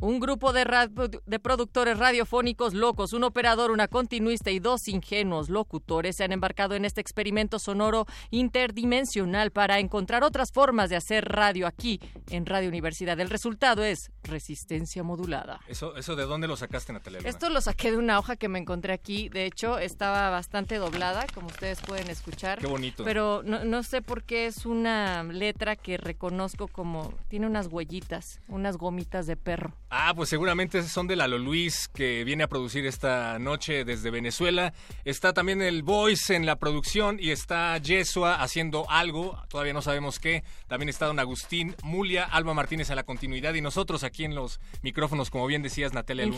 Un grupo de, de, productores radiofónicos locos, un operador, una continuista y dos ingenuos locutores se han embarcado en este experimento sonoro interdimensional para encontrar otras formas de hacer radio aquí en Radio Universidad. El resultado es resistencia modulada. ¿Eso, eso de dónde lo sacaste, Natalia? Esto lo saqué de una hoja que me encontré aquí. De hecho, estaba bastante doblada, como ustedes pueden escuchar. Qué bonito. Pero no, no sé por qué es una letra que reconozco como... Tiene unas huellitas, unas gomitas de perro. Ah, pues seguramente son de Lalo Luis, que viene a producir esta noche desde Venezuela. Está también el Voice en la producción y está Yesua haciendo algo, todavía no sabemos qué. También está don Agustín Mulia, Alba Martínez a la continuidad y nosotros aquí en los micrófonos, como bien decías, Natalia Luna.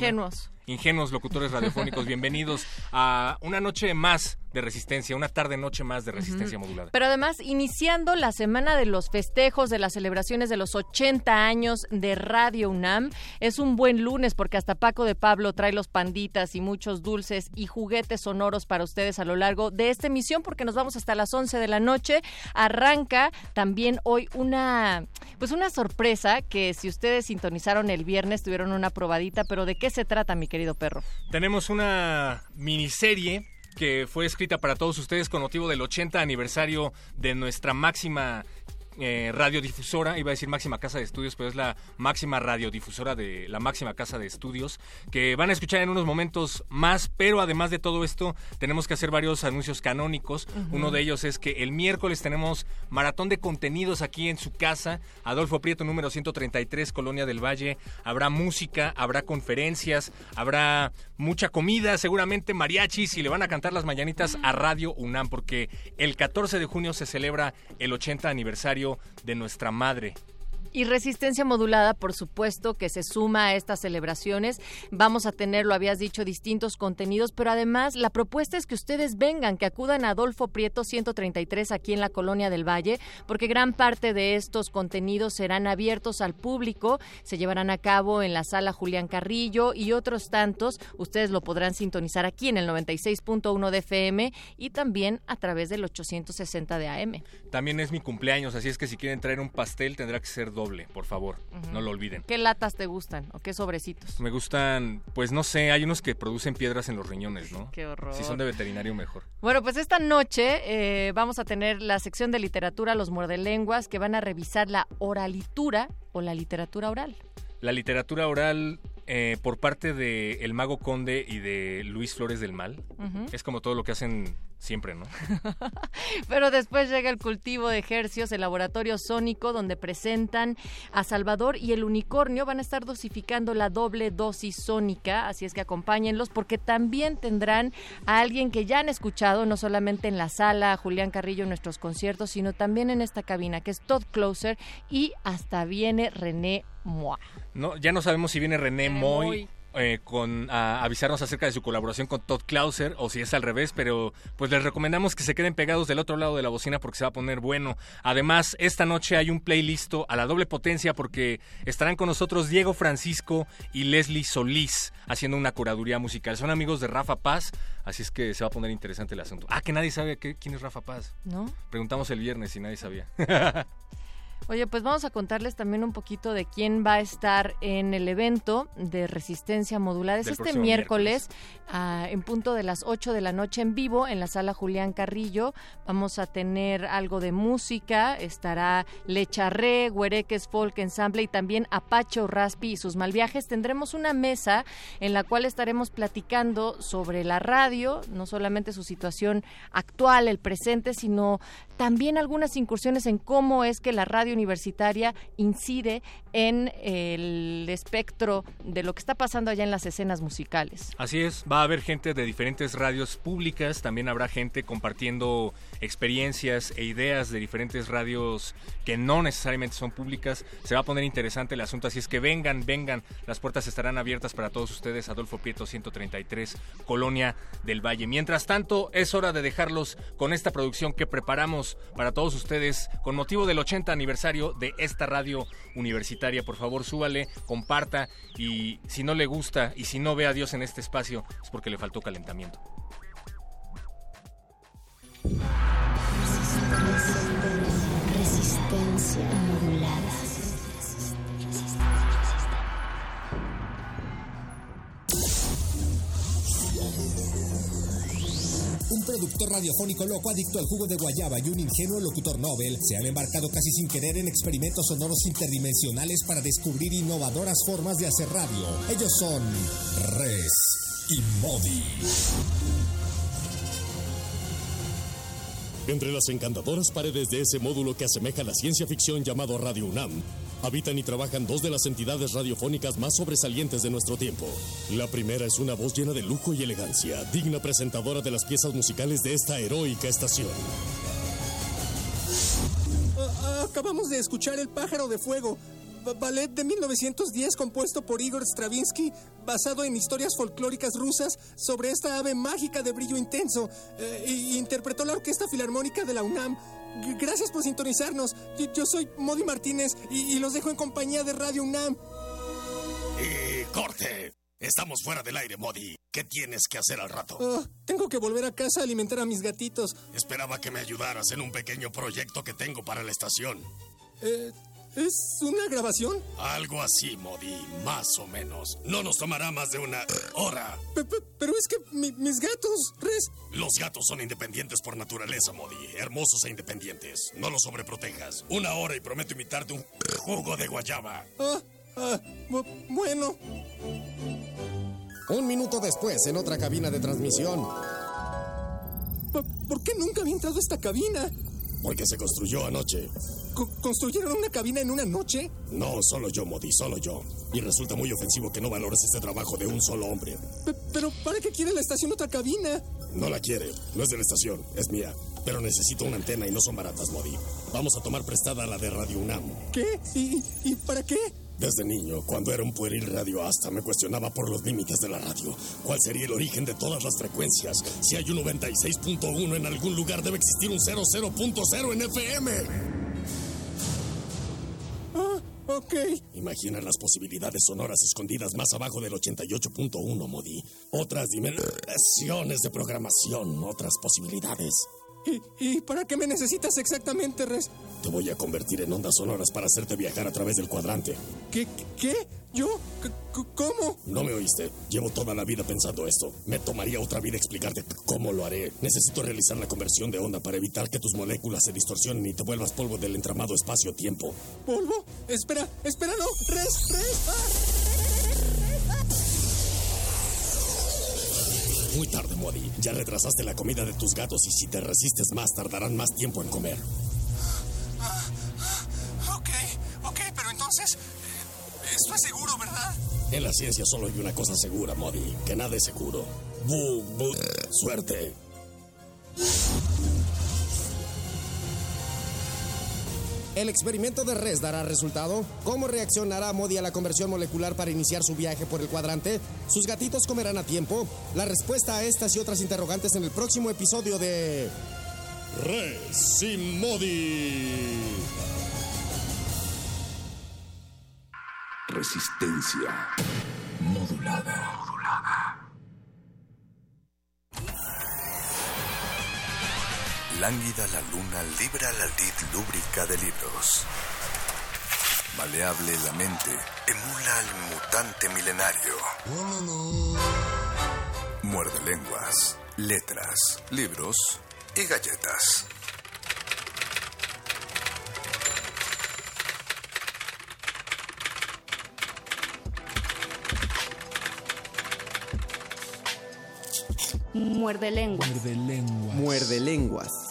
Ingenuos locutores radiofónicos, bienvenidos a una noche más de resistencia, una tarde-noche más de resistencia uh -huh. modulada. Pero además, iniciando la semana de los festejos, de las celebraciones de los 80 años de Radio UNAM, es un buen lunes porque hasta Paco de Pablo trae los panditas y muchos dulces y juguetes sonoros para ustedes a lo largo de esta emisión porque nos vamos hasta las 11 de la noche. Arranca también hoy una pues una sorpresa que si ustedes sintonizaron el viernes tuvieron una probadita, pero ¿de qué se trata, mi querido Tenemos una miniserie que fue escrita para todos ustedes con motivo del 80 aniversario de nuestra máxima eh, radiodifusora, iba a decir máxima casa de estudios, pero es la máxima radiodifusora de la máxima casa de estudios, que van a escuchar en unos momentos más, pero además de todo esto, tenemos que hacer varios anuncios canónicos. Uh -huh. Uno de ellos es que el miércoles tenemos maratón de contenidos aquí en su casa, Adolfo Prieto, número 133, Colonia del Valle. Habrá música, habrá conferencias, habrá mucha comida, seguramente mariachis, y le van a cantar las mañanitas a Radio UNAM, porque el 14 de junio se celebra el 80 aniversario de nuestra madre. Y resistencia modulada, por supuesto, que se suma a estas celebraciones. Vamos a tener, lo habías dicho, distintos contenidos, pero además la propuesta es que ustedes vengan, que acudan a Adolfo Prieto 133 aquí en la Colonia del Valle, porque gran parte de estos contenidos serán abiertos al público, se llevarán a cabo en la sala Julián Carrillo y otros tantos. Ustedes lo podrán sintonizar aquí en el 96.1 de FM y también a través del 860 de AM. También es mi cumpleaños, así es que si quieren traer un pastel tendrá que ser doble, por favor, uh -huh. no lo olviden. ¿Qué latas te gustan o qué sobrecitos? Me gustan, pues no sé, hay unos que producen piedras en los riñones, ¿no? Qué horror. Si son de veterinario, mejor. Bueno, pues esta noche eh, vamos a tener la sección de literatura Los Muerdelenguas que van a revisar la oralitura o la literatura oral. La literatura oral eh, por parte de El Mago Conde y de Luis Flores del Mal uh -huh. es como todo lo que hacen siempre, ¿no? Pero después llega el cultivo de ejercios, el laboratorio sónico, donde presentan a Salvador y el unicornio. Van a estar dosificando la doble dosis sónica, así es que acompáñenlos, porque también tendrán a alguien que ya han escuchado, no solamente en la sala, Julián Carrillo en nuestros conciertos, sino también en esta cabina, que es Todd Closer, y hasta viene René Moy. No, ya no sabemos si viene René, René Moy. Moy eh, con a avisarnos acerca de su colaboración con Todd Clauser o si es al revés, pero pues les recomendamos que se queden pegados del otro lado de la bocina porque se va a poner bueno. Además, esta noche hay un playlist a la doble potencia porque estarán con nosotros Diego Francisco y Leslie Solís haciendo una curaduría musical. Son amigos de Rafa Paz, así es que se va a poner interesante el asunto. Ah, que nadie sabe que, quién es Rafa Paz. ¿No? Preguntamos el viernes y nadie sabía. Oye, pues vamos a contarles también un poquito de quién va a estar en el evento de resistencia modulada. Es este miércoles, ah, en punto de las 8 de la noche en vivo en la sala Julián Carrillo. Vamos a tener algo de música. Estará Lecharré, Huereques Folk Ensemble y también Apache Raspi y sus malviajes. Tendremos una mesa en la cual estaremos platicando sobre la radio, no solamente su situación actual, el presente, sino también algunas incursiones en cómo es que la radio universitaria incide en el espectro de lo que está pasando allá en las escenas musicales. Así es, va a haber gente de diferentes radios públicas, también habrá gente compartiendo experiencias e ideas de diferentes radios que no necesariamente son públicas. Se va a poner interesante el asunto, así es que vengan, vengan, las puertas estarán abiertas para todos ustedes, Adolfo Prieto 133, Colonia del Valle. Mientras tanto, es hora de dejarlos con esta producción que preparamos para todos ustedes con motivo del 80 aniversario de esta radio universitaria. Por favor, súbale, comparta y si no le gusta y si no ve a Dios en este espacio es porque le faltó calentamiento. Resistencia modulada. Un productor radiofónico loco adicto al jugo de guayaba y un ingenuo locutor Nobel se han embarcado casi sin querer en experimentos sonoros interdimensionales para descubrir innovadoras formas de hacer radio. Ellos son Res y Modi. Entre las encantadoras paredes de ese módulo que asemeja la ciencia ficción llamado Radio UNAM, habitan y trabajan dos de las entidades radiofónicas más sobresalientes de nuestro tiempo. La primera es una voz llena de lujo y elegancia, digna presentadora de las piezas musicales de esta heroica estación. Ah, acabamos de escuchar El pájaro de fuego, ba- ballet de 1910 compuesto por Igor Stravinsky, basado en historias folclóricas rusas sobre esta ave mágica de brillo intenso. eh, interpretó la Orquesta Filarmónica de la UNAM. Gracias por sintonizarnos. Yo, yo soy Modi Martínez y, y los dejo en compañía de Radio UNAM. ¡Y corte! Estamos fuera del aire, Modi. ¿Qué tienes que hacer al rato? Ah, tengo que volver a casa a alimentar a mis gatitos. Esperaba que me ayudaras en un pequeño proyecto que tengo para la estación. Eh, ¿Es una grabación? Algo así, Modi, más o menos. No nos tomará más de una hora. Pe- pe- pero es que mi- mis gatos, Res. Los gatos son independientes por naturaleza, Modi. Hermosos e independientes. No los sobreprotejas. Una hora y prometo imitarte un jugo de guayaba. Ah, ah, bu- bueno. Un minuto después, en otra cabina de transmisión. ¿Por qué nunca había entrado a esta cabina? Porque se construyó anoche. Co- ¿Construyeron una cabina en una noche? No, solo yo, Modi, solo yo. Y resulta muy ofensivo que no valores este trabajo de un solo hombre. Pe- ¿Pero para qué quiere la estación otra cabina? No la quiere. No es de la estación, es mía. Pero necesito una antena y no son baratas, Modi. Vamos a tomar prestada la de Radio UNAM. ¿Qué? ¿Y, y para qué? Desde niño, cuando era un pueril radioasta, me cuestionaba por los límites de la radio. ¿Cuál sería el origen de todas las frecuencias? Si hay un 96.1 en algún lugar, debe existir un 00.0 en FM. Ah, ok. Imagina las posibilidades sonoras escondidas más abajo del 88.1, Modi. Otras dimensiones de programación, otras posibilidades. ¿Y, ¿Y para qué me necesitas exactamente, Res? Te voy a convertir en ondas sonoras para hacerte viajar a través del cuadrante. ¿Qué? ¿Qué? ¿Yo? ¿Cómo? No me oíste. Llevo toda la vida pensando esto. Me tomaría otra vida explicarte cómo lo haré. Necesito realizar la conversión de onda para evitar que tus moléculas se distorsionen y te vuelvas polvo del entramado espacio-tiempo. ¿Polvo? Espera, espera, no. Res, Res. Ah. Muy tarde, Modi. Ya retrasaste la comida de tus gatos y si te resistes más, tardarán más tiempo en comer. Ok, ok, pero entonces. eh, Esto es seguro, ¿verdad? En la ciencia solo hay una cosa segura, Modi. Que nada es seguro. Bu, bu, suerte. ¿El experimento de Res dará resultado? ¿Cómo reaccionará Modi a la conversión molecular para iniciar su viaje por el cuadrante? ¿Sus gatitos comerán a tiempo? La respuesta a estas y otras interrogantes en el próximo episodio de... Res y Modi. Resistencia modulada. Lánguida la luna libra la lid lúbrica de libros. Maleable la mente, emula al mutante milenario. Muerde lenguas, letras, libros y galletas. Muerde lenguas. Muerde lenguas. Muerde lenguas.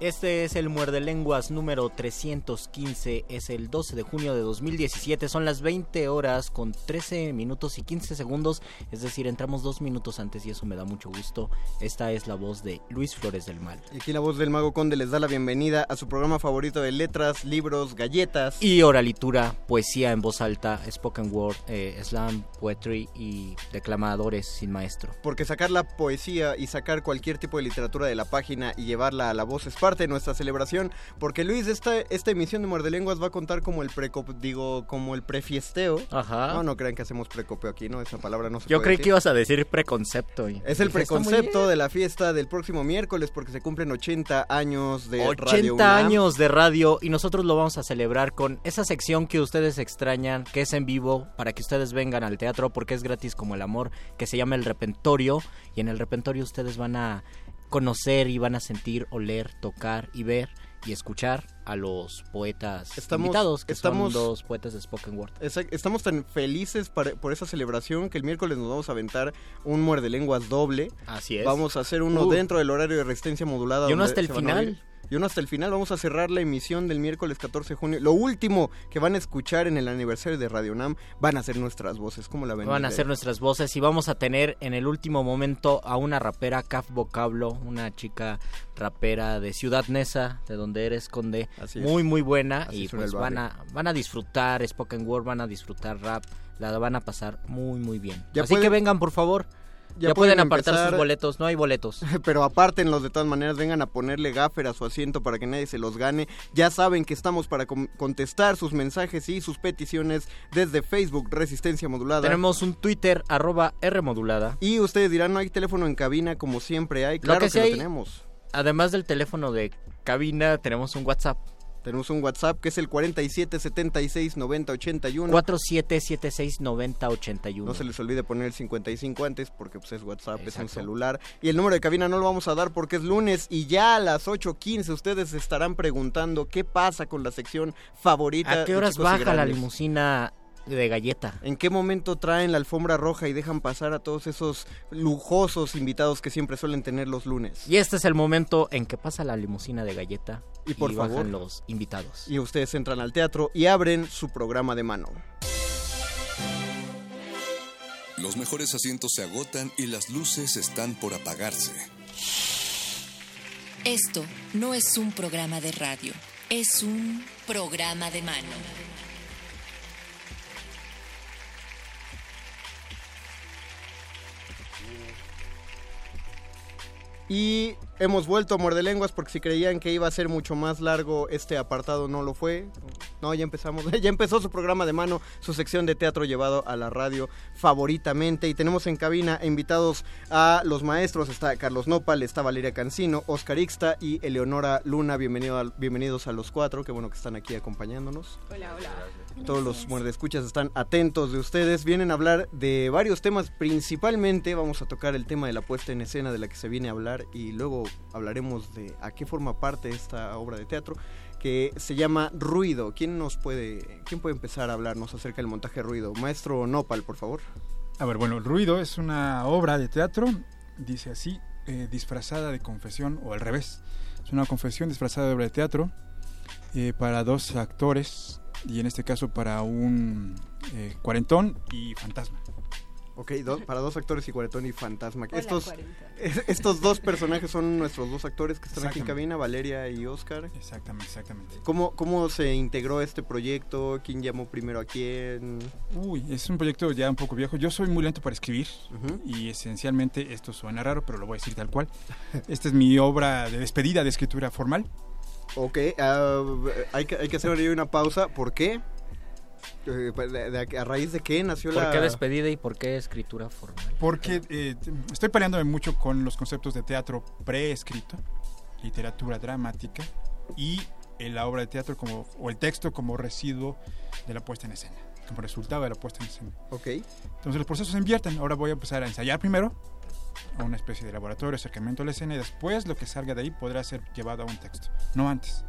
Este es el Muerde Lenguas número 315, es el 12 de junio de 2017, son las 20 horas con 13 minutos y 15 segundos, es decir, entramos dos minutos antes y eso me da mucho gusto. Esta es la voz de Luis Flores del Mal. Y aquí la voz del Mago Conde les da la bienvenida a su programa favorito de letras, libros, galletas. Y oralitura, poesía en voz alta, spoken word, eh, slam, poetry y declamadores sin maestro. Porque sacar la poesía y sacar cualquier tipo de literatura de la página y llevarla a la voz es parte de nuestra celebración, porque Luis, esta, esta emisión de Muerde Lenguas va a contar como el precop, digo, como el prefiesteo. Ajá. No, no crean que hacemos precopio aquí, ¿no? Esa palabra no se Yo puede creí decir. que ibas a decir preconcepto. y- Es el dije, "Está muy preconcepto bien". de la fiesta del próximo miércoles porque se cumplen 80 años de Radio 80 UNAM. años de radio y nosotros lo vamos a celebrar con esa sección que ustedes extrañan, que es en vivo, para que ustedes vengan al teatro porque es gratis como el amor, que se llama el repentorio y en el repentorio ustedes van a conocer y van a sentir, oler, tocar y ver y escuchar a los poetas Estamos- invitados, que estamos- son los poetas de Spoken Word. Estamos tan felices para- por esa celebración que el miércoles nos vamos a aventar un muerde lenguas doble. Así es. Vamos a hacer uno Uh. dento del horario de resistencia modulada. Y uno donde hasta el final. Y uno hasta el final. Vamos a cerrar la emisión del miércoles 14 de junio. Lo último que van a escuchar en el aniversario de Radio Nam van a ser nuestras voces. ¿Cómo la ven? Van a ser nuestras voces y vamos a tener en el último momento a una rapera, Caf Vocablo, una chica rapera de Ciudad Neza, de donde eres, Conde. Así es. Muy, muy buena Así y pues van a, van a disfrutar Spoken Word, van a disfrutar rap, la van a pasar muy, muy bien. Ya Así que vengan, por favor. Ya Ya, pueden pueden apartar empezar- sus boletos, no hay boletos. Pero apártenlos de todas maneras, vengan a ponerle gaffer a su asiento para que nadie se los gane. Ya saben que estamos para contestar sus mensajes y sus peticiones desde Facebook Resistencia Modulada. Tenemos un Twitter, arroba R modulada. Y ustedes dirán, no hay teléfono en cabina como siempre hay. Claro que que, sí lo hay- tenemos. Además del teléfono de cabina, tenemos un WhatsApp. Tenemos un WhatsApp que es el 47 76 90 81. 47769081. No se les olvide poner el 55 antes porque pues, es WhatsApp, es un celular. Y el número de cabina no lo vamos a dar porque es lunes y ya a las 8.15 ustedes estarán preguntando qué pasa con la sección favorita. ¿A qué horas baja la limusina de galleta? ¿En qué momento traen la alfombra roja y dejan pasar a todos esos lujosos invitados que siempre suelen tener los lunes? Y este es el momento en que pasa la limusina de galleta Y por bajan favor. los invitados. Y ustedes entran al teatro y abren su programa de mano. Los mejores asientos se agotan y las luces están por apagarse. Esto no es un programa de radio, es un programa de mano. Y hemos vuelto a Muerde Lenguas porque si creían que iba a ser mucho más largo este apartado no lo fue. No, ya empezamos. Ya empezó su programa de mano, su sección de teatro llevado a la radio favoritamente. Y tenemos en cabina invitados a los maestros. Está Carlos Nopal, está Valeria Cancino, Oscar Ixta y Eleonora Luna. Bienvenido bienvenidos a los cuatro. Qué bueno que están aquí acompañándonos. Hola, hola. Todos los muerdescuchas están atentos de ustedes. Vienen a hablar de varios temas. Principalmente vamos a tocar el tema de la puesta en escena de la que se viene a hablar y luego hablaremos de a qué forma parte esta obra de teatro que se llama Ruido. ¿Quién nos puede, quién puede empezar a hablarnos acerca del montaje Ruido? Maestro Nopal, por favor. A ver, bueno, Ruido es una obra de teatro, dice así, eh, disfrazada de confesión, o al revés. Es una confesión disfrazada de obra de teatro eh, para dos actores, y en este caso para un eh, cuarentón y fantasma. Ok, do- para dos actores y cuarentón y fantasma. Hola, estos, estos dos personajes son nuestros dos actores que están aquí en cabina, Valeria y Oscar. Exactamente, exactamente. ¿Cómo, ¿Cómo se integró este proyecto? ¿Quién llamó primero a quién? Uy, es un proyecto ya un poco viejo. Yo soy muy lento para escribir y esencialmente esto suena raro, pero lo voy a decir tal cual. Esta es mi obra de despedida de escritura formal. Ok, ah, hay, que, hay que hacer ahí una pausa. ¿Por qué? Eh, de- de- ¿A raíz de qué nació ¿Por la...? qué despedida y por qué escritura formal? Porque eh, estoy peleándome mucho con los conceptos de teatro preescrito, literatura dramática y eh, la obra de teatro como o el texto como residuo de la puesta en escena, como resultado de la puesta en escena. Ok. Entonces los procesos se invierten. Ahora voy a empezar a ensayar primero a una especie de laboratorio, acercamiento a la escena y después lo que salga de ahí podrá ser llevado a un texto, no antes.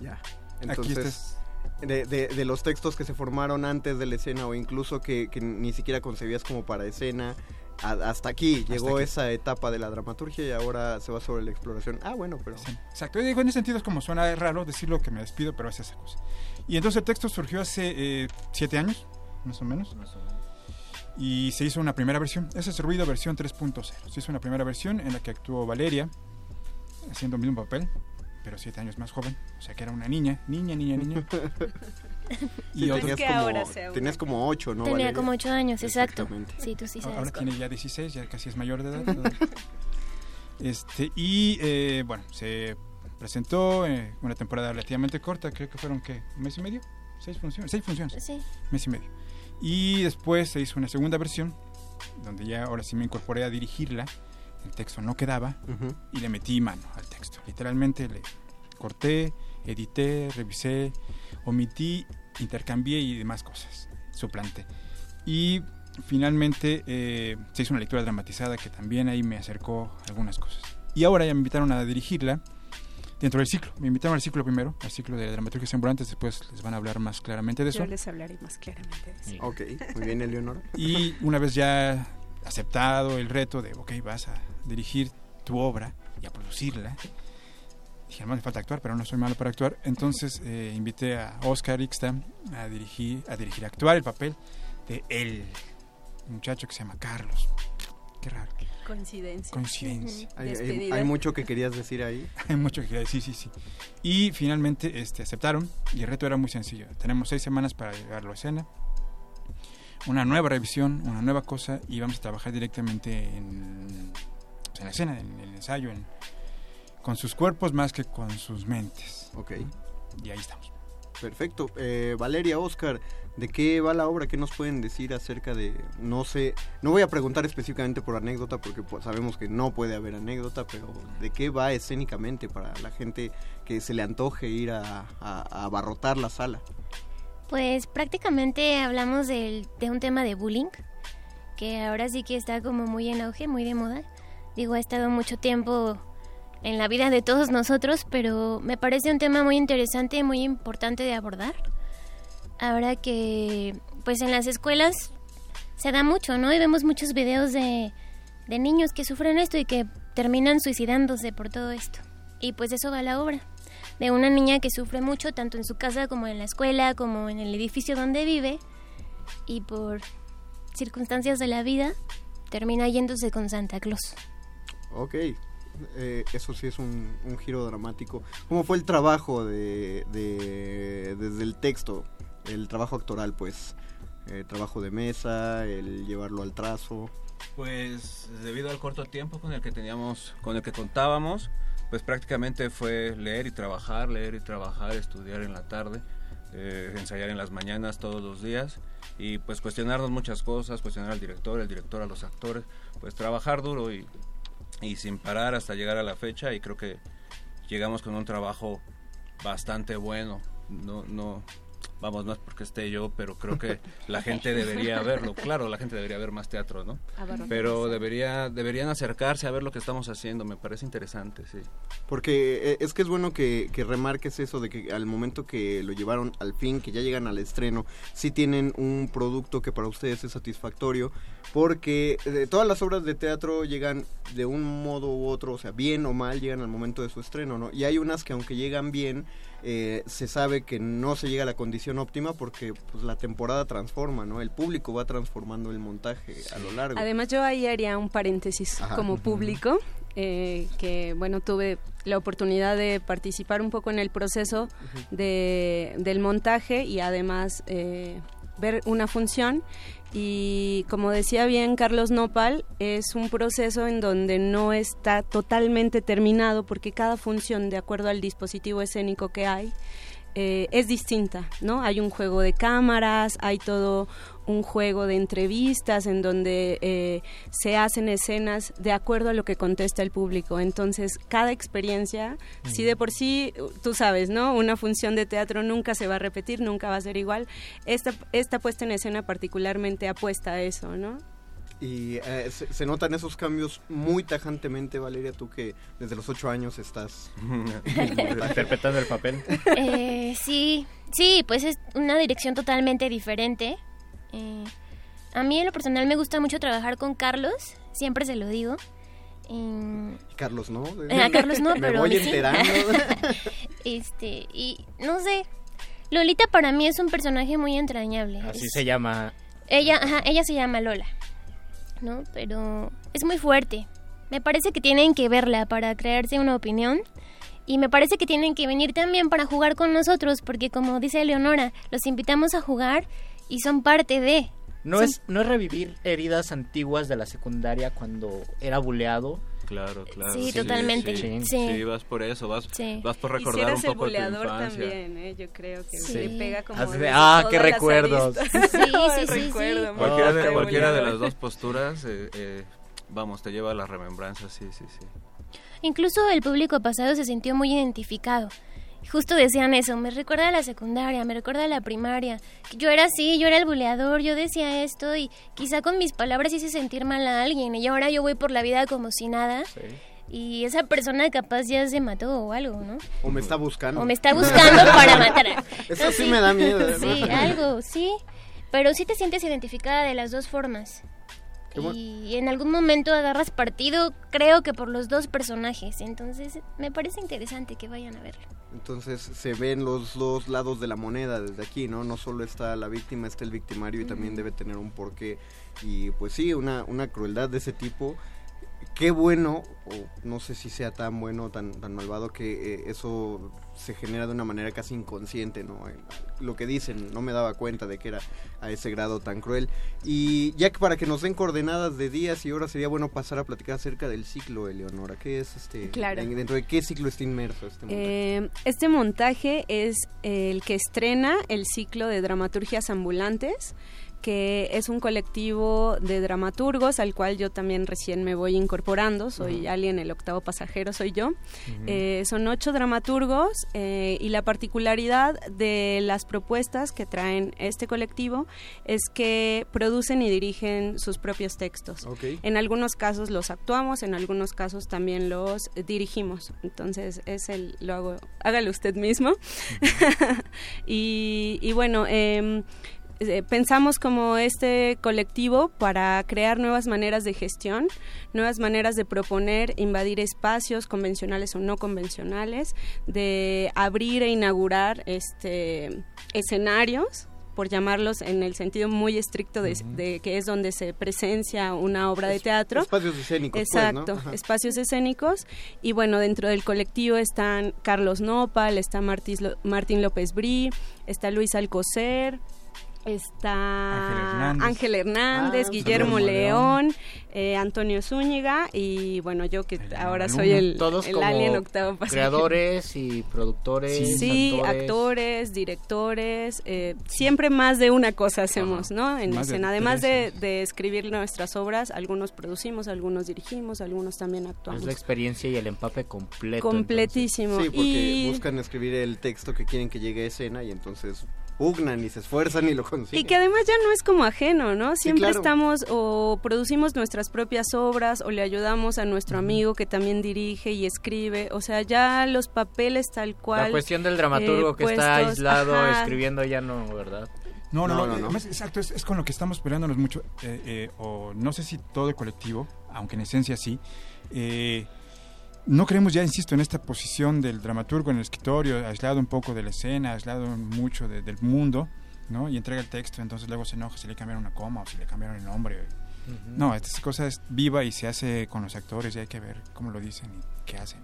Ya. Aquí Entonces, de, de- de los textos que se formaron antes de la escena o incluso que, que ni siquiera concebías como para escena, a- hasta aquí llegó aquí. esa etapa de la dramaturgia y ahora se va sobre la exploración. Ah, bueno, pero... Exacto, y digo, en ese sentido es como suena raro decirlo que me despido, pero es esa cosa. Y entonces el texto surgió hace eh, siete años, más o menos. Y se hizo una primera versión. Ese es Ruido versión 3.0. Se hizo una primera versión en la que actuó Valeria, haciendo el mismo papel, pero siete años más joven. O sea que era una niña, niña, niña, niña. Sí, otro- tenías, que como, ahora sea una- tenías como ocho, ¿no? Tenía Valeria? como ocho años, exacto. Exactamente. Sí, tú sí sabes. Ahora cuál. tiene ya 16, ya casi es mayor de edad. este Y eh, bueno, se presentó eh, una temporada relativamente corta, creo que fueron ¿qué? un mes y medio, seis funciones, seis funciones, Sí. mes y medio. Y después se hizo una segunda versión, donde ya ahora sí me incorporé a dirigirla. El texto no quedaba y le metí mano al texto. Literalmente le corté, edité, revisé, omití, intercambié y demás cosas. Suplanté. Y finalmente eh, se hizo una lectura dramatizada que también ahí me acercó algunas cosas. Y ahora ya me invitaron a dirigirla dentro del ciclo. Me invitaron al ciclo primero, al ciclo de dramaturgia ambulantes. Después les van a hablar más claramente de eso. Yo les hablaré más claramente de eso. Ok, muy bien, Eleonora. Y una vez ya aceptado el reto de, ok, vas a dirigir tu obra y a producirla, dije, no me falta actuar, pero no soy malo para actuar. Entonces eh, invité a Oscar Ixta a dirigir, a dirigir, a actuar el papel de él, un muchacho que se llama Carlos. Qué raro. Coincidencia. Coincidencia. Hay, hay- Despedida. hay mucho que querías decir ahí. Hay mucho que quería decir, sí, sí. Y finalmente este, aceptaron y el reto era muy sencillo. Tenemos seis semanas para llevarlo a escena. Una nueva revisión, una nueva cosa y vamos a trabajar directamente en, pues, en la escena, en el ensayo, en- con sus cuerpos más que con sus mentes. Ok. Y ahí estamos. Perfecto. Eh, Valeria, Oscar, ¿de qué va la obra? ¿Qué nos pueden decir acerca de, no sé, no voy a preguntar específicamente por anécdota porque pues, sabemos que no puede haber anécdota, pero ¿de qué va escénicamente para la gente que se le antoje ir a, a- abarrotar la sala? Pues prácticamente hablamos del- de un tema de bullying, que ahora sí que está como muy en auge, muy de moda. Digo, ha estado mucho tiempo en la vida de todos nosotros, pero me parece un tema muy interesante y muy importante de abordar. Ahora que, pues en las escuelas se da mucho, ¿no? Y vemos muchos videos de, de niños que sufren esto y que terminan suicidándose por todo esto. Y pues eso va a la obra de una niña que sufre mucho tanto en su casa como en la escuela, como en el edificio donde vive y por circunstancias de la vida termina yéndose con Santa Claus. Ok, eh, eso sí es un, un giro dramático. ¿Cómo fue el trabajo de, de- desde el texto, el trabajo actoral, pues? El trabajo de mesa, el llevarlo al trazo. Pues debido al corto tiempo con el que teníamos, con el que contábamos, pues prácticamente fue leer y trabajar, leer y trabajar, estudiar en la tarde, eh, ensayar en las mañanas todos los días y pues cuestionarnos muchas cosas, cuestionar al director, el director a los actores, pues trabajar duro y, y sin parar hasta llegar a la fecha y creo que llegamos con un trabajo bastante bueno. No, no, vamos, no es porque esté yo, pero creo que la gente debería verlo. Claro, la gente debería ver más teatro, ¿no? Pero debería, deberían acercarse a ver lo que estamos haciendo, me parece interesante, sí. Porque eh, es que es bueno que, que remarques eso de que al momento que lo llevaron al fin, que ya llegan al estreno, sí tienen un producto que para ustedes es satisfactorio, porque eh, todas las obras de teatro llegan de un modo u otro, o sea, bien o mal, llegan al momento de su estreno, ¿no? Y hay unas que aunque llegan bien, eh, se sabe que no se llega a la condición óptima porque pues la temporada transforma, ¿no? El público va transformando el montaje a lo largo. Además, yo ahí haría un paréntesis Ajá. como público, eh, que bueno, tuve la oportunidad de participar un poco en el proceso de, del montaje y además eh, ver una función. Y como decía bien Carlos Nopal, es un proceso en donde no está totalmente terminado porque cada función, de acuerdo al dispositivo escénico que hay, eh, es distinta, ¿no? Hay un juego de cámaras, hay todo un juego de entrevistas en donde eh, se hacen escenas de acuerdo a lo que contesta el público. Entonces, cada experiencia, si de por sí, tú sabes, ¿no? Una función de teatro nunca se va a repetir, nunca va a ser igual. Esta, esta puesta en escena particularmente apuesta a eso, ¿no? Y eh, se, se notan esos cambios muy tajantemente, Valeria, tú que desde los ocho años estás interpretando el papel. Eh, sí, sí, pues es una dirección totalmente diferente. Eh, a mí en lo personal me gusta mucho trabajar con Carlos, siempre se lo digo. Eh, Carlos, ¿no? Eh, a Carlos no, Me pero a voy enterando. este, y no sé, Lolita para mí es un personaje muy entrañable. Así Es- se llama. Ella, ajá, ella se llama Lola, ¿no? Pero es muy fuerte. Me parece que tienen que verla para crearse una opinión. Y me parece que tienen que venir también para jugar con nosotros, porque como dice Leonora, los invitamos a jugar y son parte de. No Son- es, no es revivir heridas antiguas de la secundaria cuando era buleado. Claro, claro. Sí, totalmente. Sí, Sí. Sí, vas por eso, vas, Sí. vas por Y si recordar eres un el poco tu buleador infancia. también, ¿eh? yo creo que Sí. le pega como Así de, ah, qué recuerdos. Sí, sí, sí, Recuerdo sí. Cualquiera, de, cualquiera de las dos posturas, eh, eh, vamos, te lleva a las remembranzas, sí, sí, sí. Incluso el público pasado se sintió muy identificado. Justo decían eso, me recuerda a la secundaria, me recuerda a la primaria. Yo era así, yo era el buleador, yo decía esto y quizá con mis palabras hice sentir mal a alguien y ahora yo voy por la vida como si nada. Y esa persona capaz ya se mató o algo, ¿no? O me está buscando. O me está buscando para matar. Eso No, sí me da miedo. ¿no? Sí, algo, sí. Pero sí te sientes identificada de las dos formas. Y en algún momento agarras partido, creo que por los dos personajes. Entonces me parece interesante que vayan a verlo. Entonces se ven los dos lados de la moneda desde aquí, ¿no? No solo está la víctima, está el victimario y también debe tener un porqué. Y pues sí, una, una crueldad de ese tipo. Qué bueno, o no sé si sea tan bueno o tan, tan malvado, que eh, eso se genera de una manera casi inconsciente, ¿no? Eh, Lo que dicen, no me daba cuenta de que era a ese grado tan cruel. Y ya que para que nos den coordenadas de días y horas, sería bueno pasar a platicar acerca del ciclo, Eleonora. ¿Qué es este? Claro. en- ¿Dentro de qué ciclo está inmerso este montaje? Eh, este montaje es el que estrena el ciclo de dramaturgias ambulantes que es un colectivo de dramaturgos al cual yo también recién me voy incorporando, soy alguien, el octavo pasajero soy yo. Eh, son ocho dramaturgos eh, y la particularidad de las propuestas que traen este colectivo es que producen y dirigen sus propios textos. En algunos casos los actuamos, en algunos casos también los dirigimos. Entonces es el lo hago, hágalo usted mismo. y, y bueno. em, eh, pensamos como este colectivo para crear nuevas maneras de gestión, nuevas maneras de proponer, invadir espacios convencionales o no convencionales, de abrir e inaugurar este escenarios por llamarlos en el sentido muy estricto de, de que es donde se presencia una obra de teatro. Espacios escénicos, pues, ¿no? Exacto, espacios escénicos. Y bueno, dentro del colectivo están Carlos Nopal, está Martín López Brí, está Luis Alcocer, está Ángel Hernández. Ángel Hernández, Ah, Guillermo Guillermo León, eh, Antonio Zúñiga y bueno, yo que ahora soy el, Todos el alien octavo pasajero. creadores y productores, Sí, actores. actores, directores, eh, siempre más de una cosa hacemos, ¿no? En Más de escena. Además de, de escribir nuestras obras, algunos producimos, algunos dirigimos, algunos también actuamos. Es la experiencia y el empape completo. Completísimo. Sí, porque y, buscan escribir el texto que quieren que llegue a escena y entonces pugnan y se esfuerzan y lo consiguen. y que además ya no es como ajeno, ¿no? Siempre claro. estamos o producimos nuestras propias obras o le ayudamos a nuestro amigo que también dirige y escribe. O sea, ya los papeles tal cual. La cuestión del dramaturgo eh, que está aislado ajá. escribiendo ya no, ¿verdad? No, no, No, no. no, no. además, exacto, es, es con lo que estamos peleándonos mucho. eh, eh, o no sé si todo el colectivo, aunque en esencia sí. eh, no creemos ya, insisto, en esta posición del dramaturgo en el escritorio, aislado un poco de la escena, aislado mucho de- del mundo, ¿no? Y entrega el texto, entonces luego se enoja si le cambiaron una coma o si le cambiaron el nombre. No, esta cosa es viva y se hace con los actores y hay que ver cómo lo dicen y qué hacen.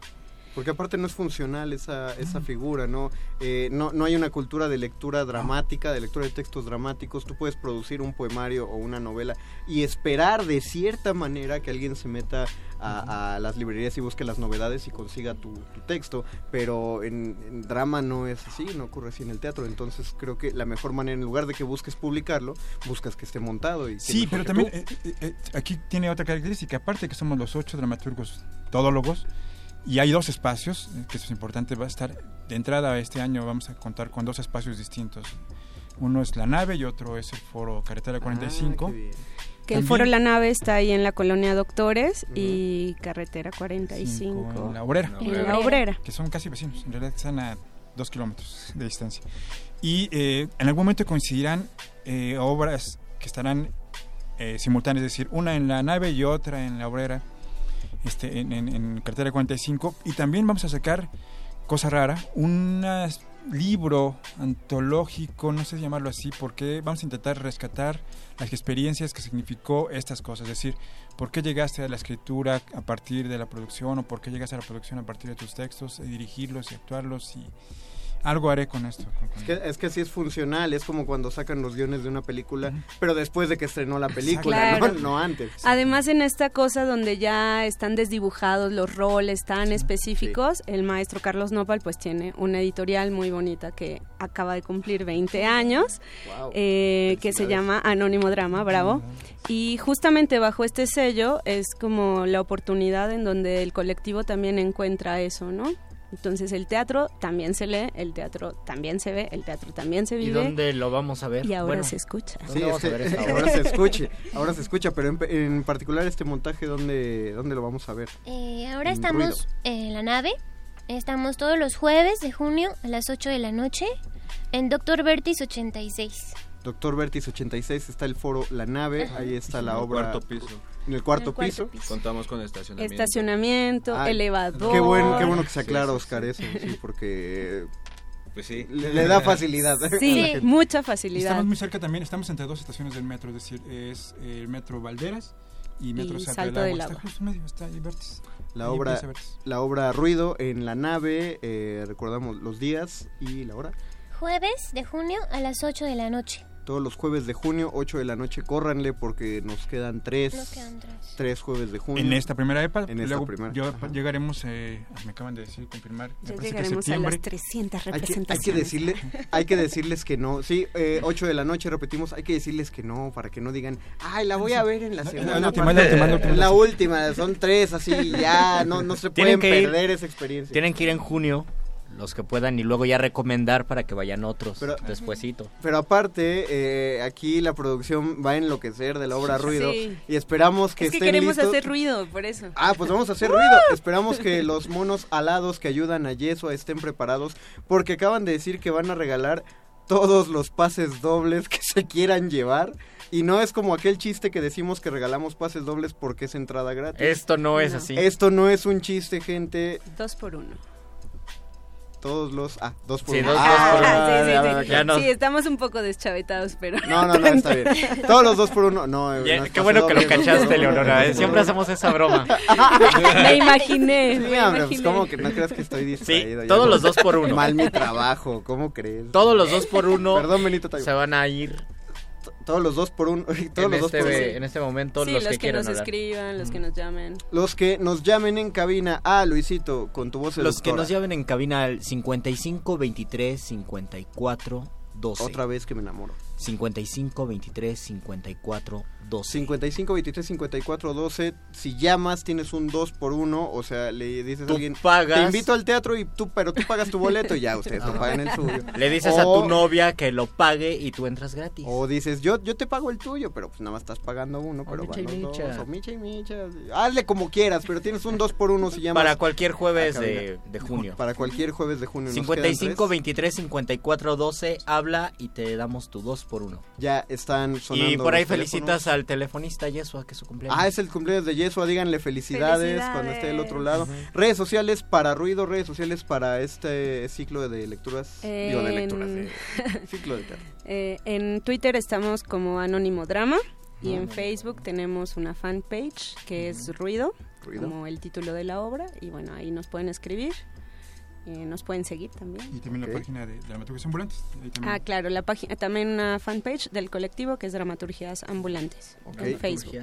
Porque aparte no es funcional esa, esa figura, ¿no? Eh, ¿no? No hay una cultura de lectura dramática, de lectura de textos dramáticos. Tú puedes producir un poemario o una novela y esperar de cierta manera que alguien se meta a, a las librerías y busque las novedades y consiga tu, tu texto, pero en, en drama no es así, no ocurre así en el teatro. Entonces creo que la mejor manera, en lugar de que busques publicarlo, buscas que esté montado. Y Sí, pero también eh, eh, eh, aquí tiene otra característica, aparte que somos los ocho dramaturgos todólogos, y hay dos espacios, eh, que eso es importante, va a estar, de entrada este año vamos a contar con dos espacios distintos. Uno es la nave y otro es el foro Carretera 45. Que el foro La Nave está ahí en la colonia Doctores y Carretera 45. en la obrera. En la obrera. Que son casi vecinos, en realidad están a dos kilómetros de distancia. Y eh, en algún momento coincidirán eh, obras que estarán eh, simultáneas, es decir, una en la nave y otra en la obrera, este, en, en, en cartera 45. Y también vamos a sacar, cosa rara, un libro antológico, no sé llamarlo así, porque vamos a intentar rescatar las experiencias que significó estas cosas, es decir, por qué llegaste a la escritura a partir de la producción o por qué llegaste a la producción a partir de tus textos, y dirigirlos y actuarlos y algo haré con esto. Es que, es que sí es funcional, es como cuando sacan los guiones de una película, pero después de que estrenó la película, Claro. no, no antes. Además, en esta cosa donde ya están desdibujados los roles tan específicos, el maestro Carlos Nopal pues tiene una editorial muy bonita que acaba de cumplir 20 años, Wow. eh, que se llama Anónimo Drama, bravo. Y justamente bajo este sello es como la oportunidad en donde el colectivo también encuentra eso, ¿no? Entonces el teatro también se lee, el teatro también se ve, el teatro también se ¿Y vive. dónde lo vamos a ver? Y ahora Bueno, se escucha. ¿dónde Sí, vamos a es ver que ahora se escuche, ahora se escucha, pero en, en particular este montaje, ¿dónde, ¿dónde lo vamos a ver? Eh, ahora En estamos ruido. en la nave. Estamos todos los jueves de junio a las 8 de la noche en Doctor Vertis 86. Doctor Vertis 86 está el foro La Nave, ahí está la obra. cuarto piso. En el cuarto, En el cuarto piso. Contamos con estacionamiento. Estacionamiento, Ah, elevador. Qué, buen, qué bueno que se Sí, aclara, sí, Oscar, eso, sí, porque Pues sí. le, le da facilidad. Sí, mucha Y facilidad. Estamos muy cerca también, estamos entre dos estaciones del metro, es decir, es el metro Valderas y metro Y Salto, Salto del del Agua. Está justo en medio, está ahí Vértiz. La Ahí obra, la obra Ruido en la nave, eh, recordamos los días y la hora. Jueves de junio a las 8 de la noche. Todos los jueves de junio, 8 de la noche, córranle porque nos quedan tres, Nos quedan tres. tres jueves de junio. En esta primera EPA, En esta luego primera. yo- Ajá. llegaremos, eh, me acaban de decir, confirmar, Ya que llegaremos a las 300 Hay que, hay representaciones. que decirle, hay que decirles que no. Sí, eh, 8 de la noche repetimos, hay que decirles que no, para que no digan, ay, la voy a ver en la segunda la última, parte". la última, la última. La última, son tres, así, ya, no, no se pueden perder esa experiencia. Tienen que ir en junio, los que puedan, y luego ya recomendar para que vayan otros Pero- despuesito. Pero aparte, eh, aquí la producción va a enloquecer de la obra Sí. Ruido Sí. y esperamos que es que estén queremos listos. hacer ruido, por eso. Ah, pues vamos a hacer ruido. Esperamos que los monos alados que ayudan a Yeso estén preparados porque acaban de decir que van a regalar todos los pases dobles que se quieran llevar. Y no es como aquel chiste que decimos que regalamos pases dobles porque es entrada gratis. Esto no es así. Esto no es un chiste, gente. Dos por uno. Todos los... Ah, dos por Sí, uno. dos- Ah, dos por uno. Ah, sí, sí, sí. ya Sí, estamos un poco deschavetados, pero... No, no, no, está bien. Todos los dos por uno. No, eh, Ya, no es qué bueno que lo cachaste. Leonora. eh, Siempre hacemos esa broma. me imaginé, Sí, me hombre, pues como que no creas que estoy distraído. ya todos no- los dos por uno. Mal mi trabajo, ¿cómo crees? Todos los dos por uno Perdón, Benito Taibo. se van a ir Todos los dos por uno. Todos en, los dos este, por uno. en este momento. Sí, los, los, que, que, quieran nos hablar. escriban, los que nos llamen. Los que nos llamen en cabina. Ah, Luisito, con tu voz Los que nos llamen en cabina al 55 23 54 12. Otra vez que me enamoro. 55 23 54 12. 55 23 54 12. Si llamas, tienes un 2 por 1 O sea, le dices Tú a alguien. pagas. Te invito al teatro, y tú, pero tú pagas tu boleto y ya ustedes lo pagan el suyo. Le dices a tu novia que lo pague y tú entras gratis. O dices, yo, yo te pago el tuyo, pero pues nada más estás pagando uno, pero micha van y los micha. dos, o micha y micha. Hazle como quieras, pero tienes un 2 por 1 si llamas. Para cualquier jueves de, de junio. Para cualquier jueves de junio. nos quedan 55 tres. 23 54 12. Habla y te damos tu 2 por 1 Ya están sonando. Y por ahí felicitas al telefonista Yesua que es su cumpleaños. Ah, es el cumpleaños de Yesua, díganle felicidades, Felicidades. cuando esté del otro lado. Redes sociales para ruido, redes sociales para este ciclo de lecturas. Digo, de lecturas, En- ciclo de. Eh, en Twitter estamos como Anónimo Drama y en. Facebook tenemos una fanpage que es Ruido Ruido. como el título de la obra y bueno, ahí nos pueden escribir. Eh, nos pueden seguir también. Y también Ok. la página de Dramaturgias Ambulantes. ahí también. Ah, claro, la página, también una fanpage del colectivo que es Dramaturgias Ambulantes en Facebook.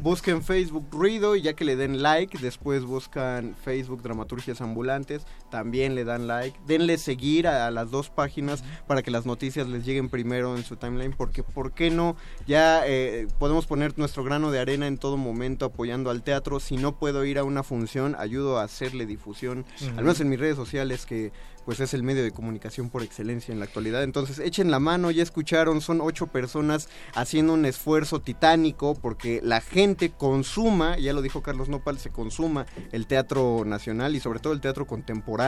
Busquen Facebook Ruido y ya que le den like, después buscan Facebook Dramaturgias Ambulantes, también le dan like. Denle seguir a, a las dos páginas para que las noticias les lleguen primero en su timeline, porque ¿por qué no? Ya eh, podemos poner nuestro grano de arena en todo momento apoyando al teatro. Si no puedo ir a una función, ayudo a hacerle difusión, al menos en mis redes sociales que pues es el medio de comunicación por excelencia en la actualidad. Entonces, echen la mano, ya escucharon, son ocho personas haciendo un esfuerzo titánico porque la gente consuma, ya lo dijo Carlos Nopal, se consuma el teatro nacional y sobre todo el teatro contemporáneo.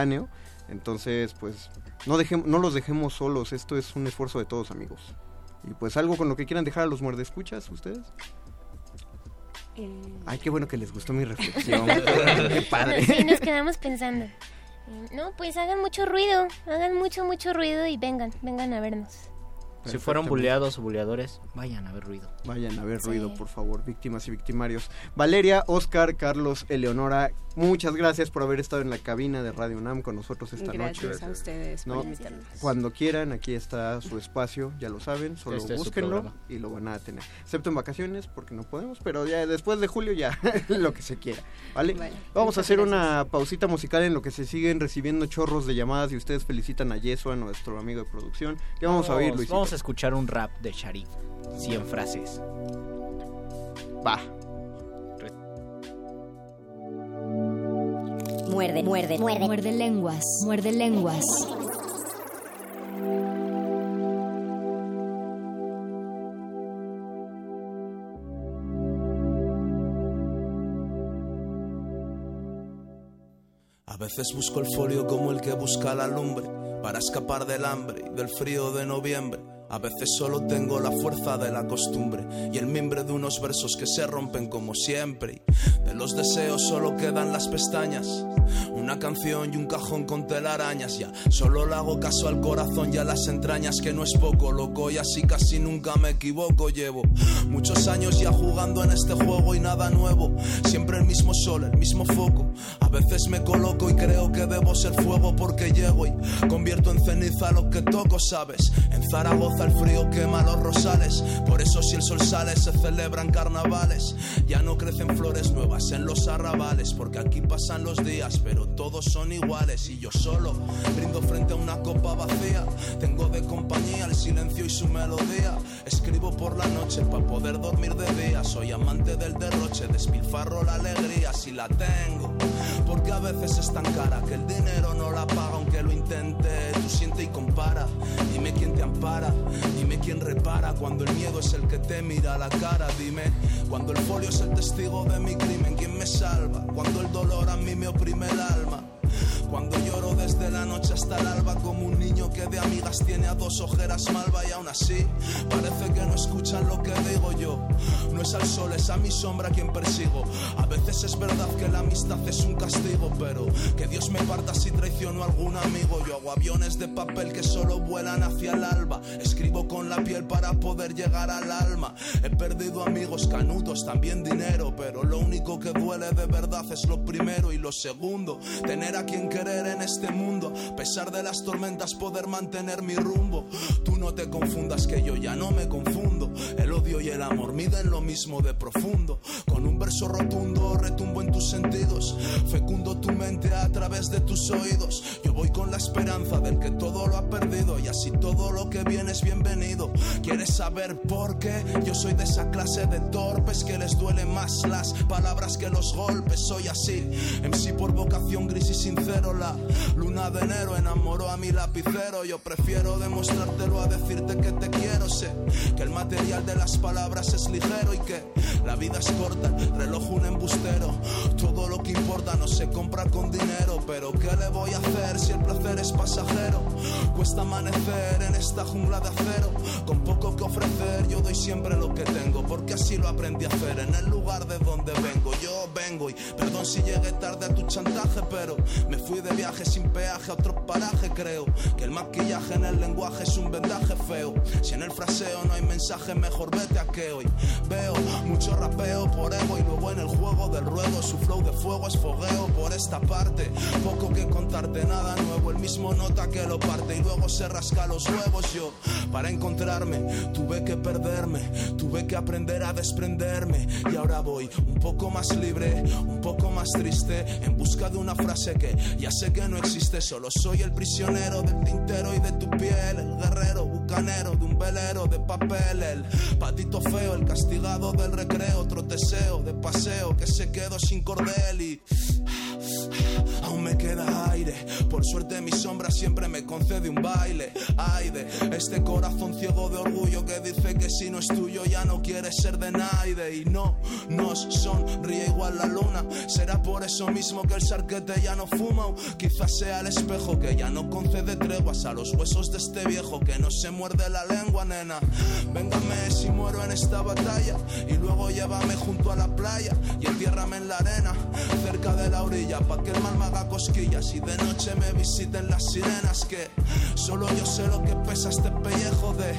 Entonces, pues, no, dejemos, no los dejemos solos, esto es un esfuerzo de todos, amigos. Y pues algo con lo que quieran dejar a los muerdescuchas, ustedes. Eh, Ay, qué bueno que les gustó mi reflexión. qué padre. Sí, nos quedamos pensando. Eh, No, pues hagan mucho ruido, hagan mucho, mucho ruido y vengan, vengan a vernos. Si fueron buleados o buleadores, vayan a ver ruido. Vayan a ver Sí. ruido, por favor, víctimas y victimarios. Valeria, Oscar, Carlos, Eleonora, muchas gracias por haber estado en la cabina de Radio UNAM con nosotros esta Gracias noche. a ustedes por ¿No? invitarnos. Cuando quieran, aquí está su espacio, ya lo saben, solo Este búsquenlo y lo van a tener. Excepto en vacaciones, porque no podemos, pero ya después de julio ya lo que se quiera, ¿vale? Vamos a hacer una pausita musical en lo que se siguen recibiendo chorros de llamadas y ustedes felicitan a Yesua, nuestro amigo de producción. ¿Qué vamos, a oír, Luisito? Vamos a escuchar un rap de Sharif. 100 frases. Va. Muerde, muerde, muerde. Muerde lenguas, muerde lenguas. A veces busco el folio como el que busca la lumbre para escapar del hambre y del frío de noviembre. A veces solo tengo la fuerza de la costumbre y el mimbre de unos versos que se rompen como siempre. Y de los deseos solo quedan las pestañas, una canción y un cajón con telarañas. Ya solo le hago caso al corazón y a las entrañas, que no es poco, loco. Y así casi nunca me equivoco. Llevo muchos años ya jugando en este juego y nada nuevo. Siempre el mismo sol, el mismo foco. A veces me coloco y creo que debo ser fuego porque llego y convierto en ceniza lo que toco, ¿sabes? En Zaragoza el frío quema los rosales. Por eso si el sol sale se celebran carnavales. Ya no crecen flores nuevas en los arrabales. Porque aquí pasan los días, pero todos son iguales. Y yo solo brindo frente a una copa vacía. Tengo de compañía el silencio y su melodía. Escribo por la noche para poder dormir de día. Soy amante del derroche, despilfarro la alegría si la tengo. Porque a veces es tan cara que el dinero no la paga aunque lo intente. Tú siente y compara. Dime quién te ampara. Dime quién repara cuando el miedo es el que te mira a la cara. Dime cuando el folio es el testigo de mi crimen. ¿Quién me salva? Cuando el dolor a mí me oprime el alma. Cuando lloro desde la noche hasta el alba como un niño que de amigas tiene a dos ojeras malva y aún así parece que no escuchan lo que digo yo. No es al sol, es a mi sombra quien persigo. A veces es verdad que la amistad es un castigo, pero que Dios me parta si traiciono a algún amigo. Yo hago aviones de papel que solo vuelan hacia el alba. Escribo con la piel para poder llegar al alma. He perdido amigos canutos, también dinero, pero lo único que duele de verdad es lo primero y lo segundo. Tener a quien querer en este mundo, a pesar de las tormentas poder mantener mi rumbo. Tú no te confundas que yo ya no me confundo. El odio y el amor miden lo mismo de profundo. Con un verso rotundo retumbo en tus sentidos, fecundo tu mente a través de tus oídos. Yo voy con la esperanza del que todo lo ha perdido y así todo lo que viene es bienvenido. ¿Quieres saber por qué? Yo soy de esa clase de torpes que les duele más las palabras que los golpes. Soy así, en sí por vocación gris y sincero. La luna de enero enamoró a mi lapicero. Yo prefiero demostrártelo a decirte que te quiero. Sé que el material de las palabras es ligero y que la vida es corta, el reloj un embustero. Todo lo que importa no se compra con dinero, pero ¿qué le voy a hacer si el placer es pasajero? Cuesta amanecer en esta jungla de acero. Con poco que ofrecer, yo doy siempre lo que tengo. Porque así lo aprendí a hacer en el lugar de donde vengo. Yo vengo y perdón si llegué tarde a tu chantaje, pero me fui de viaje sin peaje a otro paraje. Creo que el maquillaje en el lenguaje es un vendaje feo. Si en el fraseo no hay mensaje, mejor vete a que hoy veo mucho rapeo por ego y luego en el juego del ruego su flow de fuego es fogueo por esta parte. Poco que contarte, nada nuevo, el mismo nota que lo parte y luego se rasca los huevos. Yo, para encontrarme, tuve que perderme, tuve que aprender a desprenderme y ahora voy un poco más libre, un poco más triste, en busca de una frase que ya sé que no existe. Solo soy el prisionero del tintero y de tu piel, el guerrero bucanero de un velero de papel, el patito feo, el castigado del recreo, otro deseo de paseo que se quedó sin cordel y aún me queda aire. Por suerte mi sombra siempre me concede un baile. Ay de este corazón ciego de orgullo que dice que si no es tuyo ya no quiere ser de nadie. Y no nos sonríe igual la luna. Será por eso mismo que el sarquete ya no fuma. O quizás sea el espejo que ya no concede treguas a los huesos de este viejo que no se muerde la lengua, nena. Véngame si muero en esta batalla. Y luego llévame junto a la playa y entiérrame en la arena, cerca de la orilla, pa' que el mal me haga cosquillas y de noche me visiten las sirenas. Que solo yo sé lo que pesa este pellejo de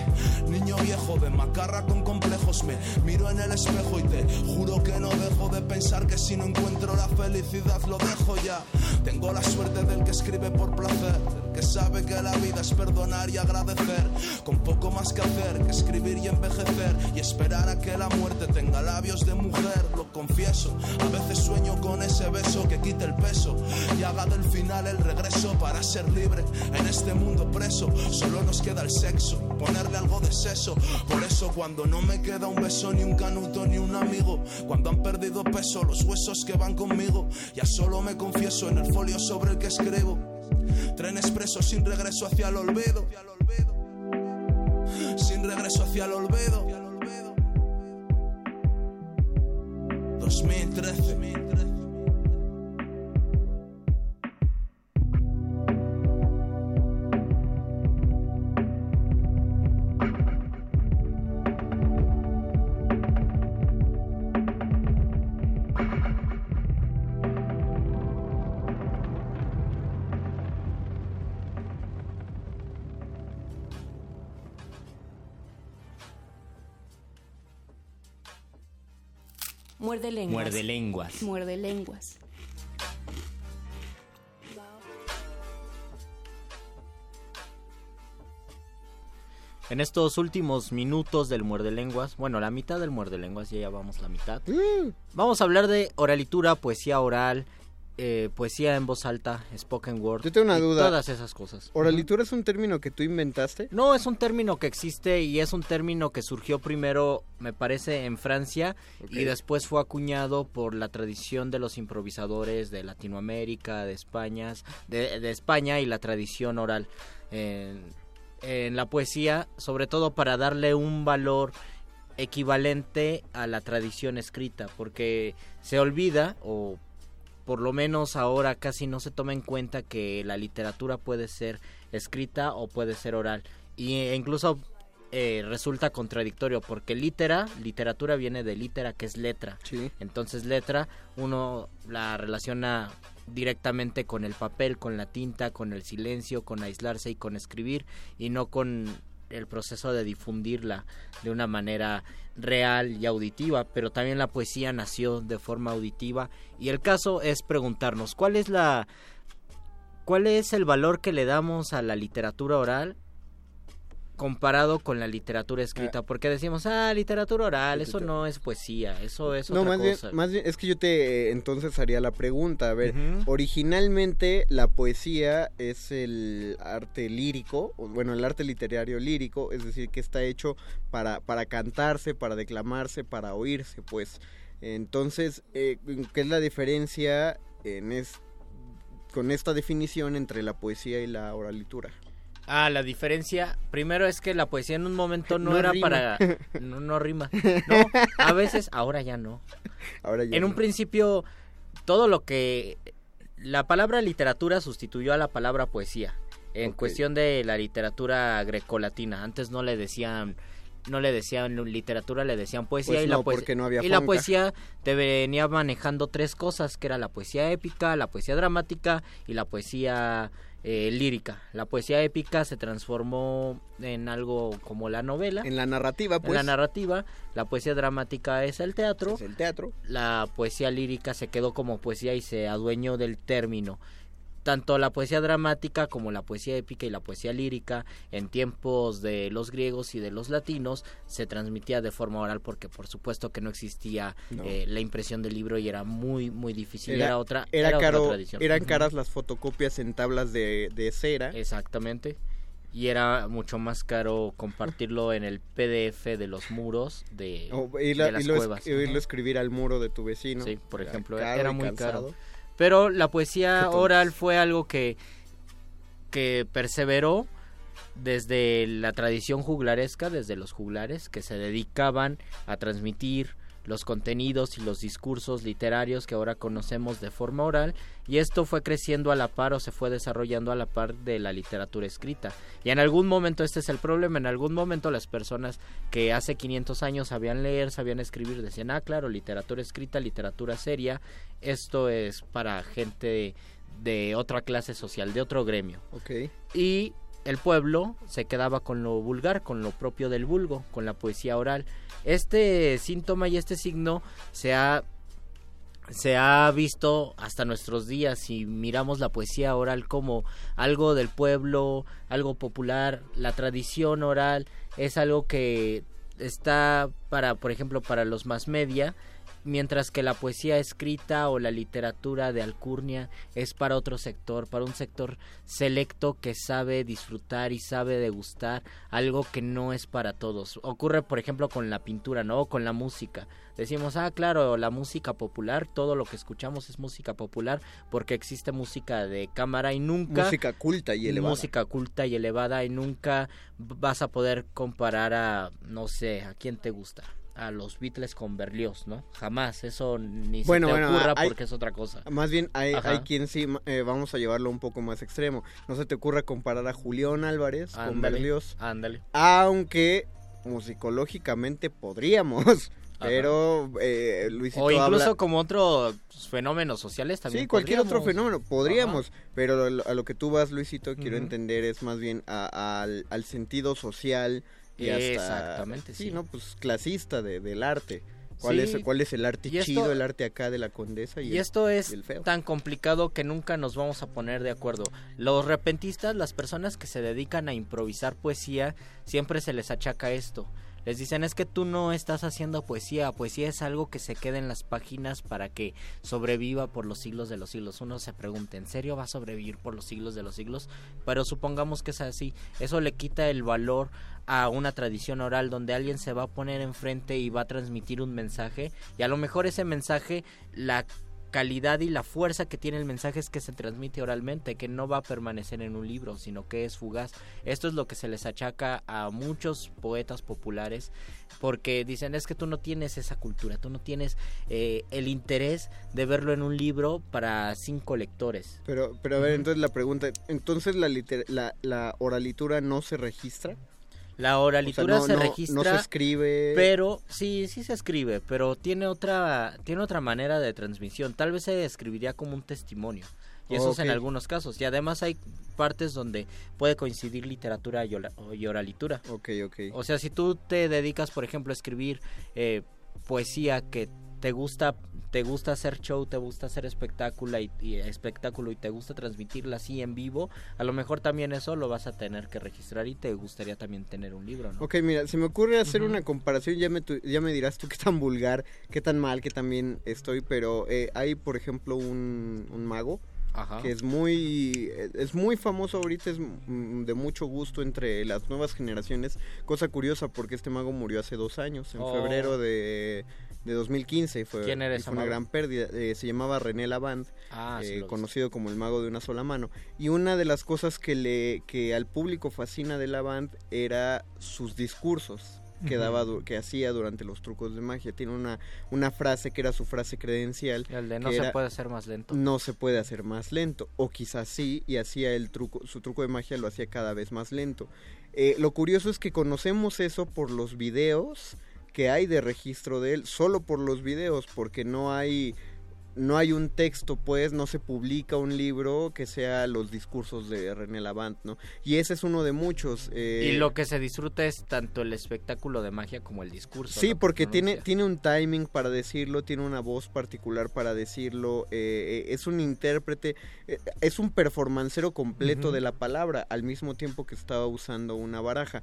niño viejo, de macarra con complejos. Me miro en el espejo y te juro que no dejo de pensar que si no encuentro la felicidad lo dejo ya. Tengo la suerte del que escribe por placer, del que sabe que la vida es perdonar y agradecer, con poco más que hacer que escribir y envejecer y esperar a que la muerte tenga labios de mujer, lo confieso. A veces sueño con ese beso que quite el y haga del final el regreso para ser libre en este mundo preso. Solo nos queda el sexo, ponerle algo de seso. Por eso cuando no me queda un beso, ni un canuto, ni un amigo, cuando han perdido peso los huesos que van conmigo, ya solo me confieso en el folio sobre el que escribo. Tren expreso sin regreso hacia el olvido. Sin regreso hacia el olvido. 2013. Muerde lenguas. Muerde lenguas. Muerde lenguas. En estos últimos minutos del muerde lenguas, bueno, la mitad del muerde lenguas, ya llevamos la mitad. Vamos a hablar de oralitura, poesía oral, eh, poesía en voz alta, spoken word. Yo tengo una duda. Todas esas cosas. ¿Oralitura es un término que tú inventaste? No, es un término que existe y es un término que surgió primero, me parece, en Francia y después fue acuñado por la tradición de los improvisadores de Latinoamérica, de España, de, de España y la tradición oral. En, en la poesía, sobre todo para darle un valor equivalente a la tradición escrita, porque se olvida o por lo menos ahora casi no se toma en cuenta que la literatura puede ser escrita o puede ser oral. Y e incluso eh, resulta contradictorio porque litera, literatura viene de litera que es letra. Entonces letra uno la relaciona directamente con el papel, con la tinta, con el silencio, con aislarse y con escribir y no con el proceso de difundirla de una manera real y auditiva, pero también la poesía nació de forma auditiva. Y el caso es preguntarnos cuál es la cuál es el valor que le damos a la literatura oral comparado con la literatura escrita, porque decimos, ah, literatura oral, eso no es poesía, eso es No, otra más bien, cosa. más bien, es que yo te eh, entonces haría la pregunta. A ver, originalmente la poesía es el arte lírico, bueno, el arte literario lírico, es decir, que está hecho para, para cantarse, para declamarse, para oírse, pues. Entonces, eh, ¿qué es la diferencia en es- con esta definición entre la poesía y la oralitura? Ah, la diferencia, primero es que la poesía en un momento no, No era rima. para... No, no rima. No, a veces, ahora ya no. Ahora ya en un principio, todo lo que la palabra literatura sustituyó a la palabra poesía en cuestión de la literatura grecolatina. Antes no le decían no le decían literatura, le decían poesía Pues y, no, la, poes- porque no había y la poesía te venía manejando tres cosas, que era la poesía épica, la poesía dramática y la poesía eh, lírica. La poesía épica se transformó en algo como la novela. En la narrativa, En pues. la narrativa, la poesía dramática es el teatro. Es el teatro. La poesía lírica se quedó como poesía y se adueñó del término. Tanto la poesía dramática como la poesía épica y la poesía lírica en tiempos de los griegos y de los latinos se transmitía de forma oral porque por supuesto que no existía No. eh, la impresión del libro y era muy muy difícil. Era, otra, era era otra caro, tradición. eran caras las fotocopias en tablas de, de cera. Exactamente. Y era mucho más caro compartirlo en el PDF de los muros de, irla- de las irlo, es- cuevas. irlo Ajá. a escribir al muro de tu vecino. Sí, por Era ejemplo, caro era y muy caro. Pero la poesía oral fue algo que, que perseveró desde la tradición juglaresca, desde los juglares, que se dedicaban a transmitir los contenidos y los discursos literarios que ahora conocemos de forma oral, y esto fue creciendo a la par o se fue desarrollando a la par de la literatura escrita. Y en algún momento este es el problema, en algún momento las personas que hace 500 años sabían leer, sabían escribir, decían, ah, claro, literatura escrita, literatura seria, esto es para gente de otra clase social, de otro gremio. Ok. Y el pueblo se quedaba con lo vulgar, con lo propio del vulgo, con la poesía oral. Este síntoma y este signo se ha se ha visto hasta nuestros días si miramos la poesía oral como algo del pueblo, algo popular, la tradición oral es algo que está para, por ejemplo, para los más media, mientras que la poesía escrita o la literatura de alcurnia es para otro sector, para un sector selecto que sabe disfrutar y sabe degustar algo que no es para todos. Ocurre, por ejemplo, con la pintura, ¿no? O con la música. Decimos, ah, claro, la música popular, todo lo que escuchamos es música popular porque existe música de cámara y nunca... Música culta y elevada. Música culta y elevada y nunca vas a poder comparar a, no sé, a quién te gusta. A los Beatles con Berlioz, ¿no? Jamás, eso ni Bueno, se te bueno, ocurra hay- porque es otra cosa. Más bien hay, hay quien sí, eh, vamos a llevarlo un poco más extremo. No se te ocurra comparar a Julián Álvarez con Berlioz. Ándale. Aunque musicológicamente podríamos. Ajá. Pero eh, Luisito O incluso habla- como otros fenómenos sociales también. Sí, cualquier otro fenómeno, podríamos, pero a lo- que tú vas, Luisito, quiero entender es más bien a- al, al sentido social y hasta... Exactamente, sí. ¿no? Pues clasista de- del arte. ¿Cuál, Sí. es, ¿Cuál es el arte esto- chido, el arte acá de la condesa? Y, Y el- esto es y el feo? tan complicado que nunca nos vamos a poner de acuerdo. Los repentistas, las personas que se dedican a improvisar poesía, siempre se les achaca esto. Les dicen es que tú no estás haciendo poesía, poesía es algo que se queda en las páginas para que sobreviva por los siglos de los siglos. Uno se pregunta, ¿en serio va a sobrevivir por los siglos de los siglos? Pero supongamos que es así. Eso le quita el valor a una tradición oral donde alguien se va a poner enfrente y va a transmitir un mensaje y a lo mejor ese mensaje la calidad y la fuerza que tiene el mensaje es que se transmite oralmente, que no va a permanecer en un libro, sino que es fugaz. Esto es lo que se les achaca a muchos poetas populares, porque dicen es que tú no tienes esa cultura, tú no tienes eh, el interés de verlo en un libro para cinco lectores. Pero, pero a ver, entonces la pregunta, ¿entonces la, la oralitura no se registra? La oralitura O sea, no- se no- registra, no se escribe. pero sí, sí se escribe, pero tiene otra, tiene otra manera de transmisión. Tal vez se escribiría como un testimonio. Y eso es en algunos casos. Y además hay partes donde puede coincidir literatura y, ola- y oralitura. Ok, ok. O sea, si tú te dedicas, por ejemplo, a escribir eh, poesía que te gusta, te gusta hacer show, te gusta hacer espectáculo y, y espectáculo y te gusta transmitirla así en vivo, a lo mejor también eso lo vas a tener que registrar y te gustaría también tener un libro, ¿no? Ok, mira, se me ocurre hacer una comparación, ya me, tu- ya me dirás tú qué tan vulgar, qué tan mal, que también estoy, pero eh, hay, por ejemplo, un, un mago Ajá. que es muy eh, es muy famoso ahorita, es mm, de mucho gusto entre las nuevas generaciones, cosa curiosa porque este mago murió hace dos años, en Oh. febrero de, de 2015, fue, ¿Quién era y ese fue una gran pérdida, eh, se llamaba René Lavand, Ah, sí eh, conocido como el mago de una sola mano. Y una de las cosas que le que al público fascina de Lavand era sus discursos. que daba que hacía durante los trucos de magia. Tiene una, una frase que era su frase credencial. El de no se puede hacer más lento. No se puede hacer más lento. O quizás sí, y hacía el truco, su truco de magia lo hacía cada vez más lento. Eh, lo curioso es que conocemos eso por los videos que hay de registro de él, solo por los videos, porque no hay no hay un texto, pues, no se publica un libro que sea los discursos de René Lavant, ¿no? Y ese es uno de muchos. eh, Y lo que se disfruta es tanto el espectáculo de magia como el discurso. Sí, porque tiene, tiene un timing para decirlo, tiene una voz particular para decirlo, eh, eh, es un intérprete, eh, es un performancero completo de la palabra, al mismo tiempo que estaba usando una baraja.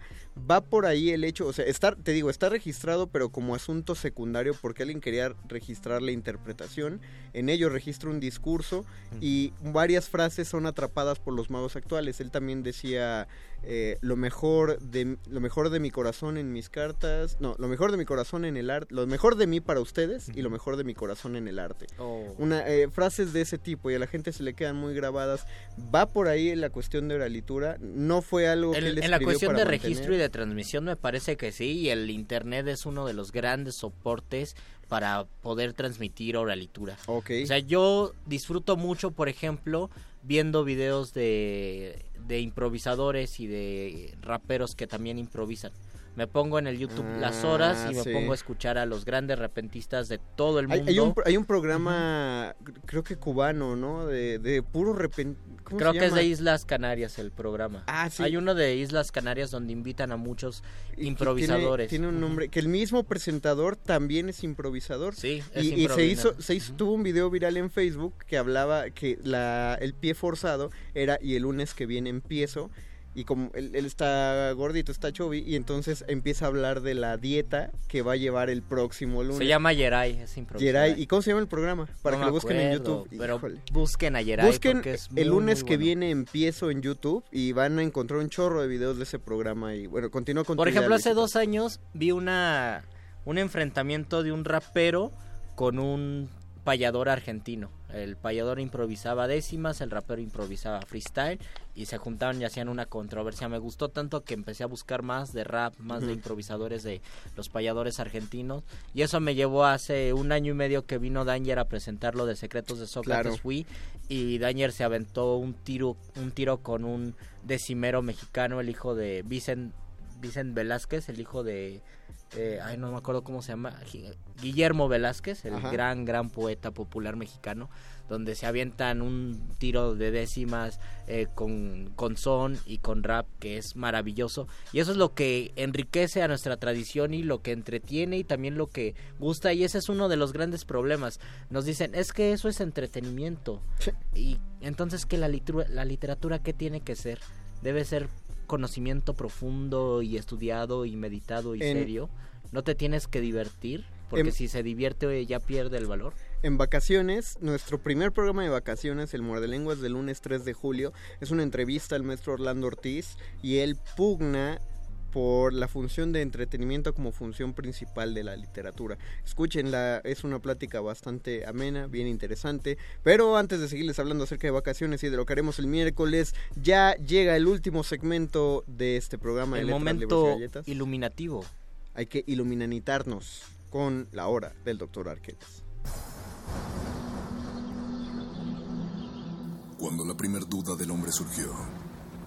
Va por ahí el hecho, o sea, está, te digo, está registrado, pero como asunto secundario, porque alguien quería registrar la interpretación, en ello registra un discurso y varias frases son atrapadas por los magos actuales. Él también decía eh, lo mejor de lo mejor de mi corazón en mis cartas, no, lo mejor de mi corazón en el arte, lo mejor de mí para ustedes y lo mejor de mi corazón en el arte. Oh. Una eh, frases de ese tipo y a la gente se le quedan muy grabadas. Va por ahí en la cuestión de oralitura, no fue algo que En, él en la cuestión para de registro y de transmisión me parece que sí, y el Internet es uno de los grandes soportes para poder transmitir oralitura. Ok. O sea, yo disfruto mucho, por ejemplo, viendo videos de, de improvisadores y de raperos que también improvisan. Me pongo en el YouTube las horas y me Ah, sí. pongo a escuchar a los grandes repentistas de todo el mundo. hay un, hay un programa, creo que cubano, ¿no? De, de puro repent... ¿cómo Creo se que es de Islas Canarias el programa. Ah, sí. Hay uno de Islas Canarias donde invitan a muchos improvisadores. Tiene, tiene un nombre, que el mismo presentador también es improvisador. Sí, es y, y se hizo, se hizo, tuvo un video viral en Facebook que hablaba que la, el pie forzado era y el lunes que viene empiezo. Y como él, él está gordito, está chubby, y entonces empieza a hablar de la dieta que va a llevar el próximo lunes. Se llama Yeray, es improvisador. Yeray. ¿Y cómo se llama el programa? Para No que lo busquen en YouTube. Pero Híjole. busquen a Yeray Busquen el lunes que viene empiezo en YouTube y van a encontrar un chorro de videos de ese programa y bueno, continúa con Por ejemplo, hace dos años vi una un enfrentamiento de un rapero con un payador argentino. El payador improvisaba décimas, el rapero improvisaba freestyle y se juntaban y hacían una controversia. Me gustó tanto que empecé a buscar más de rap, más de improvisadores de los payadores argentinos. Y eso me llevó hace un año y medio que vino Danger a presentar lo de Secretos de Sócrates Claro. Fui y Danger se aventó un tiro, un tiro con un decimero mexicano, el hijo de Vicent, Vicent Velázquez, el hijo de eh, ay no me acuerdo cómo se llama Guillermo Velázquez, el Ajá. gran gran poeta popular mexicano, donde se avientan un tiro de décimas eh, con, con son y con rap que es maravilloso y eso es lo que enriquece a nuestra tradición y lo que entretiene y también lo que gusta y ese es uno de los grandes problemas. Nos dicen, es que eso es entretenimiento. Y entonces que la literatura, la literatura qué tiene que ser? Debe ser conocimiento profundo y estudiado y meditado y En- serio. No te tienes que divertir, porque En- si se divierte ya pierde el valor. En vacaciones, nuestro primer programa de vacaciones, el Muerde Lenguas del lunes 3 de julio, es una entrevista al maestro Orlando Ortiz y él pugna por la función de entretenimiento como función principal de la literatura. Escúchenla, es una plática bastante amena, bien interesante. Pero antes de seguirles hablando acerca de vacaciones y de lo que haremos el miércoles, ya llega el último segmento de este programa de El Letras, momento Libros y Galletas. iluminativo. Hay que iluminanitarnos con la hora del doctor Arqueles. Cuando la primer duda del hombre surgió,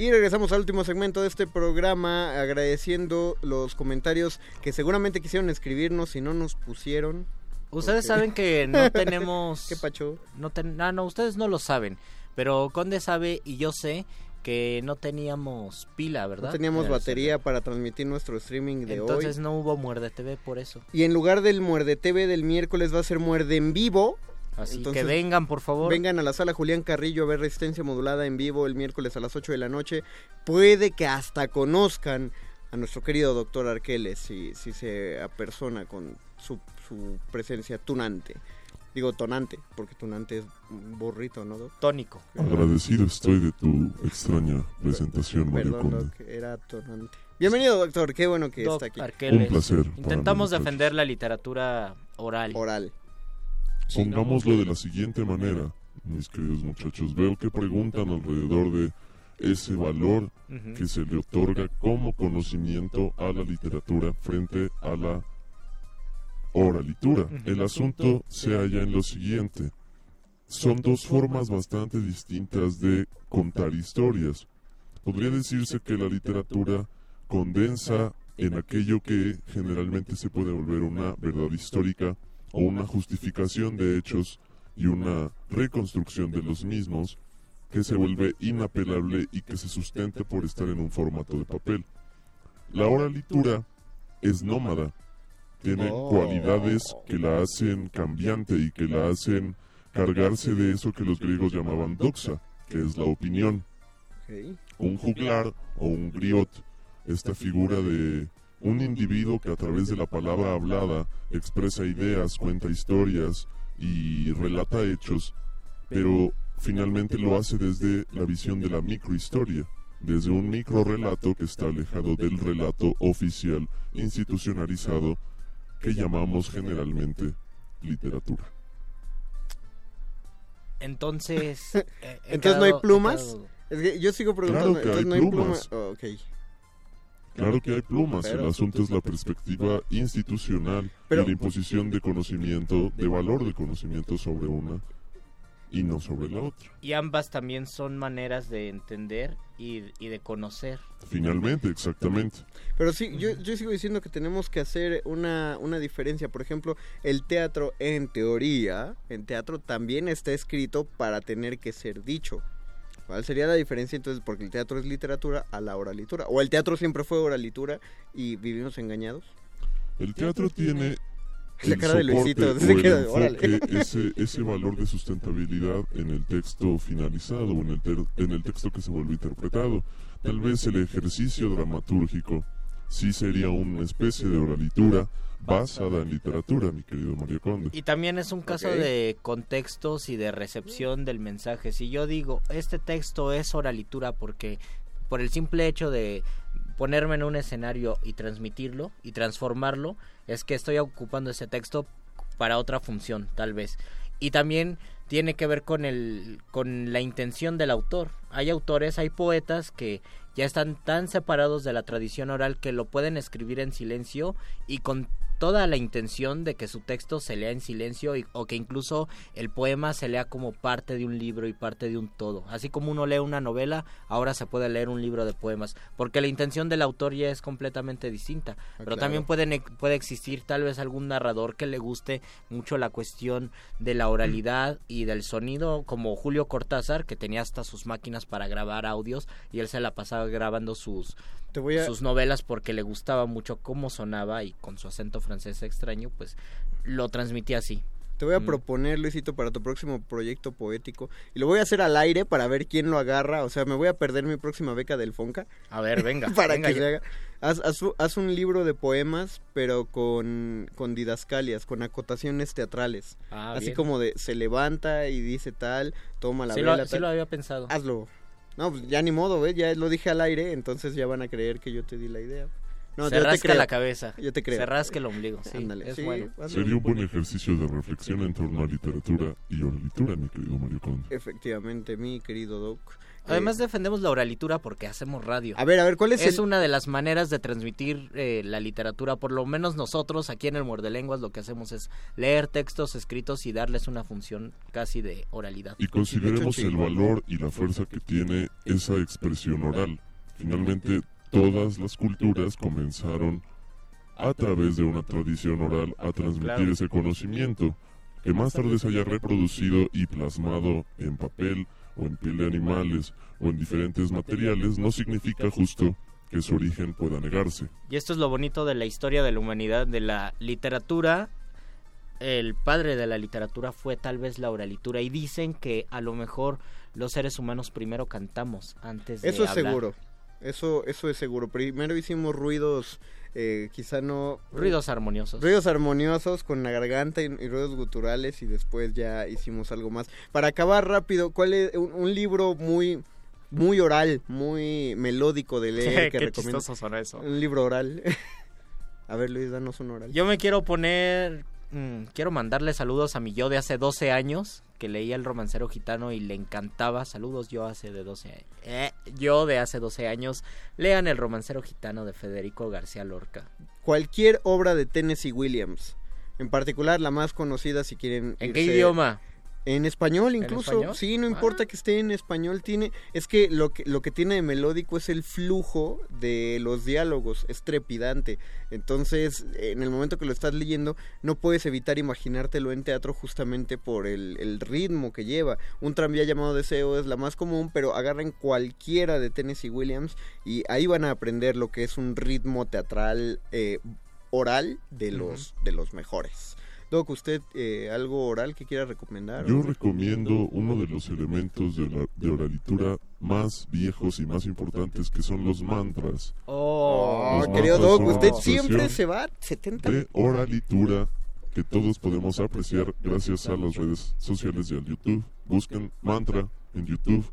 Y regresamos al último segmento de este programa agradeciendo los comentarios que seguramente quisieron escribirnos y no nos pusieron. Ustedes Porque- saben que no tenemos... ¿Qué pacho? No ten- ah, no, ustedes no lo saben. Pero Conde sabe y yo sé que no teníamos pila, ¿verdad? No teníamos batería para transmitir nuestro streaming de Entonces hoy. no hubo Muerde TV por eso. Y en lugar del Muerde TV del miércoles va a ser Muerde en vivo. Así Entonces, que vengan, por favor. Vengan a la sala Julián Carrillo a ver Resistencia Modulada en vivo el miércoles a las 8 de la noche. Puede que hasta conozcan a nuestro querido doctor Arqueles si, si se apersona con su, su presencia tunante. Digo tonante, porque tunante es un burrito, ¿no, Doc? Tónico. Agradecido estoy de tu extraña presentación, Mario Perdón, Conde. Doc, era tonante. Bienvenido, doctor, qué bueno que Doc está aquí. Arqueles. Un placer Intentamos defender la literatura oral. Oral. Pongámoslo de la siguiente manera, mis queridos muchachos. Veo que preguntan alrededor de ese valor que se le otorga como conocimiento a la literatura frente a la oralitura. El asunto se halla en lo siguiente. Son dos formas bastante distintas de contar historias. Podría decirse que la literatura condensa en aquello que generalmente se puede volver una verdad histórica o una justificación de hechos y una reconstrucción de los mismos que se vuelve inapelable y que se sustenta por estar en un formato de papel. La oralitura es nómada, tiene Oh. cualidades que la hacen cambiante y que la hacen cargarse de eso que los griegos llamaban doxa, que es la opinión. Un juglar o un griot, esta figura de un individuo que a través de la palabra hablada expresa ideas, cuenta historias y relata hechos, pero finalmente lo hace desde la visión de la microhistoria, desde un microrelato que está alejado del relato oficial institucionalizado que llamamos generalmente literatura. Entonces. eh, Entonces no hay plumas. quedado- Es que yo sigo preguntando, Claro que entonces hay no hay plumas. Oh. Claro que hay plumas, el asunto es la perspectiva institucional y la imposición de conocimiento, de valor de conocimiento sobre una y no sobre la otra. Y ambas también son maneras de entender y, y de conocer. Finalmente, exactamente. Pero sí, yo, yo sigo diciendo que tenemos que hacer una, una diferencia. Por ejemplo, el teatro, en teoría, en teatro también está escrito para tener que ser dicho. ¿Cuál sería la diferencia entonces? Porque el teatro es literatura a la oralitura. ¿O el teatro siempre fue oralitura y vivimos engañados? El teatro tiene La el cara de soporte Luisito, se queda, órale. ese, ese valor de sustentabilidad en el texto finalizado o en el, ter- en el texto que se vuelve interpretado. Tal vez el ejercicio dramatúrgico sí sería una especie de oralitura basada en literatura, mi querido Mario Conde. Y también es un caso de contextos y de recepción del mensaje. Si yo digo, este texto es oralitura porque por el simple hecho de ponerme en un escenario y transmitirlo y transformarlo, es que estoy ocupando ese texto para otra función, tal vez. Y también tiene que ver con el con la intención del autor. Hay autores, hay poetas que ya están tan separados de la tradición oral que lo pueden escribir en silencio y con toda la intención de que su texto se lea en silencio y- o que incluso el poema se lea como parte de un libro y parte de un todo. Así como uno lee una novela, ahora se puede leer un libro de poemas, porque la intención del autor ya es completamente distinta. Pero claro. también pueden, puede existir tal vez algún narrador que le guste mucho la cuestión de la oralidad y del sonido, como Julio Cortázar, que tenía hasta sus máquinas para grabar audios y él se la pasaba grabando sus, Te voy a- sus novelas porque le gustaba mucho cómo sonaba y con su acento francés extraño, pues lo transmitía así. Te voy a Mm. proponer, Luisito, para tu próximo proyecto poético. Y lo voy a hacer al aire para ver quién lo agarra. O sea, me voy a perder mi próxima beca del Fonca. A ver, venga. para venga, que se haga. Haz, haz un libro de poemas, pero con, con didascalias, con acotaciones teatrales. Ah, Así bien. como de se levanta y dice tal, toma la Sí lo- sí lo había pensado. Hazlo. No, pues ya ni modo, ¿ves? Ya lo dije al aire, entonces ya van a creer que yo te di la idea. No, se yo te rasca creo. la cabeza. Yo te creo. Se rasca el ombligo. Sí, Ándale, es sí, bueno. Sería un buen ejercicio de reflexión en torno a literatura y oralitura, mi querido Mario Conde. Efectivamente, mi querido Doc. Además defendemos la oralitura porque hacemos radio. A ver, a ver, ¿cuál es Es el- una de las maneras de transmitir eh, la literatura. Por lo menos nosotros aquí en el Muerde Lenguas lo que hacemos es leer textos escritos y darles una función casi de oralidad. Y consideremos el valor y la fuerza que tiene esa expresión oral. Finalmente, todas las culturas comenzaron a través de una tradición oral a transmitir ese conocimiento, que más tarde se haya reproducido y plasmado en papel o en piel de animales o en diferentes materiales, no significa justo que su origen pueda negarse. Y esto es lo bonito de la historia de la humanidad, de la literatura. El padre de la literatura fue tal vez la oralitura y dicen que a lo mejor los seres humanos primero cantamos antes de Eso es hablar. seguro. Eso, eso es seguro. Primero hicimos ruidos, eh, quizá no... Ruidos armoniosos. Ruidos armoniosos con la garganta y, y ruidos guturales y después ya hicimos algo más. Para acabar rápido, ¿cuál es un, un libro muy muy oral, muy melódico de leer que Qué recomiendo? suena eso. Un libro oral. A ver, Luis, danos un oral. Yo me quiero poner... mm, quiero mandarle saludos a mi yo de hace 12 años, que leía El romancero gitano y le encantaba. Saludos yo hace de 12 años. Eh, yo de hace 12 años. Lean El romancero gitano de Federico García Lorca. Cualquier obra de Tennessee Williams, en particular la más conocida si quieren... ¿En qué idioma? En español incluso, español? sí, no importa que esté en español, tiene, es que lo que lo que tiene de melódico es el flujo de los diálogos, es trepidante. Entonces, en el momento que lo estás leyendo, no puedes evitar imaginártelo en teatro justamente por el, el ritmo que lleva. Un tranvía llamado Deseo es la más común, pero agarren cualquiera de Tennessee Williams y ahí van a aprender lo que es un ritmo teatral eh, oral de los, de los mejores. Doc, ¿usted eh, algo oral que quiera recomendar? Yo recomiendo uno de los elementos de, la, de oralitura más viejos y más importantes que son los mantras. Oh, Los querido mantras Doc, usted siempre se va 70 de oralitura que todos podemos apreciar gracias a las redes sociales y al YouTube. Busquen mantra en YouTube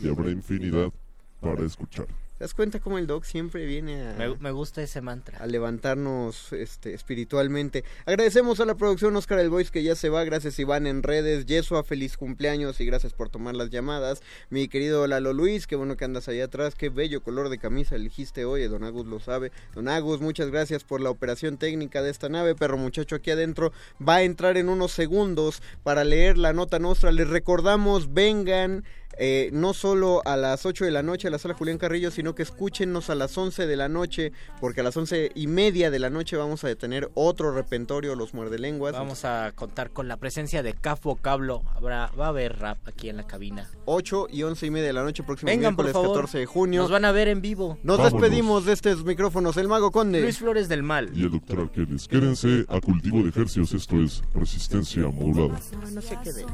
y habrá infinidad para escuchar. ¿Te das cuenta cómo el Doc siempre viene a, Me, me gusta ese mantra. a levantarnos este, espiritualmente? Agradecemos a la producción Oscar El Voice que ya se va. Gracias Iván en redes. Yesua, feliz cumpleaños y gracias por tomar las llamadas. Mi querido Lalo Luis, qué bueno que andas ahí atrás. Qué bello color de camisa elegiste hoy. Don Agus lo sabe. Don Agus, muchas gracias por la operación técnica de esta nave. Perro muchacho aquí adentro va a entrar en unos segundos para leer la nota nuestra. Les recordamos, vengan. Eh, no solo a las 8 de la noche a la sala Julián Carrillo, sino que escúchenos a las 11 de la noche, porque a las 11 y media de la noche vamos a detener otro repentorio, los muerdelenguas. Vamos a contar con la presencia de Caf Vocablo. Habrá, va a haber rap aquí en la cabina. 8 y 11 y media de la noche, próximo Vengan, por miércoles favor. 14 de junio. Nos van a ver en vivo. Nos Vámonos. despedimos de estos micrófonos, el Mago Conde. Luis Flores del Mal. Y el doctor Arqueles. Quédense a cultivo de ejercicios, esto es resistencia modulada. No se quede.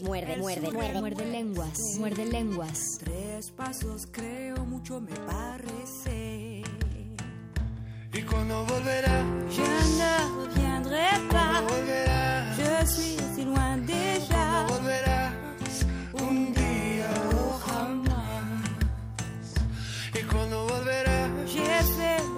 Muerde, muerde, muerde, muerde lenguas, muerde lenguas. Tres pasos creo mucho me parece. ¿Y cuando volverá? Je ne reviendrai pas. Je suis si loin déjà. volverás? Un día o jamás. ¿Y cuando volverás? J'ai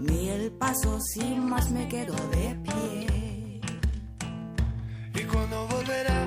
Mil pasos y más me quedo de pie. ¿Y cuando volverá?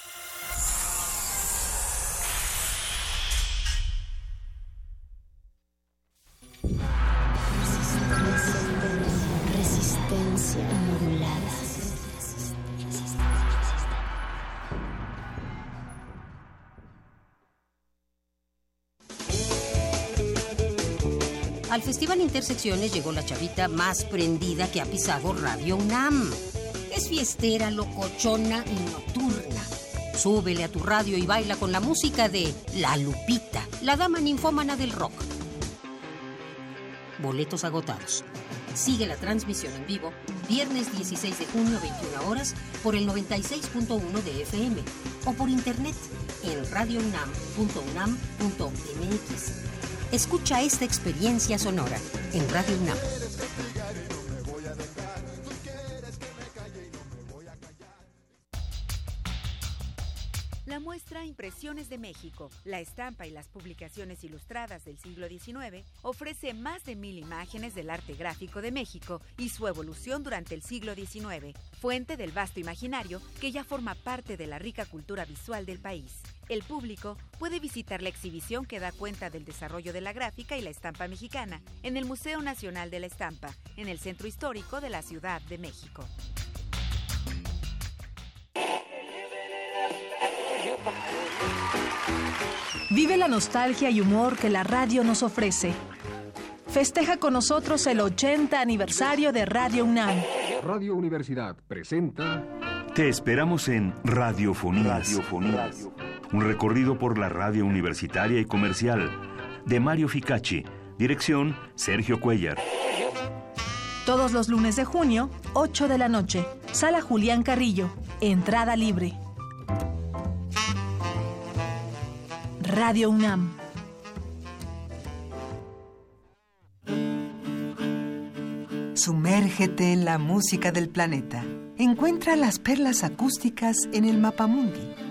Al Festival Intersecciones llegó la chavita más prendida que ha pisado Radio UNAM. Es fiestera, locochona y nocturna. Súbele a tu radio y baila con la música de La Lupita, la dama ninfómana del rock. Boletos agotados. Sigue la transmisión en vivo viernes 16 de junio 21 horas por el 96.1 de FM o por internet en radiounam.unam.mx. Escucha esta experiencia sonora en Radio UNAM. La muestra Impresiones de México, la estampa y las publicaciones ilustradas del siglo XIX ofrece más de mil imágenes del arte gráfico de México y su evolución durante el siglo XIX, fuente del vasto imaginario que ya forma parte de la rica cultura visual del país. El público puede visitar la exhibición que da cuenta del desarrollo de la gráfica y la estampa mexicana en el Museo Nacional de la Estampa, en el Centro Histórico de la Ciudad de México. Vive la nostalgia y humor que la radio nos ofrece. Festeja con nosotros el 80 aniversario de Radio UNAM. Radio Universidad presenta Te esperamos en Radiofonías. Radiofonías. Un recorrido por la radio universitaria y comercial. De Mario Ficacci. Dirección Sergio Cuellar. Todos los lunes de junio, 8 de la noche. Sala Julián Carrillo. Entrada libre. Radio UNAM. Sumérgete en la música del planeta. Encuentra las perlas acústicas en el Mapamundi.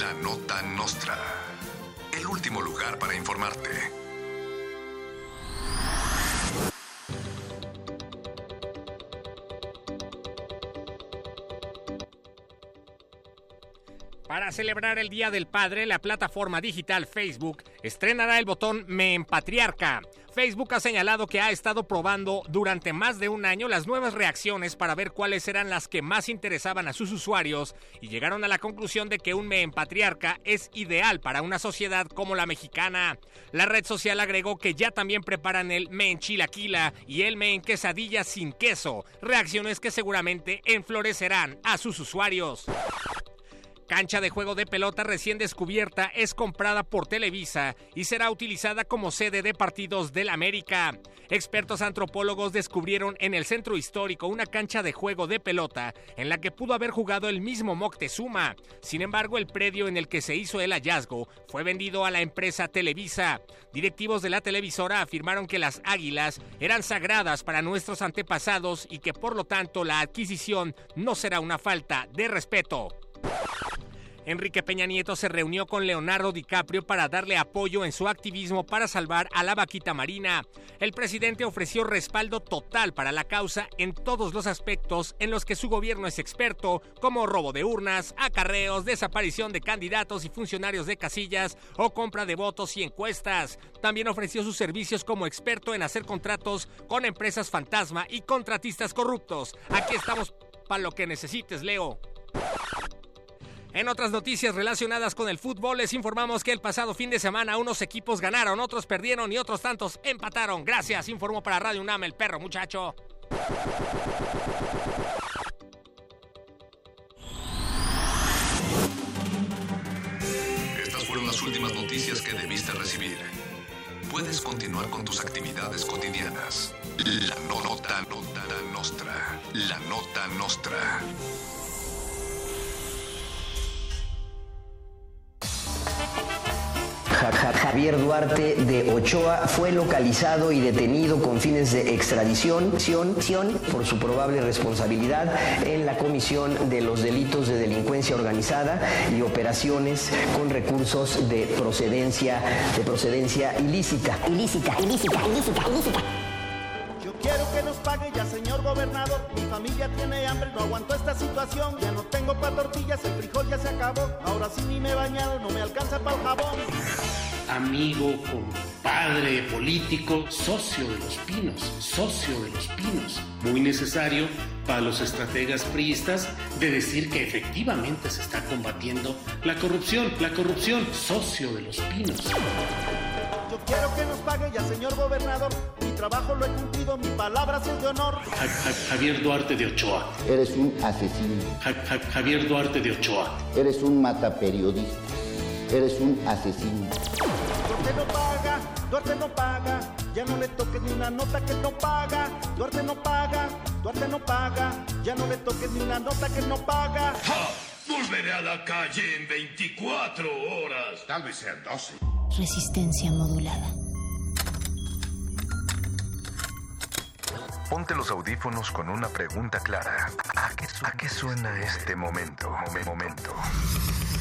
La, nota nostra. El último lugar para informarte. Para celebrar el Día del Padre, la plataforma digital Facebook estrenará el botón Me Empatriarca. Facebook ha señalado que ha estado probando durante más de un año las nuevas reacciones para ver cuáles eran las que más interesaban a sus usuarios y llegaron a la conclusión de que un Me Empatriarca es ideal para una sociedad como la mexicana. La red social agregó que ya también preparan el Me Enchilaquila y el Me en Quesadilla sin queso, reacciones que seguramente enflorecerán a sus usuarios. Cancha de juego de pelota recién descubierta es comprada por Televisa y será utilizada como sede de partidos del América. Expertos antropólogos descubrieron en el centro histórico una cancha de juego de pelota en la que pudo haber jugado el mismo Moctezuma. Sin embargo, el predio en el que se hizo el hallazgo fue vendido a la empresa Televisa. Directivos de la televisora afirmaron que las águilas eran sagradas para nuestros antepasados y que por lo tanto la adquisición no será una falta de respeto. Enrique Peña Nieto se reunió con Leonardo DiCaprio para darle apoyo en su activismo para salvar a la vaquita marina. El presidente ofreció respaldo total para la causa en todos los aspectos en los que su gobierno es experto, como robo de urnas, acarreos, desaparición de candidatos y funcionarios de casillas o compra de votos y encuestas. También ofreció sus servicios como experto en hacer contratos con empresas fantasma y contratistas corruptos. Aquí estamos para lo que necesites, Leo. En otras noticias relacionadas con el fútbol, les informamos que el pasado fin de semana unos equipos ganaron, otros perdieron y otros tantos empataron. Gracias, informó para Radio UNAM el perro muchacho. Estas fueron las últimas noticias que debiste recibir. Puedes continuar con tus actividades cotidianas. La nota, nota nostra. La nota nostra. Javier Duarte de Ochoa fue localizado y detenido con fines de extradición ción- ción por su probable responsabilidad en la comisión de los delitos de delincuencia organizada y operaciones con recursos de procedencia de procedencia ilícita. Ilícita, ilícita, ilícita, ilícita. Quiero que nos pague ya, señor gobernador. Mi familia tiene hambre, no aguanto esta situación. Ya no tengo pa' tortillas, el frijol ya se acabó. Ahora sí ni me he bañado, no me alcanza para el jabón. amigo, compadre, político, socio de los pinos, socio de los pinos. Muy necesario para los estrategas priistas de decir que efectivamente se está combatiendo la corrupción, la corrupción, socio de los pinos. Quiero que nos pague ya, señor gobernador. Mi trabajo lo he cumplido, mi palabra es de honor. Ja- Ja- Javier Duarte de Ochoa. Eres un asesino. Ja- Ja- Javier Duarte de Ochoa. Eres un mataperiodista. Eres un asesino. Duarte no paga, Duarte no paga. Ya no le toques ni una nota que no paga. Duarte no paga, Duarte no paga. Ya no le toques ni una nota que no paga. Volveré a la calle en 24 horas. Tal vez sean 12. Resistencia modulada. Ponte los audífonos con una pregunta clara. ¿A qué, su- a qué suena este momento? Momen- Momento.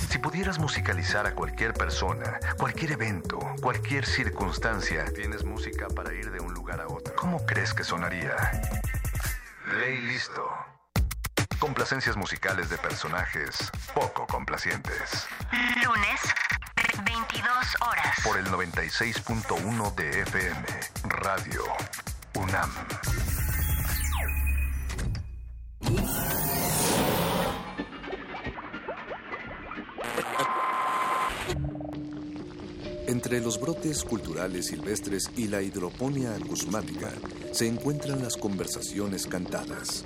Si pudieras musicalizar a cualquier persona, cualquier evento, cualquier circunstancia, tienes música para ir de un lugar a otro. ¿Cómo crees que sonaría? Ley listo. Complacencias musicales de personajes poco complacientes. Lunes, 22 horas. Por el 96.1 de FM, Radio UNAM. Entre los brotes culturales silvestres y la hidroponía acusmática se encuentran las conversaciones cantadas.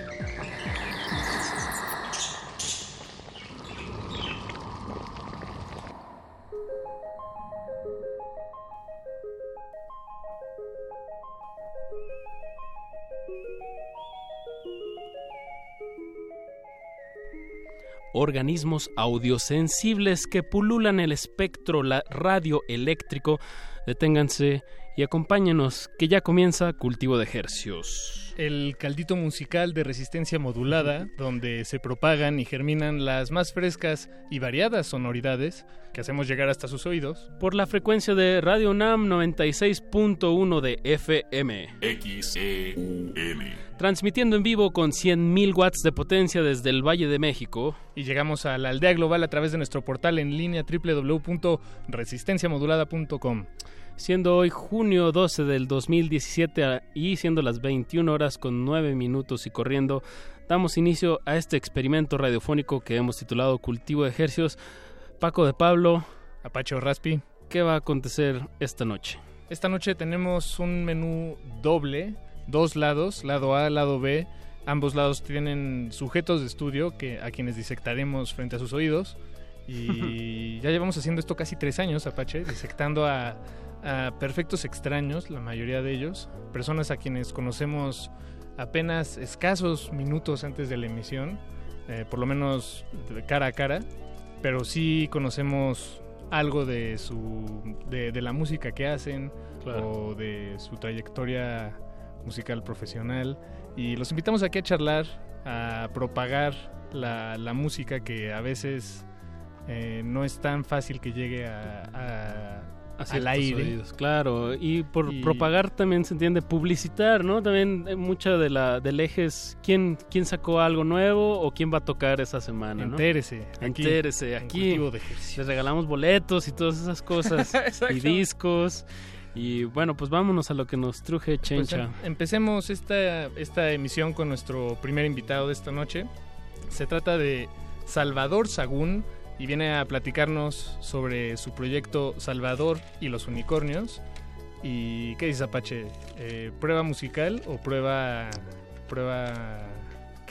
Organismos audiosensibles que pululan el espectro radioeléctrico. Deténganse y acompáñenos, que ya comienza Cultivo de Hercios. El caldito musical de resistencia modulada, donde se propagan y germinan las más frescas y variadas sonoridades que hacemos llegar hasta sus oídos. Por la frecuencia de Radio UNAM 96.1 de FM. XEUN. Transmitiendo en vivo con 100.000 watts de potencia desde el Valle de México. Y llegamos a la aldea global a través de nuestro portal en línea www.resistenciamodulada.com. Siendo hoy junio 12 del 2017 a- y siendo las 21 horas con 9 minutos y corriendo, damos inicio a este experimento radiofónico que hemos titulado Cultivo de Ejercios. Paco de Pablo. Apache Raspi. ¿Qué va a acontecer esta noche? Esta noche tenemos un menú doble, dos lados, lado A, lado B. Ambos lados tienen sujetos de estudio que, a quienes disectaremos frente a sus oídos. Y ya llevamos haciendo esto casi tres años, Apache, disectando a, a perfectos extraños, la mayoría de ellos, personas a quienes conocemos apenas escasos minutos antes de la emisión, eh, por lo menos de cara a cara, pero sí conocemos algo de su de, de la música que hacen Claro. o de su trayectoria musical profesional y los invitamos aquí a charlar a propagar la, la música que a veces eh, no es tan fácil que llegue a, a- A al aire oídos, claro. Y por Y- propagar también se entiende publicitar, ¿no? También eh, mucha de la del eje es quién, quién sacó algo nuevo o quién va a tocar esa semana, ¿no? Entérese, aquí, Entérese, en aquí. De. Les regalamos boletos y todas esas cosas. Y discos. Y bueno, pues vámonos a lo que nos truje Pues, Chencha. em- empecemos esta, esta emisión con nuestro primer invitado de esta noche. Se trata de Salvador Sagún y viene a platicarnos sobre su proyecto Salvador y los unicornios. ¿Y qué dices, Apache? Eh, ¿Prueba musical o prueba... prueba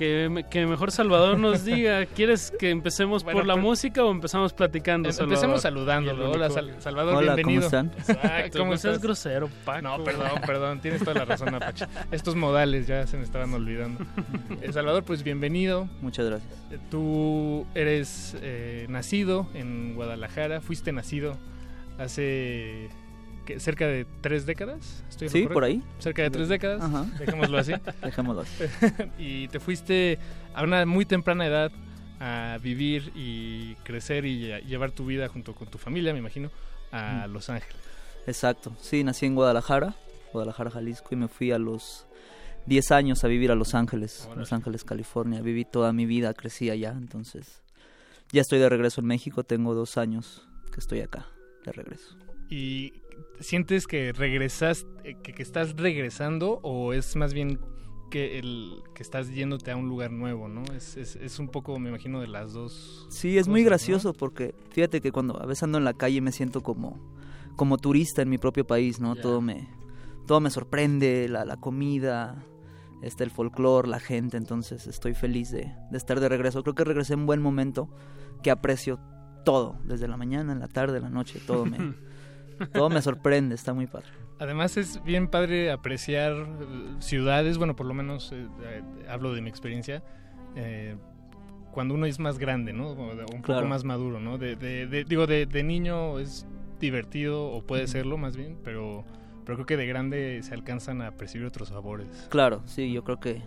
Que, me- que mejor Salvador nos diga, ¿quieres que empecemos Bueno, por la música o empezamos platicando? Em- Salvador? empecemos saludándolo. Hola, Salvador, Hola, ¿cómo bienvenido. están? Exacto, ¿cómo No seas estás? grosero, Paco. No, perdón, perdón, tienes toda la razón, Apache. Estos modales ya se me estaban olvidando. Eh, Salvador, pues bienvenido. Muchas gracias. Eh, Tú eres eh, nacido en Guadalajara, fuiste nacido hace cerca de tres décadas. ¿Estoy en lo Sí, por ahí. Cerca de tres décadas, Ajá. dejémoslo así. Dejémoslo así. y te fuiste a una muy temprana edad a vivir y crecer y llevar tu vida junto con tu familia, me imagino, a Mm. Los Ángeles. Exacto. Sí, nací en Guadalajara, Guadalajara, Jalisco, y me fui a los 10 años a vivir a Los Ángeles, Los Ángeles, California. Viví toda mi vida, crecí allá, entonces ya estoy de regreso en México. Tengo dos años que estoy acá, de regreso. ¿Y sientes que regresas, eh, que, que estás regresando o es más bien que el que estás yéndote a un lugar nuevo, ¿no? Es, es, es un poco, me imagino, de las dos. Sí, es muy gracioso porque fíjate que cuando a veces ando en la calle me siento como, como turista en mi propio país, ¿no? Todo me todo me sorprende, la, la comida, este, el folclore, la gente, entonces estoy feliz de, de estar de regreso. Creo que regresé en buen momento, que aprecio todo, desde la mañana, en la tarde, en la noche, todo me, todo me sorprende, está muy padre. Además es bien padre apreciar eh, ciudades, bueno, por lo menos eh, eh, hablo de mi experiencia, eh, cuando uno es más grande, ¿no? O un Claro. poco más maduro, ¿no? De, de- de- digo, de, de niño es divertido, o puede serlo más bien, pero, pero creo que de grande se alcanzan a percibir otros sabores. Claro, sí, yo creo que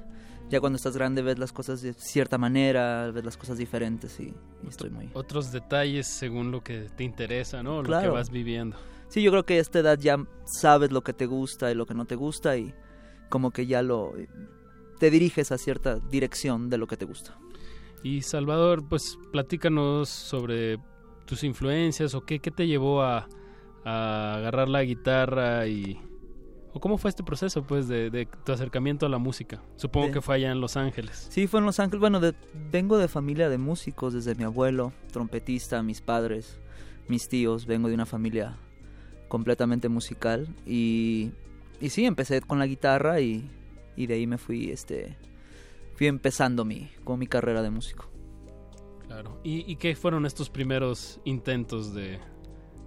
ya cuando estás grande ves las cosas de cierta manera, ves las cosas diferentes y, y estoy muy... Otros detalles según lo que te interesa, ¿no? Lo que vas viviendo. Sí, yo creo que a esta edad ya sabes lo que te gusta y lo que no te gusta y como que ya lo te diriges a cierta dirección de lo que te gusta. Y Salvador, pues platícanos sobre tus influencias o qué, qué te llevó a, a agarrar la guitarra y... ¿O cómo fue este proceso, pues, de, de tu acercamiento a la música? Supongo De- que fue allá en Los Ángeles. Sí, fue en Los Ángeles. Bueno, de- vengo de familia de músicos, desde mi abuelo, trompetista, mis padres, mis tíos. Vengo de una familia completamente musical y, y sí, empecé con la guitarra y, y de ahí me fui, este, fui empezando mi, con mi carrera de músico. Claro. ¿Y, y qué fueron estos primeros intentos de,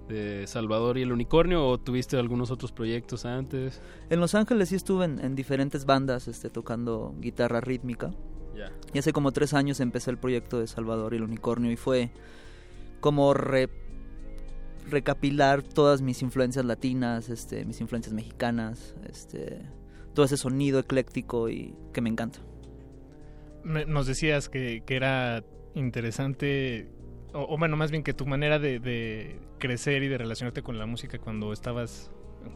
de Salvador y el Unicornio o tuviste algunos otros proyectos antes? En Los Ángeles sí estuve en, en diferentes bandas este, tocando guitarra rítmica. Y hace como tres años empecé el proyecto de Salvador y el Unicornio y fue como re- recapilar todas mis influencias latinas, este, mis influencias mexicanas, este, todo ese sonido ecléctico y que me encanta. Me- nos decías que, que era interesante, o, o bueno, más bien que tu manera de, de crecer y de relacionarte con la música cuando estabas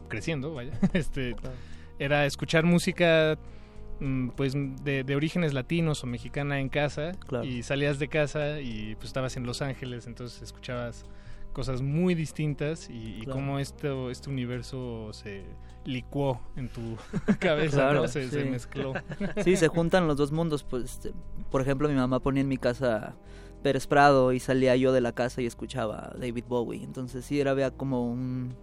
creciendo, vaya, este, era escuchar música mm, pues de, de orígenes latinos o mexicana en casa Claro. y salías de casa y pues estabas en Los Ángeles, entonces escuchabas cosas muy distintas y, y Claro. cómo esto, este universo se licuó en tu cabeza, Claro, ¿no? se, se sí. mezcló. Sí, se juntan los dos mundos. Pues, este, por ejemplo, mi mamá ponía en mi casa Pérez Prado y salía yo de la casa y escuchaba a David Bowie. Entonces sí, era como un...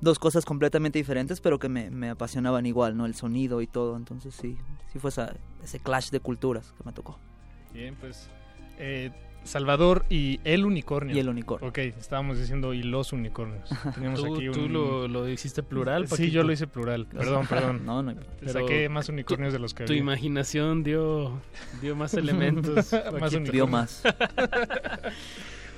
dos cosas completamente diferentes, pero que me, me apasionaban igual, ¿no? El sonido y todo. Entonces sí, sí fue esa- ese clash de culturas que me tocó. Bien, pues eh, Salvador y el unicornio. Y el unicornio. Ok, estábamos diciendo y los unicornios. Teníamos ¿Tú, aquí tú un... lo, lo hiciste plural? Sí, yo lo hice plural. Perdón, perdón. No, no. Te Saqué más unicornios de los que Tu había. imaginación dio, dio más elementos. Más. Vio más.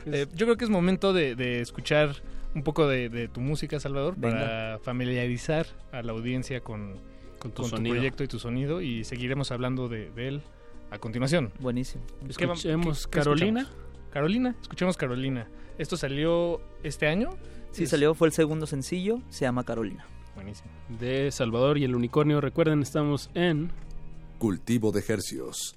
Eh, yo creo que es momento de, de escuchar un poco de, de tu música, Salvador, Venga. para familiarizar a la audiencia con, Con tu con tu proyecto y tu sonido y seguiremos hablando de, de él a continuación. Buenísimo. ¿Qué va- Escuchemos qué- qué Carolina. escuchamos? Carolina, escuchemos Carolina. ¿Esto salió este año? Sí, Es- salió, fue el segundo sencillo, se llama Carolina. Buenísimo. De Salvador y el Unicornio. Recuerden, estamos en... Cultivo de Hercios.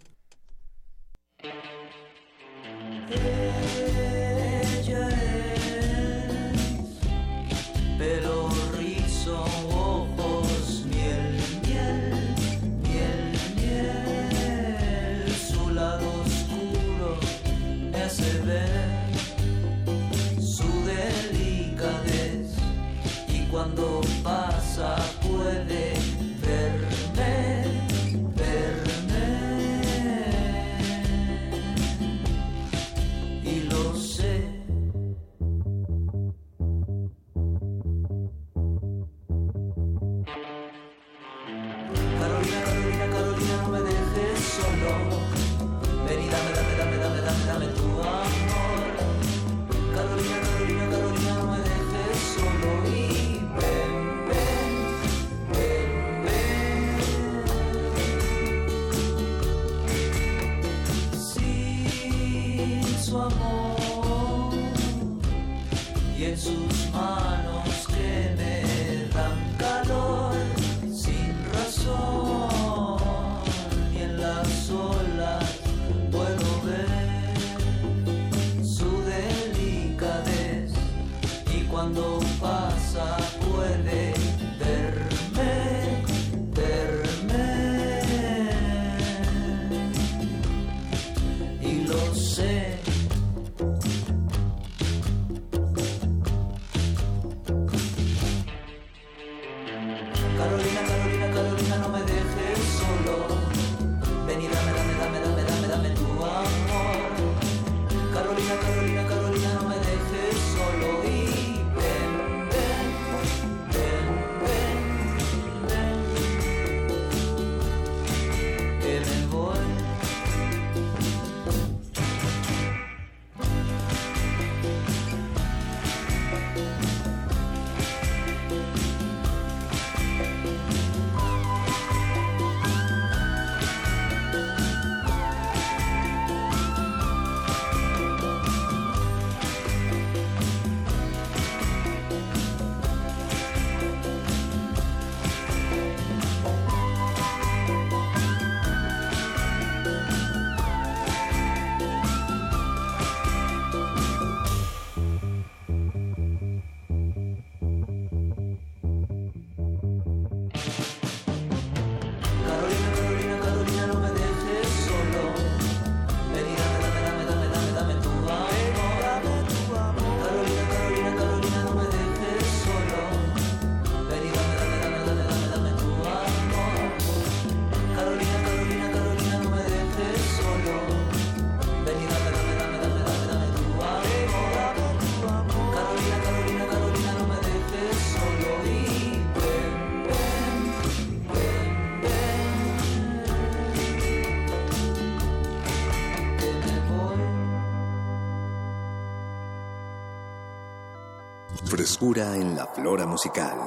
En la flora musical.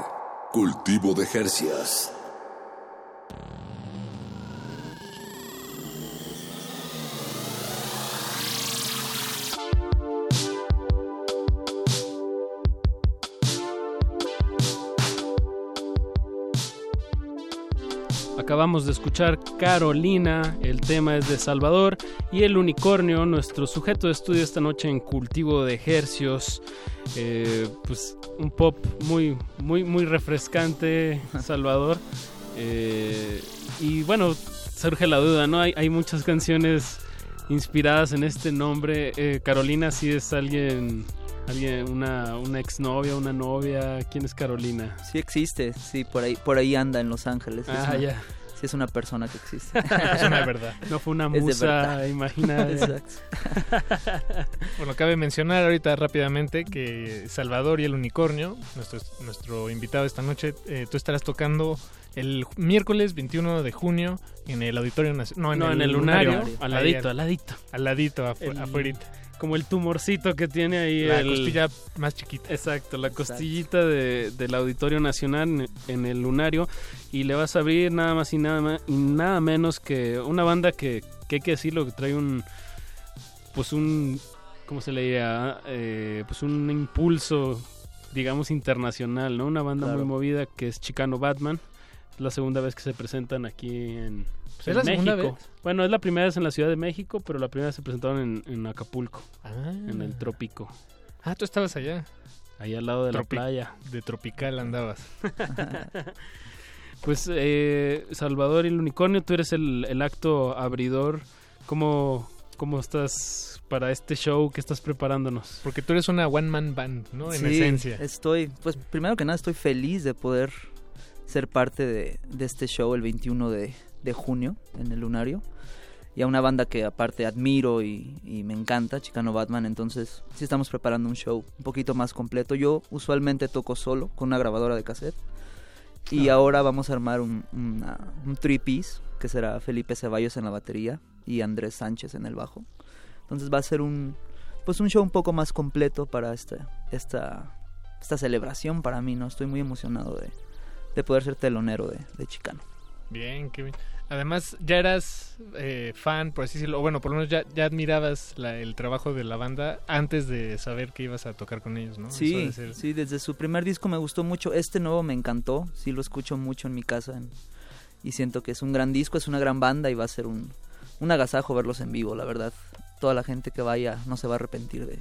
Cultivo de Hercios. Acabamos de escuchar Carolina, el tema es de Salvador, y el unicornio, nuestro sujeto de estudio esta noche en cultivo de ejercios. Eh, pues un pop muy, muy, muy refrescante, Salvador. Eh, y bueno, surge la duda, ¿no? Hay, hay muchas canciones inspiradas en este nombre. Eh, Carolina sí es alguien, alguien una, una exnovia, una novia. ¿Quién es Carolina? Sí existe, sí, por ahí, por ahí anda en Los Ángeles. Es Ah, ya. Sí es una persona que existe. Es una verdad. No fue una musa imaginaria. Exacto. Bueno, cabe mencionar ahorita rápidamente que Salvador y el Unicornio, nuestro, nuestro invitado esta noche, eh, tú estarás tocando el miércoles 21 de junio en el Auditorio Nacional. No, en, No, el, en el lunario, al ladito, al ladito. Al ladito, afu- El- afuerita. Como el tumorcito que tiene ahí La el- costilla más chiquita. Exacto, la costillita de- del Auditorio Nacional en, en el Lunario. Y le vas a abrir nada más y nada, ma- y nada menos que una banda que, que hay que decirlo, que trae un. Pues un. ¿Cómo se le diría? Eh, pues un impulso, digamos, internacional, ¿no? Una banda Claro. muy movida que es Chicano Batman. Es la segunda vez que se presentan aquí en, pues, ¿Es en la segunda México. vez? Bueno, es la primera vez en la Ciudad de México, pero la primera vez se presentaron en, en Acapulco, Ah. en el Trópico. Ah, tú estabas allá. Ahí al lado de la playa. De tropical andabas. Pues eh, Salvador y el unicornio, tú eres el, el acto abridor. ¿Cómo, ¿Cómo estás para este show que estás preparándonos? Porque tú eres una one man band, ¿no? En Sí, esencia. Estoy, pues primero que nada estoy feliz de poder ser parte de, de este show el 21 de, de junio en el Lunario. Y a una banda que aparte admiro y, y me encanta, Chicano Batman. Entonces sí estamos preparando un show un poquito más completo. Yo usualmente toco solo con una grabadora de cassette. Y Ah. ahora vamos a armar un, una- un three piece que será Felipe Ceballos en la batería y Andrés Sánchez en el bajo. Entonces va a ser un pues un show un poco más completo para esta esta esta celebración para mí, ¿no? Estoy muy emocionado de, de poder ser telonero de, de Chicano. Bien, qué bien. Además, ya eras eh, fan, por así decirlo, o bueno, por lo menos ya, ya admirabas la- el trabajo de la banda antes de saber que ibas a tocar con ellos, ¿no? Sí, ser- sí, desde su primer disco me gustó mucho. Este nuevo me encantó. Sí, lo escucho mucho en mi casa. en- y siento que es un gran disco, es una gran banda y va a ser un, un agasajo verlos en vivo, la verdad. Toda la gente que vaya no se va a arrepentir de,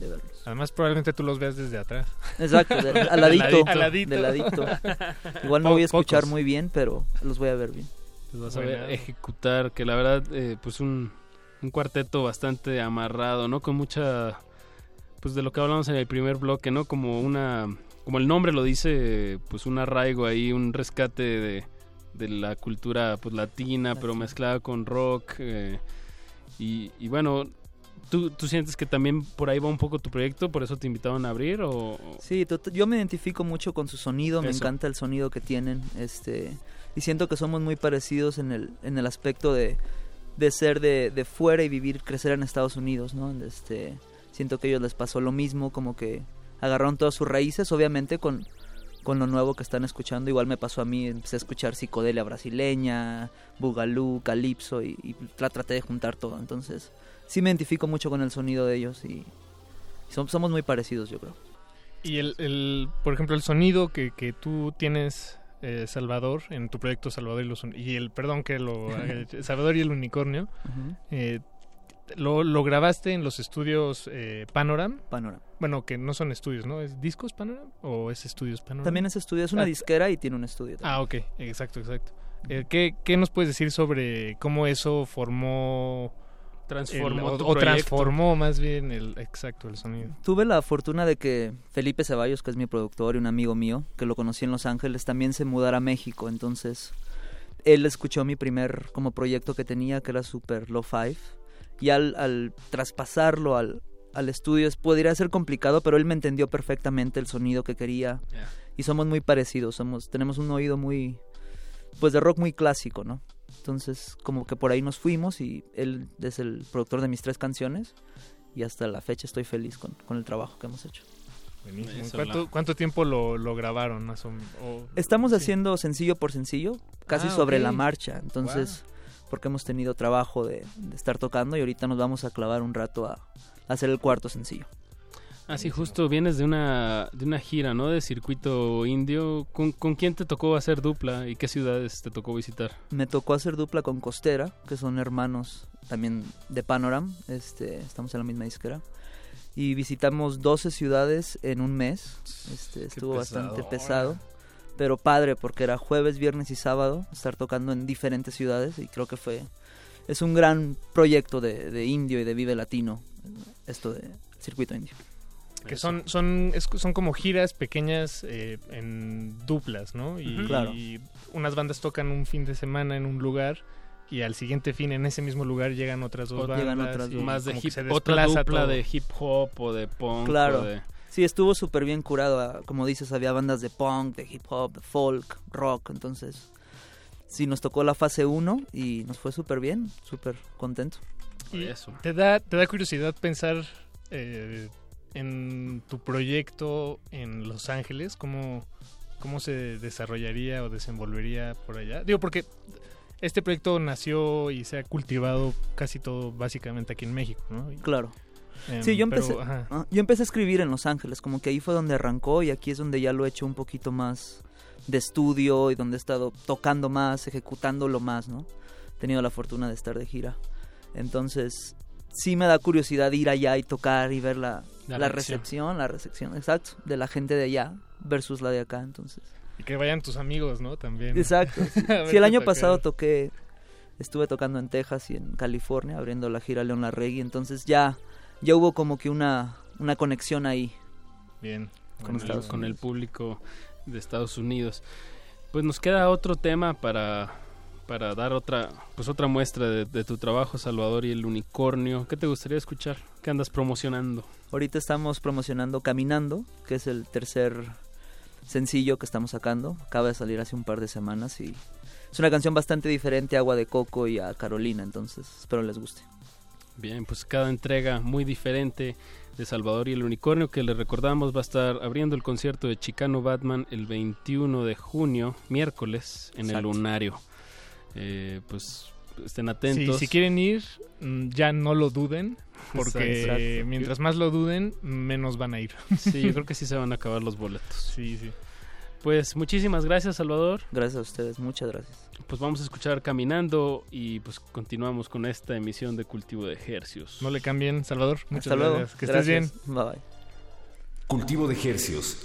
de verlos. Además, probablemente tú los veas desde atrás. Exacto, de- al ladito. Al ladito. de ladito. Igual no Po- voy a escuchar pocos. muy bien, pero los voy a ver bien. Pues vas a ver ejecutar, que la verdad, eh, pues un, un cuarteto bastante amarrado, ¿no? Con mucha, pues de lo que hablamos en el primer bloque, ¿no? Como una, como el nombre lo dice, pues un arraigo ahí, un rescate de, de la cultura pues latina, pero mezclada con rock. eh, y, y bueno, ¿tú, ¿tú sientes que también por ahí va un poco tu proyecto? ¿Por eso te invitaron a abrir? O, Sí, yo me identifico mucho con su sonido, me encanta el sonido que tienen, este, y siento que somos muy parecidos en el, en el aspecto de, de ser de, de fuera y vivir, crecer en Estados Unidos, ¿no? Este, siento que a ellos les pasó lo mismo, como que agarraron todas sus raíces, obviamente con, con lo nuevo que están escuchando, igual me pasó a mí, empecé a escuchar psicodelia brasileña, bugalú, calipso, y, y tra- traté de juntar todo, entonces sí me identifico mucho con el sonido de ellos y, som- somos muy parecidos, yo creo. Y el, el, por ejemplo, el sonido que, que tú tienes, eh, Salvador, en tu proyecto Salvador y los y el, perdón que lo eh, Salvador y el unicornio, eh, lo, lo grabaste en los estudios eh, Panoram. Panoram. Bueno, que no son estudios, ¿no? ¿Es discos Panoram o es estudios Panoram? También es estudio, es una Ah, disquera y tiene un estudio. Ah, ok, exacto, exacto. Eh, ¿qué, ¿Qué nos puedes decir sobre cómo eso formó... Transformó el- o, tu o proyecto. transformó más bien el exacto el sonido. Tuve la fortuna de que Felipe Ceballos, que es mi productor y un amigo mío, que lo conocí en Los Ángeles, también se mudara a México. Entonces, él escuchó mi primer como proyecto que tenía, que era Super Low Five. Y al, al traspasarlo al, al estudio, es- podría ser complicado, pero él me entendió perfectamente el sonido que quería. Y somos muy parecidos, somos, tenemos un oído muy, pues de rock muy clásico, ¿no? Entonces, como que por ahí nos fuimos y él es el productor de mis tres canciones. Y hasta la fecha estoy feliz con, con el trabajo que hemos hecho. Buenísimo. ¿Cuánto, tiempo lo, lo grabaron? Más o, o- Estamos haciendo sencillo por sencillo, casi Ah, sobre la marcha. Entonces, porque hemos tenido trabajo de, de estar tocando y ahorita nos vamos a clavar un rato a, a hacer el cuarto sencillo. Ah, sí, justo vienes de una, de una gira, ¿no? De circuito indio. ¿Con, ¿Con quién te tocó hacer dupla y qué ciudades te tocó visitar? Me tocó hacer dupla con Costera, que son hermanos también de Panoram. Este, estamos en la misma disquera. Y visitamos 12 ciudades en un mes. Este, estuvo bastante pesado. pesado. Pero padre, porque era jueves, viernes y sábado estar tocando en diferentes ciudades. Y creo que fue. Es un gran proyecto de, de indio y de Vive Latino. Esto de circuito indio. Que son, son, es- son como giras pequeñas eh, en duplas, ¿no? Y, Ujú. Claro. y unas bandas tocan un fin de semana en un lugar y al siguiente fin en ese mismo lugar llegan otras dos O bandas. llegan otras y dos. Más de hip, se otra dupla todo. de hip hop o de punk. Claro. o de- Sí, estuvo súper bien curado. ah, Como dices, había bandas de punk, de hip hop, de folk, rock. Entonces, sí, nos tocó la fase 1 y nos fue súper bien, súper contento. Y Eso. ¿Te da, te da curiosidad pensar eh, en tu proyecto en Los Ángeles? ¿Cómo, ¿Cómo se desarrollaría o desenvolvería por allá? Digo, porque este proyecto nació y se ha cultivado casi todo básicamente aquí en México, ¿no? Claro. em, Sí, yo empecé, yo empecé a escribir en Los Ángeles, como que ahí fue donde arrancó y aquí es donde ya lo he hecho un poquito más de estudio y donde he estado tocando más, ejecutándolo más, ¿no? He tenido la fortuna de estar de gira. Entonces, sí me da curiosidad ir allá y tocar y ver la, La recepción, la recepción, exacto, de la gente de allá versus la de acá, entonces. Y que vayan tus amigos, ¿no? También. Exacto. Sí, Sí, el año tocar. pasado toqué, estuve tocando en Texas y en California, abriendo la gira León Larregui, entonces ya, ya hubo como que una, una conexión ahí. Bien. Con con, el, con público de Estados Unidos. Pues nos queda otro tema para, para dar otra, pues otra muestra de, de tu trabajo, Salvador y el unicornio. ¿Qué te gustaría escuchar? ¿Qué andas promocionando? Ahorita estamos promocionando Caminando, que es el tercer sencillo que estamos sacando. Acaba de salir hace un par de semanas y es una canción bastante diferente a Agua de Coco y a Carolina, entonces espero les guste. Bien, pues cada entrega muy diferente de Salvador y el Unicornio que le recordamos va a estar abriendo el concierto de Chicano Batman el 21 de junio, miércoles, en el. Lunario. Eh, pues estén Sí, atentos. si quieren ir, mm, ya no lo duden, porque Exacto. mientras más lo duden, menos van a ir. Sí, yo creo que sí se van a acabar los boletos. Sí, sí. Pues muchísimas gracias, Salvador. Gracias a ustedes, muchas gracias. Pues vamos a escuchar Caminando y pues continuamos con esta emisión de Cultivo de Hercios. No le cambien, Salvador. Muchas Hasta luego. gracias. Que estés bien. Bye bye. Cultivo de Hercios.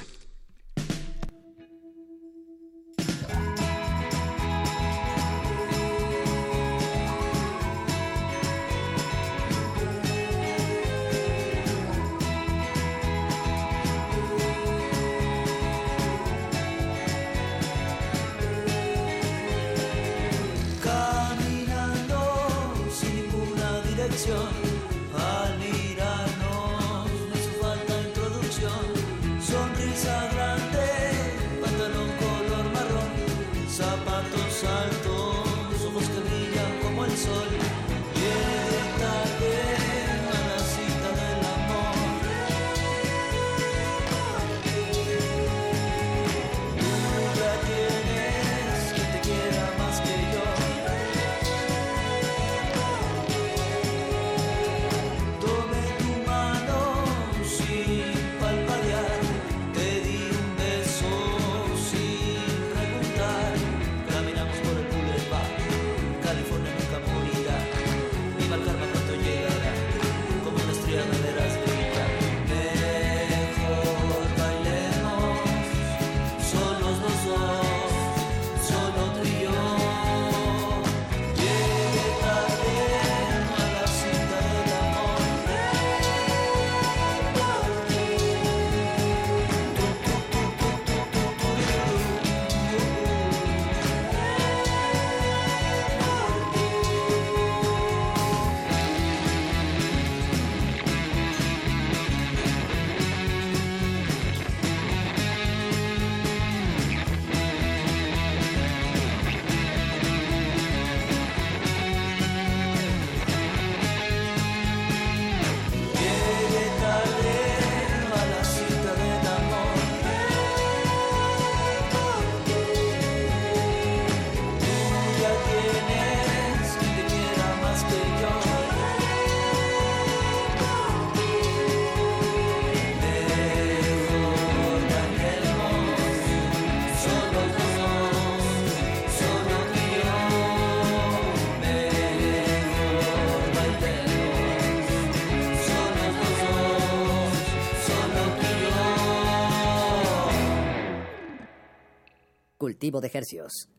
De Hercios.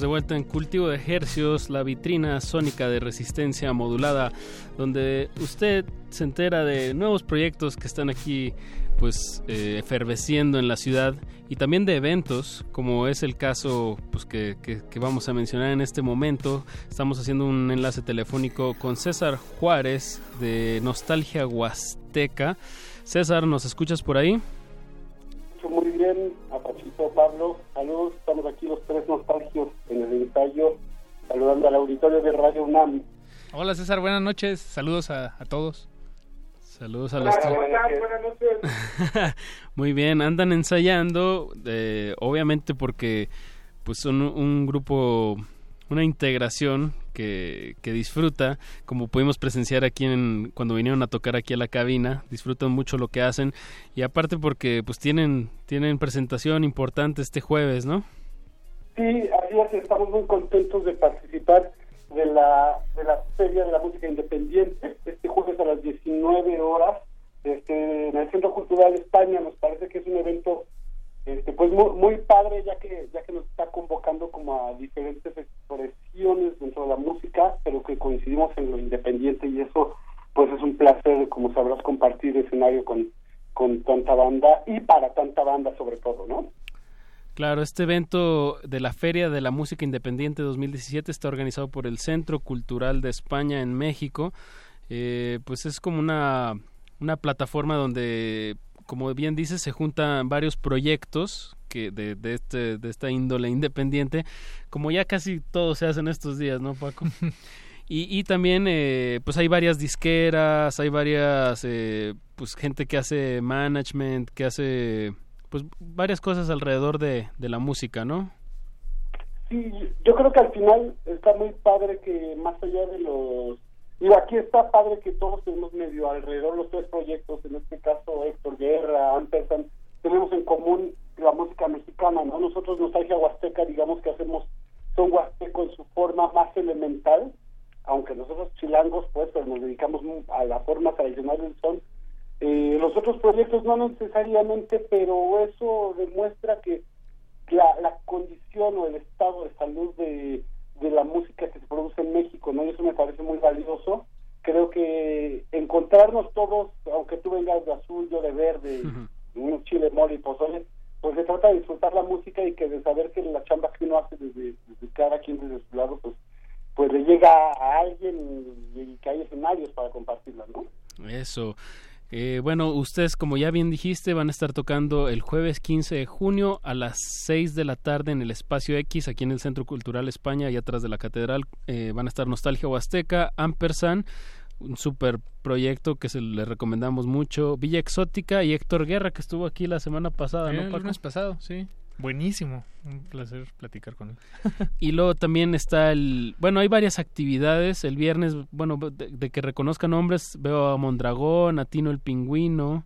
De vuelta en Cultivo de Hercios, la vitrina sónica de resistencia modulada, donde usted se entera de nuevos proyectos que están aquí pues eh, efervesciendo en la ciudad y también de eventos, como es el caso pues, que, que- que vamos a mencionar en este momento. Estamos haciendo un enlace telefónico con César Juárez de Nostalgia Huasteca. César, ¿nos escuchas por ahí? Muy bien, a Pachito, Pablo, saludos, estamos aquí los tres nostalgios en el ensayo, saludando al auditorio de Radio UNAM. Hola César, buenas noches. Saludos a, a todos. Saludos a los tres. Buenas noches. Muy bien, andan ensayando, eh, obviamente porque pues son un, un grupo, una integración que, que disfruta, como pudimos presenciar aquí en, cuando vinieron a tocar aquí a la cabina, disfrutan mucho lo que hacen y aparte porque pues tienen, tienen presentación importante este jueves, ¿no? Sí, así es, estamos muy contentos de participar de la, de la Feria de la Música Independiente este jueves a las 19 horas este, en el Centro Cultural España. Nos parece que es un evento este, pues muy, muy padre ya que ya que nos está convocando como a diferentes expresiones dentro de la música, pero que coincidimos en lo independiente y eso pues es un placer, como sabrás, compartir escenario con, con tanta banda y para tanta banda sobre todo, ¿no? Claro, este evento de la Feria de la Música Independiente 2017 está organizado por el Centro Cultural de España en México. eh, pues es como una, una plataforma donde, como bien dices, se juntan varios proyectos que de, de, este, de esta índole independiente, como ya casi todo se hace en estos días, ¿no, Paco? Y, y también, eh, pues hay varias disqueras, hay varias, eh, pues gente que hace management, que hace, pues varias cosas alrededor de, de la música, ¿no? Sí, yo creo que al final está muy padre que más allá de los... Digo, aquí está padre que todos tenemos medio alrededor los tres proyectos, en este caso Héctor Guerra, Ampersand, tenemos en común la música mexicana, ¿no? Nosotros Nostalgia Huasteca, digamos que hacemos son huasteco en su forma más elemental, aunque nosotros chilangos pues, pues nos dedicamos a la forma tradicional del son. Eh, los otros proyectos no necesariamente, pero eso demuestra que la, la condición o el estado de salud de, de la música que se produce en México, ¿no? Y eso me parece muy valioso. Creo que encontrarnos todos, aunque tú vengas de azul, yo de verde, un chile, mole y pozole, pues se trata de disfrutar la música y que de saber que la chamba que uno hace desde, desde cada quien desde su lado, pues pues le llega a alguien y, y que hay escenarios para compartirla, ¿no? Eso. Eh, bueno, ustedes, como ya bien dijiste, van a estar tocando el jueves 15 de junio a las 6 de la tarde en el Espacio X, aquí en el Centro Cultural España, y atrás de la Catedral. Eh, van a estar Nostalgia Huasteca, Ampersand, un super proyecto que se le recomendamos mucho, Villa Exótica y Héctor Guerra, que estuvo aquí la semana pasada, ¿no, el lunes pasado, sí. Buenísimo. Un placer platicar con él. Y luego también está el... Bueno, hay varias actividades. El viernes, bueno, de, de que reconozcan nombres, veo a Mondragón, a Tino el Pingüino.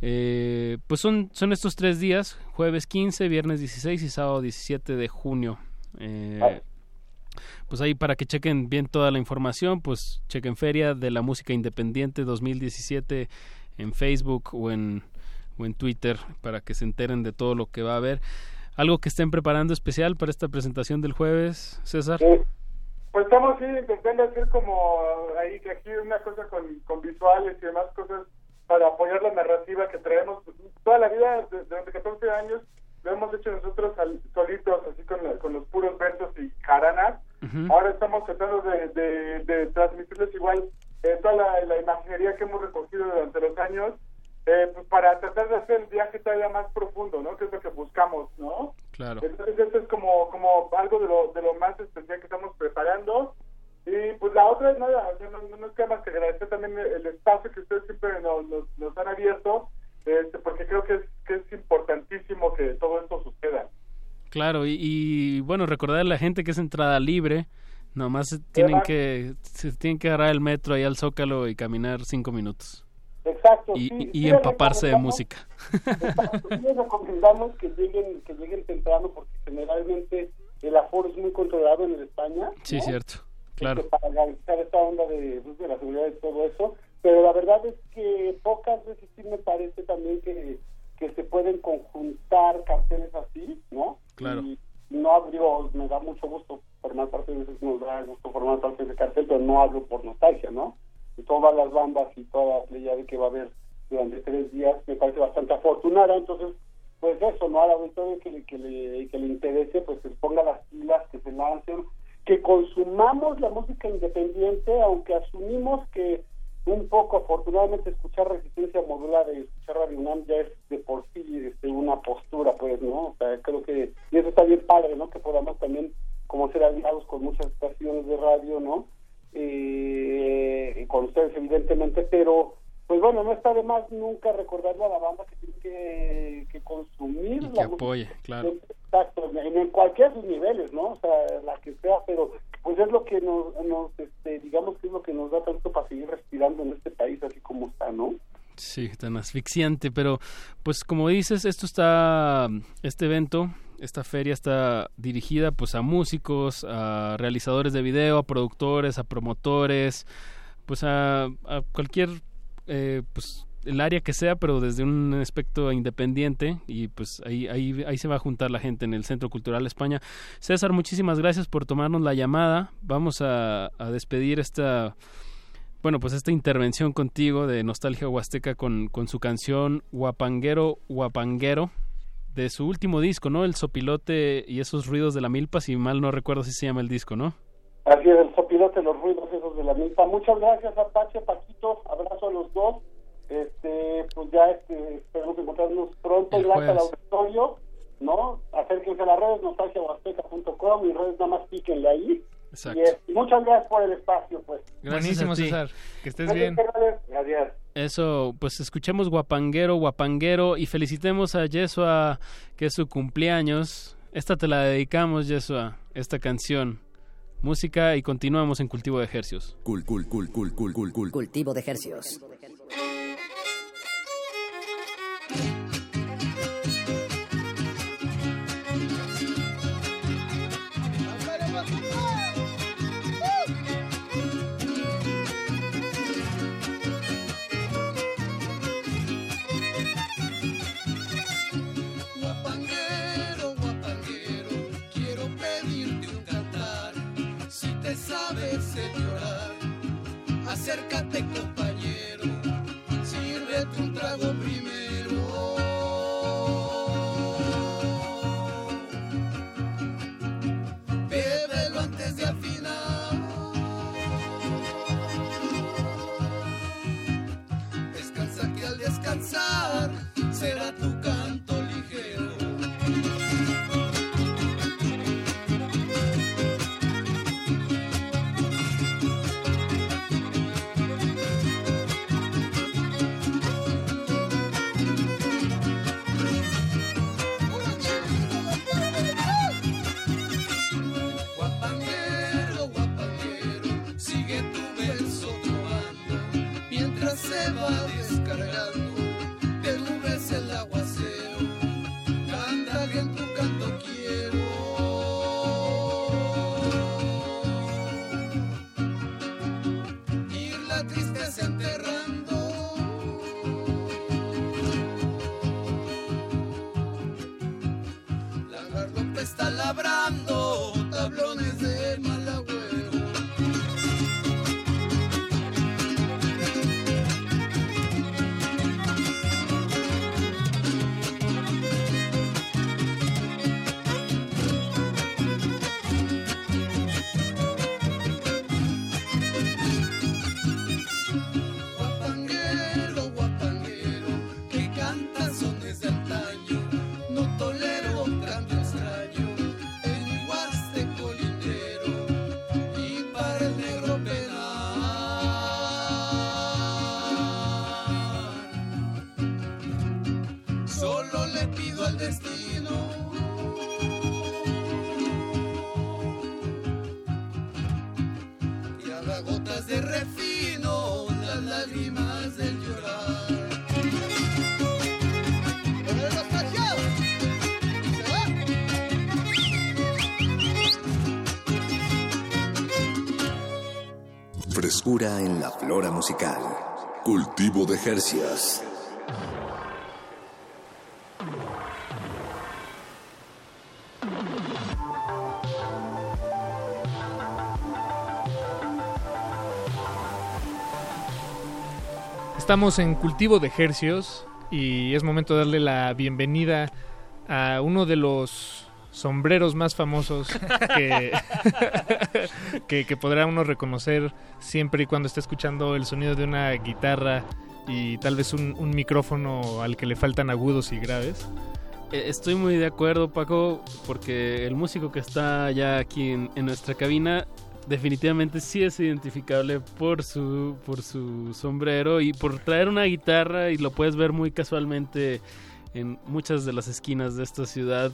Eh, pues son, son estos tres días, jueves 15, viernes 16 y sábado 17 de junio. Eh, pues ahí para que chequen bien toda la información, pues chequen Feria de la Música Independiente 2017 en Facebook o en, o en Twitter para que se enteren de todo lo que va a haber. ¿Algo que estén preparando especial para esta presentación del jueves, César? Pues estamos sí, intentando hacer como ahí que aquí una cosa con, con visuales y demás cosas para apoyar la narrativa que traemos toda la vida, durante 14 años, lo hemos hecho nosotros al- solitos, así con, la- con los puros versos y jaranas. Ahora estamos tratando de, de, de transmitirles igual eh, toda la, la imaginería que hemos recogido durante los años, eh, pues para tratar de hacer el viaje todavía más profundo, ¿no? Que es lo que buscamos, ¿no? Claro. Entonces esto es como, como algo de lo, de lo más especial que estamos preparando. Y pues la otra es nada, no, no nos queda más que agradecer también el, espacio que ustedes siempre nos, nos, nos han abierto, este, porque creo que es, que es importantísimo que todo esto suceda. Claro, y, y, bueno, recordar a la gente que es entrada libre. Nomás tienen que, se tienen que agarrar el metro ahí al Zócalo y caminar cinco minutos. Exacto, Y, sí, y empaparse de música. Exacto, sí les recomendamos que lleguen, que lleguen temprano porque generalmente el aforo es muy controlado en España. Sí, ¿no? cierto. Claro. Este, para garantizar esta onda de, pues, de la seguridad y todo eso. Pero la verdad es que pocas veces sí me parece también que, que se pueden conjuntar carteles así, ¿no? Claro. Y no hablo, me da mucho gusto formar parte de veces nos da gusto formar parte de ese cartel, pero no hablo por nostalgia, ¿no? Todas las bandas y toda la playa que va a haber durante tres días me parece bastante afortunada, entonces pues eso, ¿no? Al auditorio que, le- que, le, que le interese, pues que ponga las pilas, que se lancen, que consumamos la música independiente, aunque asumimos que un poco, afortunadamente, escuchar resistencia modular y escuchar Radio UNAM ya es de por sí este, una postura, pues, ¿no? O sea, creo que, y eso está bien padre, ¿no? Que podamos también, como ser aliados con muchas estaciones de radio, ¿no? Eh, con ustedes, evidentemente, pero, pues bueno, no está de más nunca recordarle a la banda que tiene que, que consumir Y que la música apoye, claro. Exacto, en, en cualquiera de sus niveles, ¿no? O sea, la que sea, pero pues es lo que nos, nos este, digamos que es lo que nos da tanto para seguir respirando en este país así como está, ¿no? Sí, tan asfixiante, pero pues como dices, esto está, este evento, esta feria está dirigida pues a músicos, a realizadores de video, a productores, a promotores, pues a, a cualquier, eh, pues el área que sea, pero desde un aspecto independiente y pues ahí, ahí, ahí se va a juntar la gente en el Centro Cultural España. César, muchísimas gracias por tomarnos la llamada. Vamos a, despedir esta bueno, pues esta intervención contigo de Nostalgia Huasteca con, con su canción Guapanguero, Guapanguero, de su último disco, ¿no? El sopilote y esos ruidos de la milpa, si mal no recuerdo si se llama el disco, ¿no? Así es, el sopilote, los ruidos esos de la milpa. Muchas gracias, Apache, Paquito, abrazo a los dos. Este, pues ya este, esperamos encontrarnos pronto. Gracias al auditorio, ¿no? Acérquense a las redes, nostalgiahuasteca.com y redes nada más píquenle ahí. Exacto. Y, eh, y muchas gracias por el espacio, pues. Gracias Buenísimo. César. Que estés Gracias, bien. Adiós. Eso, pues escuchemos Guapanguero, Guapanguero y felicitemos a Yesua, que es su cumpleaños. Esta te la dedicamos, Yesua, esta canción. Música y continuamos en Cultivo de Ejercios. Cul, cul, cul, cul, cul, cul, cul. Cultivo de Hercios. Guapanguero, flora musical. Cultivo de Hercios. Estamos en cultivo de hercios y es momento de darle la bienvenida a uno de los sombreros más famosos que, podrá uno reconocer siempre y cuando esté escuchando el sonido de una guitarra y tal vez un, un micrófono al que le faltan agudos y graves. Eh, Estoy muy de acuerdo, Paco, porque el músico que está ya aquí en, en nuestra cabina definitivamente sí es identificable por su, por su sombrero y por traer una guitarra y lo puedes ver muy casualmente en muchas de las esquinas de esta ciudad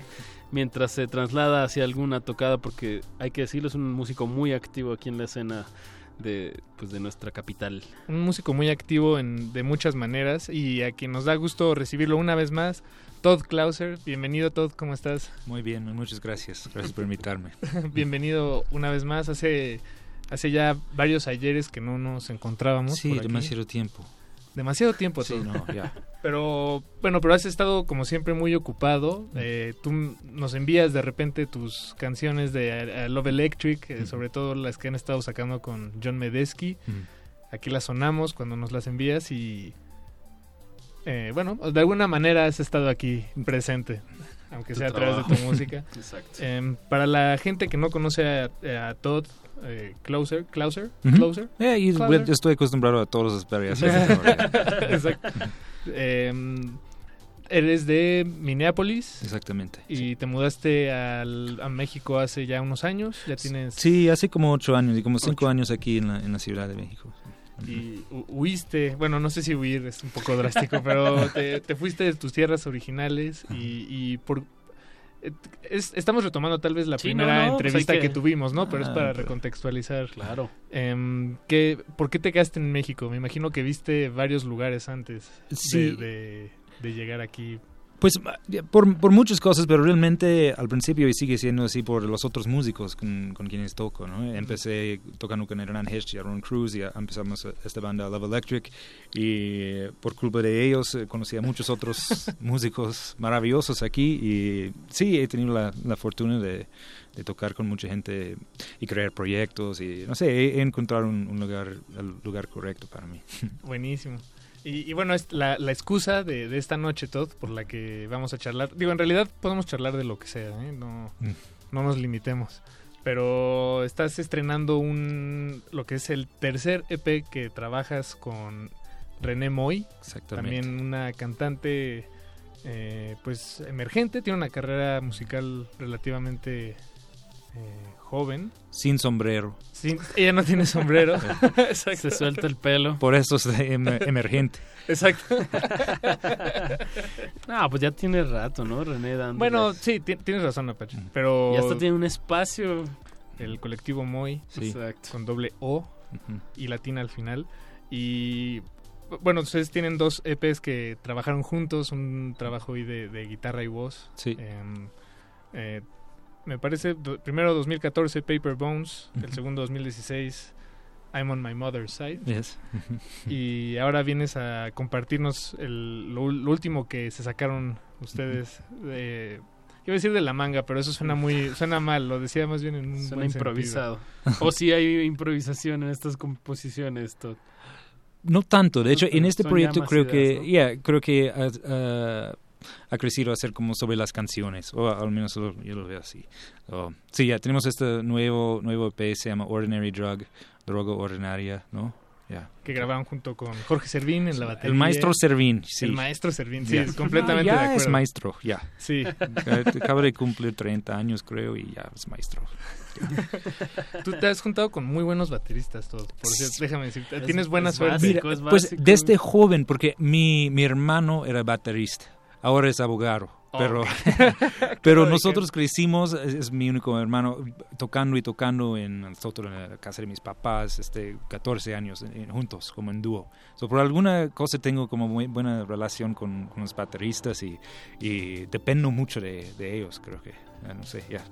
mientras se traslada hacia alguna tocada porque hay que decirlo es un músico muy activo aquí en la escena de, pues, de nuestra capital. Un músico muy activo en, de muchas maneras y a quien nos da gusto recibirlo una vez más, Todd Clauser. Bienvenido, Todd, ¿cómo estás? Muy bien, muchas gracias. Gracias por invitarme. Bienvenido una vez más. Hace, hace ya varios ayeres que no nos encontrábamos. Sí, por aquí. demasiado tiempo. Demasiado tiempo, Sí, no, ya. Pero bueno, pero has estado como siempre muy ocupado. Eh, tú nos envías de repente tus canciones de eh, Love Electric, eh, sobre todo las que han estado sacando con John Medesky. Aquí las sonamos cuando nos las envías y eh, bueno, de alguna manera has estado aquí presente. aunque sea a través de tu música. Exacto. Em, para la gente que no conoce a, a Todd eh, Closer, Closer. Closer, Eh, y Closer. yo estoy acostumbrado a de María. Exacto. Em, eres de Minneapolis. Exactamente. Y te mudaste al- a México hace ya unos años. Ya tienes. Sí, hace como ocho años y como cinco años aquí en la, en la Ciudad de México. Y hu- huiste, bueno, no sé si huir es un poco drástico, pero te, te fuiste de tus tierras originales y, y por... eh, es- estamos retomando tal vez la Sí, primera no, no, pues entrevista que... que- tuvimos, ¿no? Pero es Ah, para pero- recontextualizar. Claro. ¿qué- ¿Por qué te quedaste en México? Me imagino que viste varios lugares antes de- Sí. de, de llegar aquí. Pues por, por muchas cosas, pero realmente al principio y sigue siendo así por los otros músicos con, con quienes toco, ¿no? Empecé tocando con Hernán Hecht y Aaron Cruz y a- empezamos esta banda Love Electric y eh, por culpa de ellos eh, conocí a muchos otros músicos maravillosos aquí y sí, he tenido la, la fortuna de, de tocar con mucha gente y crear proyectos y no sé, he, he encontrado un, un lugar, el lugar correcto para mí. Buenísimo. Y, y bueno, es la, la excusa de, de esta noche, Todd, por la que vamos a charlar. Digo, en realidad podemos charlar de lo que sea, ¿eh? No, Mm. no nos limitemos. Pero estás estrenando un lo que es el tercer EP que trabajas con René Moy. Exactamente. También una cantante eh, pues emergente, tiene una carrera musical relativamente eh, joven. Sin sombrero. Sin- ella no tiene sombrero. Exacto. Se suelta el pelo. Por eso es em- emergente. Exacto. No, pues ya tiene rato, ¿no? René dando. Bueno, sí, ti- tienes razón, Apache. Pero. Y hasta tiene un espacio. El colectivo Moy. Sí. Exacto. Con doble O y latina al final. Y. Bueno, ustedes tienen dos EPs que trabajaron juntos, un trabajo ahí de, de guitarra y voz. Sí. Em, eh, me parece, do- primero 2014 Paper Bones, el segundo 2016 I'm on my mother's side. Yes. Y ahora vienes a compartirnos el, lo, último que se sacaron ustedes de... Iba a decir de la manga, pero eso suena muy suena mal, lo decía más bien en un Suena buen improvisado. sentido. o si hay improvisación en estas composiciones, Todd. No tanto, de hecho, en este proyecto creo ideas, que, ya, creo que ha, ha- ha crecido a ser como sobre las canciones, o al menos lo- yo lo veo así. Oh, sí, ya tenemos este nuevo nuevo EP, se llama Ordinary Drug, droga ordinaria, ¿no? Ya. Que grabaron junto con Jorge Servín en la batería. El maestro Servín, sí. El maestro Servín, sí, completamente Ah, de ya acuerdo. es maestro, ya. Sí. Acaba de cumplir 30 años, creo, y ya es maestro. Tú te has juntado con muy buenos bateristas, todo. Por cierto, déjame decirte, Es- tienes buena es suerte. básico, es Pues desde joven, porque mi, mi hermano era baterista, ahora es abogado. Oh. Pero, pero nosotros crecimos, es, es mi único hermano, tocando y tocando en nosotros en la casa de mis papás, este, 14 años eh, juntos, como en dúo. So, por alguna cosa tengo como muy buena relación con, con los bateristas y, y dependo mucho de, de ellos, creo que. No sé, ya.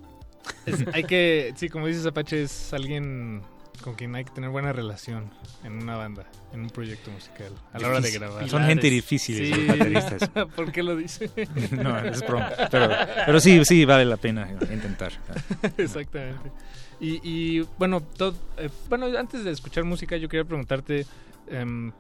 Es- hay que, sí, como dices Apache, es alguien con quien hay que tener buena relación en una banda, en un proyecto musical, a la hora de grabar. Son gente difícil, Sí. los bateristas. ¿Por qué lo dice? no, es broma. Pero, pero sí, sí, vale la pena intentar. Exactamente. Y, y, bueno, todo, eh, bueno, antes de escuchar música, yo quería preguntarte, em,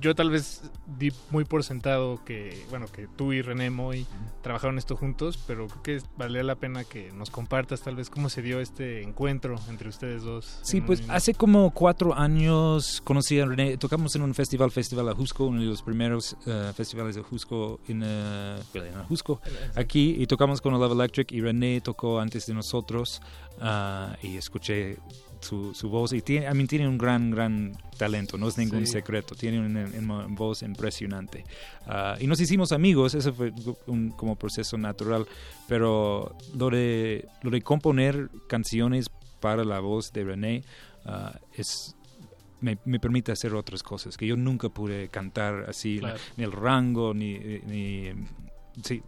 yo tal vez di muy por sentado que, bueno, que tú y René Moy trabajaron esto juntos, pero creo que valía la pena que nos compartas tal vez cómo se dio este encuentro entre ustedes dos. Sí, un pues hace como cuatro años conocí a René, tocamos en un festival, Festival Ajusco, uno de los primeros eh, festivales de Ajusco en, eh, en Ajusco, aquí, y tocamos con Love Electric y René tocó antes de nosotros ah, y escuché su, su voz y tiene, a mí tiene un gran, gran talento, no es ningún Sí. secreto, tiene una, una voz impresionante. Ah, y nos hicimos amigos, ese fue un como proceso natural, pero lo de, lo de componer canciones para la voz de René ah, es me, me permite hacer otras cosas que yo nunca pude cantar así Claro. ni el rango ni, ni sí,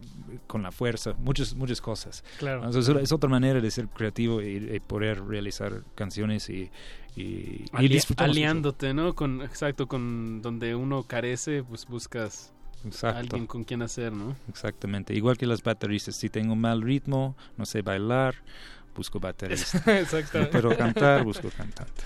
con la fuerza muchas muchas cosas Claro. Entonces, es otra manera de ser creativo y, y poder realizar canciones y, y, mucho. aliándote, ¿no? Con, exacto, con donde uno carece, pues buscas Exacto. alguien con quien hacer, ¿no? Exactamente, igual que los bateristas, si tengo mal ritmo, no sé bailar, busco baterista. Exacto. Pero cantar, busco cantante.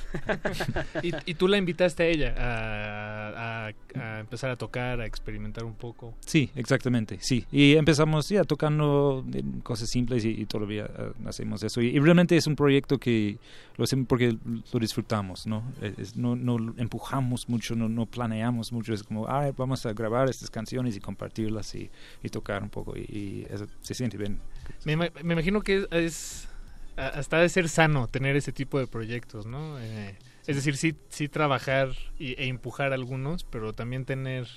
y, y tú la invitaste a ella a, a- a empezar a tocar, a experimentar un poco. Sí, exactamente, sí. Y empezamos ya tocando cosas simples y, y todavía eh, hacemos eso. Y, y realmente es un proyecto que lo hacemos porque lo disfrutamos, ¿no? Es- no, no empujamos mucho, no, no planeamos mucho. Es como, ah, vamos a grabar estas canciones y compartirlas y, y tocar un poco. Y, eso se siente bien. Me, me imagino que es hasta de ser sano tener ese tipo de proyectos, ¿no? Eh, es decir, sí, sí trabajar y- e empujar algunos, pero también tener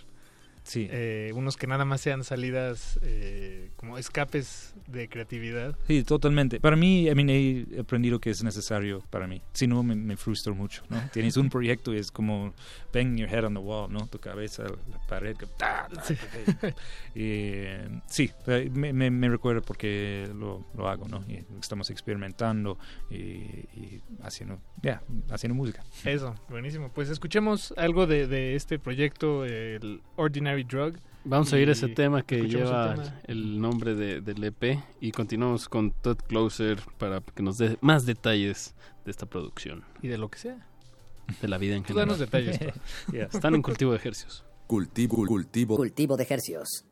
Sí. eh, unos que nada más sean salidas eh, como escapes de creatividad. Sí, totalmente. Para mí, I mean, he aprendido que es necesario para mí. Si no, me, me frustro mucho, ¿no? Tienes un proyecto y es como bang your head on the wall, ¿no? Tu cabeza, la pared. que ta, ta, Sí. eh, sí, me, me, me recuerda porque lo, lo hago, ¿no? Y estamos experimentando y, y haciendo, ya, haciendo música. Eso, buenísimo. Pues escuchemos algo de, de este proyecto, el Ordinary Drug. Vamos a oír ese tema que escuchemos el lleva tema. el nombre de, del EP y continuamos con Todd Closer para que nos dé más detalles de esta producción. Y de lo que sea. De la vida en general. danos detalles. Ya, Están en cultivo de ejercicios. Cultivo, cultivo. Cultivo de hercios.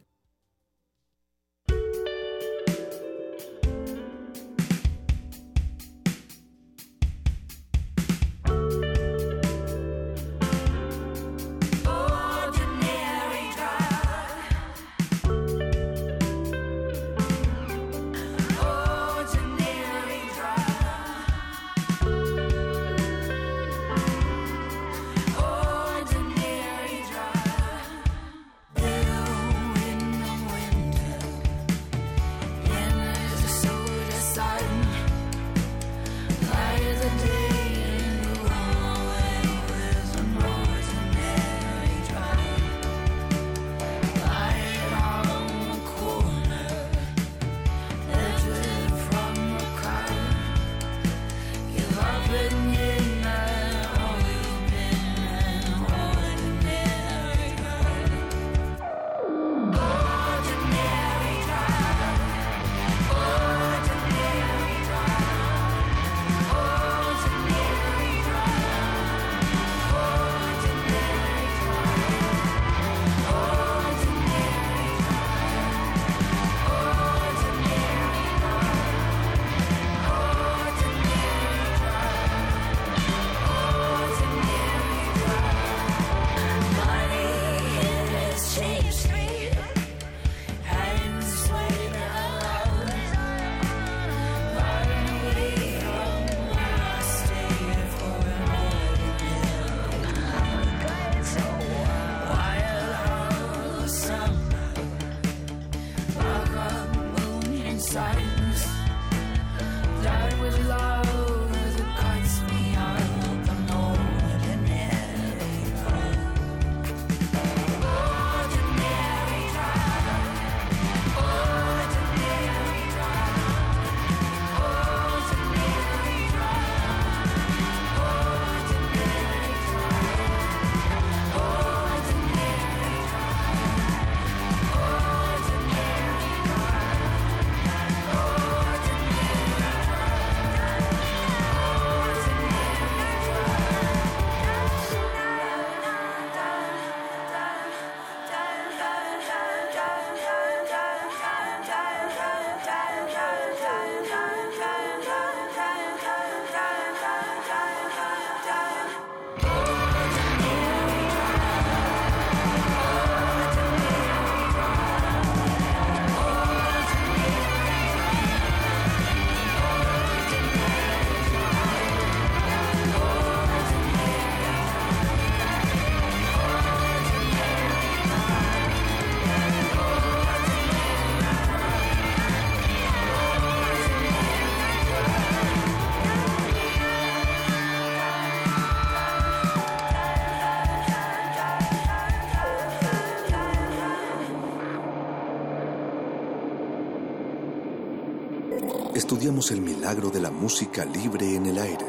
Estudiamos el milagro de la música libre en el aire.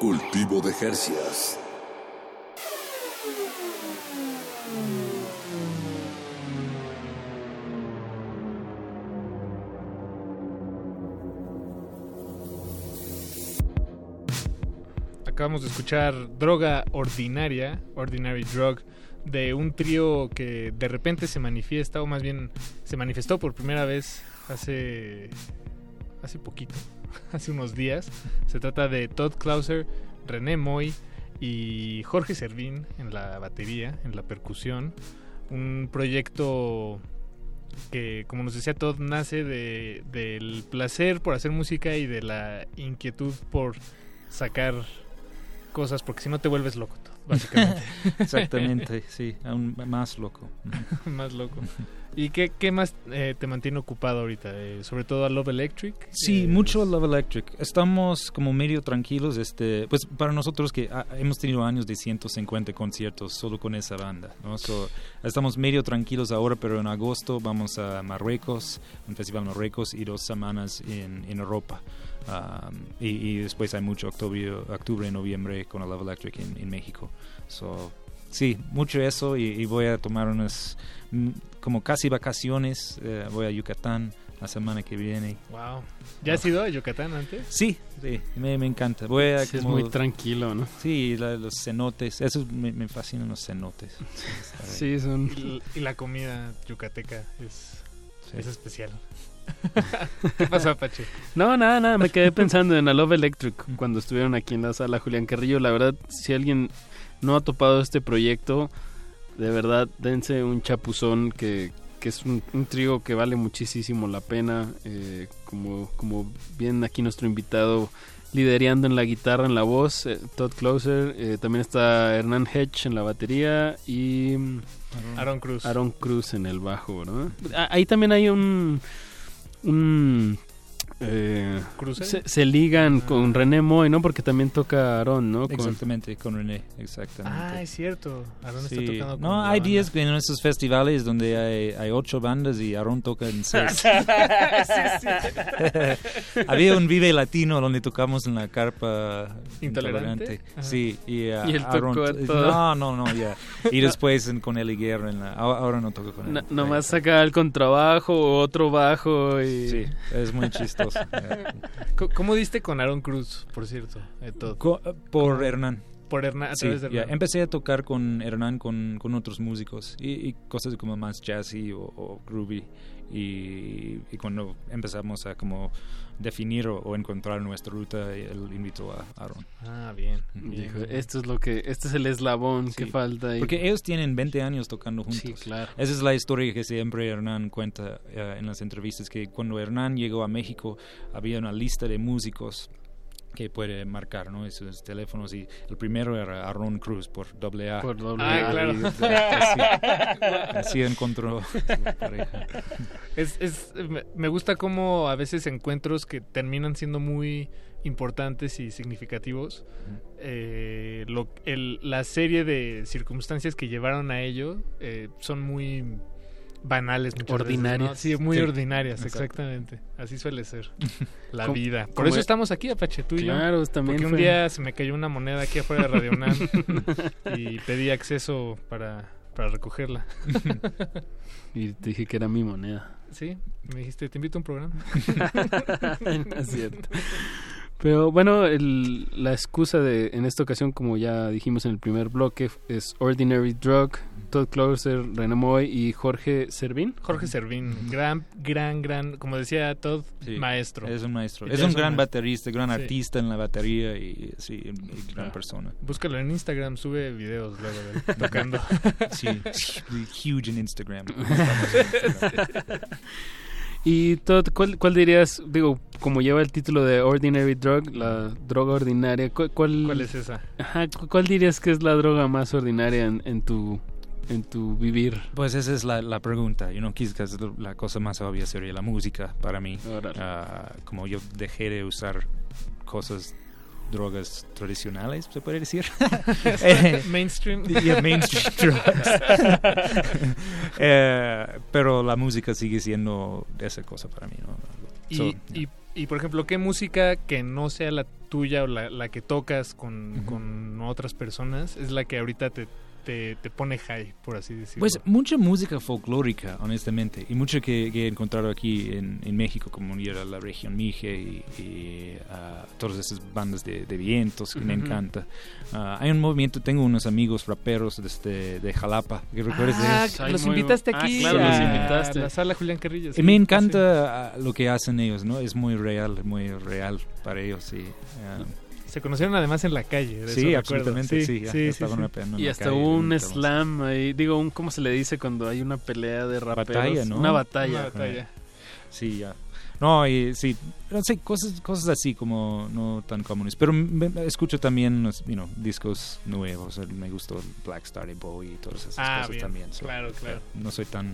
Cultivo de Jercias. acabamos de escuchar Droga Ordinaria, Ordinary Drug, de un trío que de repente se manifiesta, o más bien se manifestó por primera vez hace, hace poquito, hace unos días. Se trata de Todd Clauser, René Moy y Jorge Servín en la batería, en la percusión. Un proyecto que, como nos decía Todd, nace de, del placer por hacer música y de la inquietud por sacar cosas, porque si no te vuelves loco, básicamente. Exactamente, sí, aún más loco. más loco. ¿Y qué, qué más eh, te mantiene ocupado ahorita? Eh, sobre todo a Love Electric. Sí, Eh, mucho Love Electric. Estamos como medio tranquilos, este, pues para nosotros que ah, hemos tenido años de 150 conciertos solo con esa banda, ¿no? So, estamos medio tranquilos ahora, pero en agosto vamos a Marruecos, un festival en Marruecos y dos semanas en, en Europa. Um, y, y después hay mucho octubre, octubre noviembre con el Love Electric en, México. So, sí, mucho eso y, y voy a tomar unas mm, como casi vacaciones. eh, voy a Yucatán la semana que viene. Wow. ¿Ya has ido a Yucatán antes? Sí, sí, me, me encanta. Voy a Sí, es como- muy tranquilo, ¿no? Sí, la- los cenotes, eso me, me fascinan los cenotes. Sí, son... Y, y la comida yucateca es, Sí. es especial. ¿Qué pasó, Apache? No, nada, nada, me quedé pensando en A Love Electric cuando estuvieron aquí en la sala Julián Carrillo. La verdad, si alguien no ha topado este proyecto, de verdad, dense un chapuzón que, que es un, un trío que vale muchísimo la pena. eh, como, como bien aquí nuestro invitado liderando en la guitarra, en la voz, eh, Todd Closer. eh, también está Hernán Hedge en la batería y... Aaron Cruz. Aaron Cruz en el bajo, ¿no? Ah, Ahí también hay un... un eh, se, se ligan con René Moy, ¿no? Porque también toca Aaron, ¿no? Con- Exactamente, con René, exactamente. Ah, es cierto. Aaron Sí. está tocando con No, hay banda. días que en esos festivales donde hay, hay ocho bandas y Aaron toca en seis. Sí, sí. Había un Vive Latino donde tocamos en la carpa ¿Intolerante? intolerante. Sí, y, uh, Y él Aaron- tocó todo. No, no, no, ya. Y después en- con Eli Guerra en la ahora no toco con él. Na- nomás saca el contrabajo, otro bajo y... Sí, es muy chistoso. ¿Cómo diste con Aaron Cruz, por cierto? eh, por Hernán. Por Hernán, a Sí, través de. Hernán. Empecé a tocar con Hernán, con, con otros músicos y, y cosas como más jazzy o, o groovy. Y, y cuando empezamos a como definir o, o encontrar nuestra ruta, él invitó a Aaron. Ah, bien. Dijo, esto es lo que... Este es el eslabón que Sí. falta. y- Porque ellos tienen 20 años tocando juntos. Sí, claro. Esa es la historia que siempre Hernán cuenta eh, en las entrevistas, que cuando Hernán llegó a México había una lista de músicos que puede marcar, ¿no? Esos teléfonos y el primero era Aaron Cruz por doble A. Por doble Ah, A. claro. Y así, así encontró su pareja. Es, es, me- gusta cómo a veces encuentros que terminan siendo muy importantes y significativos, eh, lo, el- la serie de circunstancias que llevaron a ello eh, son muy banales veces, Ordinarias. ¿no? Sí, muy Sí, ordinarias, exacto. exactamente. Así suele ser la vida. Por eso estamos aquí, Apache, tú y yo. Claro, también Porque un día se me cayó una moneda aquí afuera de Radio UNAM y pedí acceso para, para recogerla. Y te dije que era mi moneda. Sí, me dijiste, te invito a un programa. No es cierto. Pero bueno, el- la excusa de en esta ocasión, como ya dijimos en el primer bloque, es Ordinary Drug, Todd Closer, René Moy y Jorge Servín. Jorge Servín, gran, gran, gran, como decía Todd, Sí, maestro. Es un maestro. Es un gran maestro. baterista, gran Sí. artista en la batería y sí, y gran persona. Búscalo en Instagram, sube videos luego de él tocando. Sí, huge en Instagram. Y Todd, ¿cuál, ¿cuál dirías, digo, como lleva el título de Ordinary Drug, la droga ordinaria, ¿cuál, cuál, ¿Cuál es esa? Ajá, cu- ¿cuál dirías que es la droga más ordinaria en, en tu en tu vivir? Pues esa es la, la pregunta. You know, quizás la cosa más obvia sería la música para mí. Ah, como yo dejé de usar cosas, drogas tradicionales, se puede decir. Eh, Mainstream. yeah, mainstream drugs. Eh, pero la música sigue siendo esa cosa para mí. ¿no? Y, y, y, por ejemplo, ¿qué música que no sea la tuya o la, la que tocas con, con otras personas es la que ahorita te, te, te pone high, por así decirlo. Pues mucha música folclórica, honestamente, y mucho que, que he encontrado aquí en, en México, como ir a la región Mije y, y, ah, todas esas bandas de, de vientos que me Ujú. encanta. Ah, hay un movimiento, tengo unos amigos raperos de, de Jalapa, que recuerdas de Ah, ellos? los invitaste Ah, aquí claro, a los invitaste. la sala Julián Carrillo. Y sí, me sí. encanta ah, lo que hacen ellos, ¿no? Es muy real, muy real para ellos. Y, ah, Se conocieron además en la calle. de Sí, eso absolutamente, sí, en Y hasta calle, hubo un slam ahí, digo, un, ¿cómo se le dice cuando hay una pelea de raperos? batalla, ¿no? Una batalla. Una batalla. Sí, ya. No, y sí, no sé, cosas, cosas así como no tan comunes. Pero me- me escucho también los, you know, discos nuevos. Me gustó Black Star de Bowie y todas esas Ah, cosas bien, también. so, claro, claro. No soy tan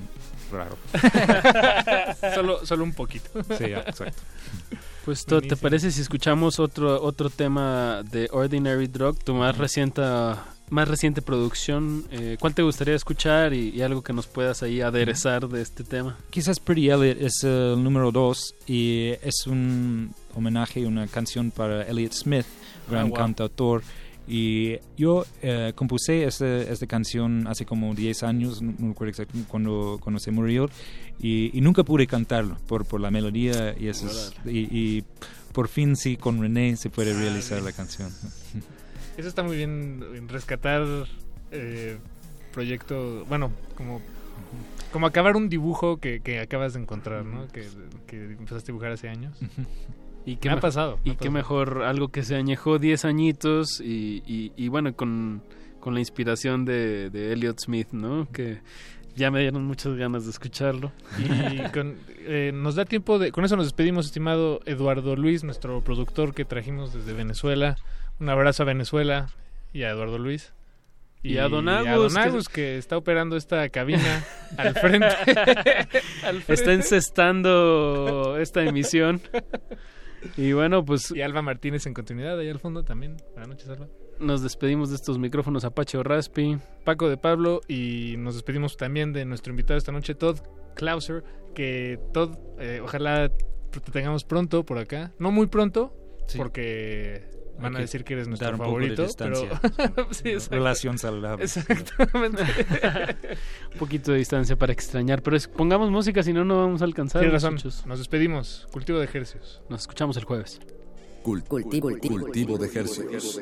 raro. solo, solo un poquito. Sí, ya, exacto. Pues, Todd, ¿te Buenísimo. parece si escuchamos otro otro tema de Ordinary Drug, tu más reciente más reciente producción? Eh, ¿Cuál te gustaría escuchar y, y algo que nos puedas ahí aderezar de este tema? Quizás Pretty Elliot es el número dos y es un homenaje, una canción para Elliot Smith, gran Ah, wow. cantautor. Y yo eh, compuse esta, esta canción hace como 10 años, no, no recuerdo exactamente cuando, cuando se murió, y, y nunca pude cantarlo por, por la melodía y, eso es- y, y por fin sí con René se puede realizar la canción. Eso está muy bien, en rescatar eh, proyecto, bueno, como, como acabar un dibujo que, que acabas de encontrar, ¿no? Que, que empezaste a dibujar hace años. Y Me ha pasado, Y qué mejor algo que se añejó 10 añitos y, y, y bueno, con, con la inspiración de, de Elliot Smith, ¿no? Que ya me dieron muchas ganas de escucharlo. Y con, eh, nos da tiempo de... Con eso nos despedimos, estimado Eduardo Luis, nuestro productor que trajimos desde Venezuela. Un abrazo a Venezuela y a Eduardo Luis. Y a Don a Don Agus, que... está operando esta cabina al frente. Al Está frente. encestando esta emisión. Y bueno, pues Y Alba Martínez en continuidad, ahí al fondo también. Buenas noches, Alba. nos despedimos de estos micrófonos Apache o Raspi. Paco de Pablo y nos despedimos también de nuestro invitado esta noche, Todd Clauser, que Todd, eh, ojalá te tengamos pronto por acá. No muy pronto, Sí. porque van a decir que eres nuestro dar un poco de favorito. distancia. pero sí. Relación saludable. Exactamente. Un poquito de distancia para extrañar, pero es- pongamos música, si no, no vamos a alcanzar. Tienes razón. muchachos. Nos despedimos. Cultivo de ejercicios. Nos escuchamos el jueves. Cul- Cultivo, cultivo, cultivo de ejercicios.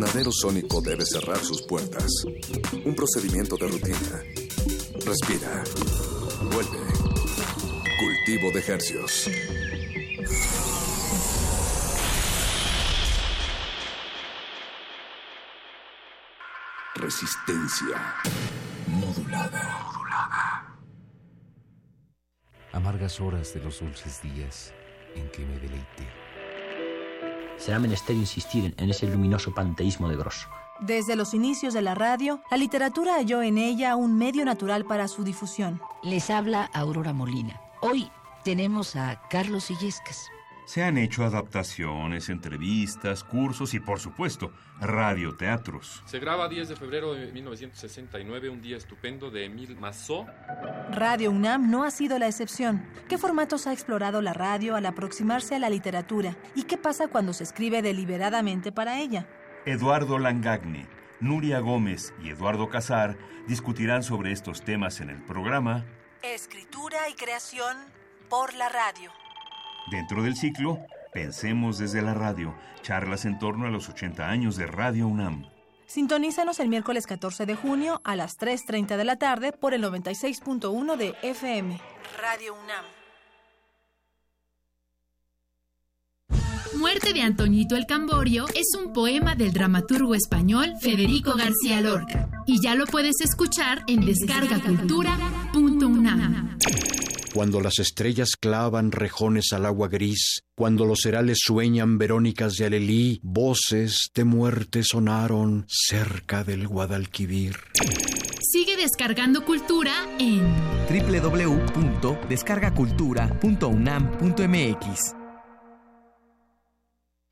Invernadero sónico debe cerrar sus puertas. Un procedimiento de rutina. Respira. Vuelve. Cultivo de ejercios. Resistencia modulada. Amargas horas de los dulces días en que me deleité. Será menester insistir en ese luminoso panteísmo de Gross. Desde los inicios de la radio, la literatura halló en ella un medio natural para su difusión. Les habla Aurora Molina. Hoy tenemos a Carlos Illescas. Se han hecho adaptaciones, entrevistas, cursos y, por supuesto, radioteatros. Se graba 10 de febrero de 1969, un día estupendo de Emil Massot. Radio UNAM no ha sido la excepción. ¿Qué formatos ha explorado la radio al aproximarse a la literatura? ¿Y qué pasa cuando se escribe deliberadamente para ella? Eduardo Langagni, Nuria Gómez y Eduardo Casar discutirán sobre estos temas en el programa Escritura y creación por la radio. Dentro del ciclo, Pensemos desde la radio, charlas en torno a los 80 años de Radio UNAM. Sintonízanos el miércoles 14 de junio a las 3.30 de la tarde por el 96.1 de FM. Radio UNAM. Muerte de Antoñito el Camborio es un poema del dramaturgo español Federico García Lorca y ya lo puedes escuchar en descargacultura.unam. Cuando las estrellas clavan rejones al agua gris, cuando los herales sueñan verónicas de Alelí, voces de muerte sonaron cerca del Guadalquivir. Sigue descargando cultura en www.descargacultura.unam.mx.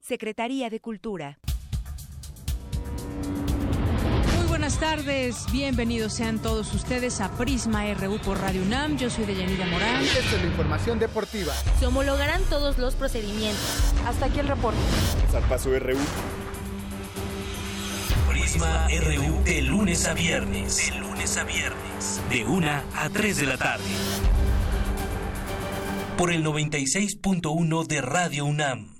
Secretaría de Cultura. Muy buenas tardes, bienvenidos sean todos ustedes a Prisma RU por Radio UNAM. Yo soy Deyanira Morán. Esta es la información deportiva. Se homologarán todos los procedimientos. Hasta aquí el reporte. Zarpazo RU. Prisma RU de lunes a viernes. De lunes a viernes. De 1 a 3 de la tarde. Por el 96.1 de Radio UNAM.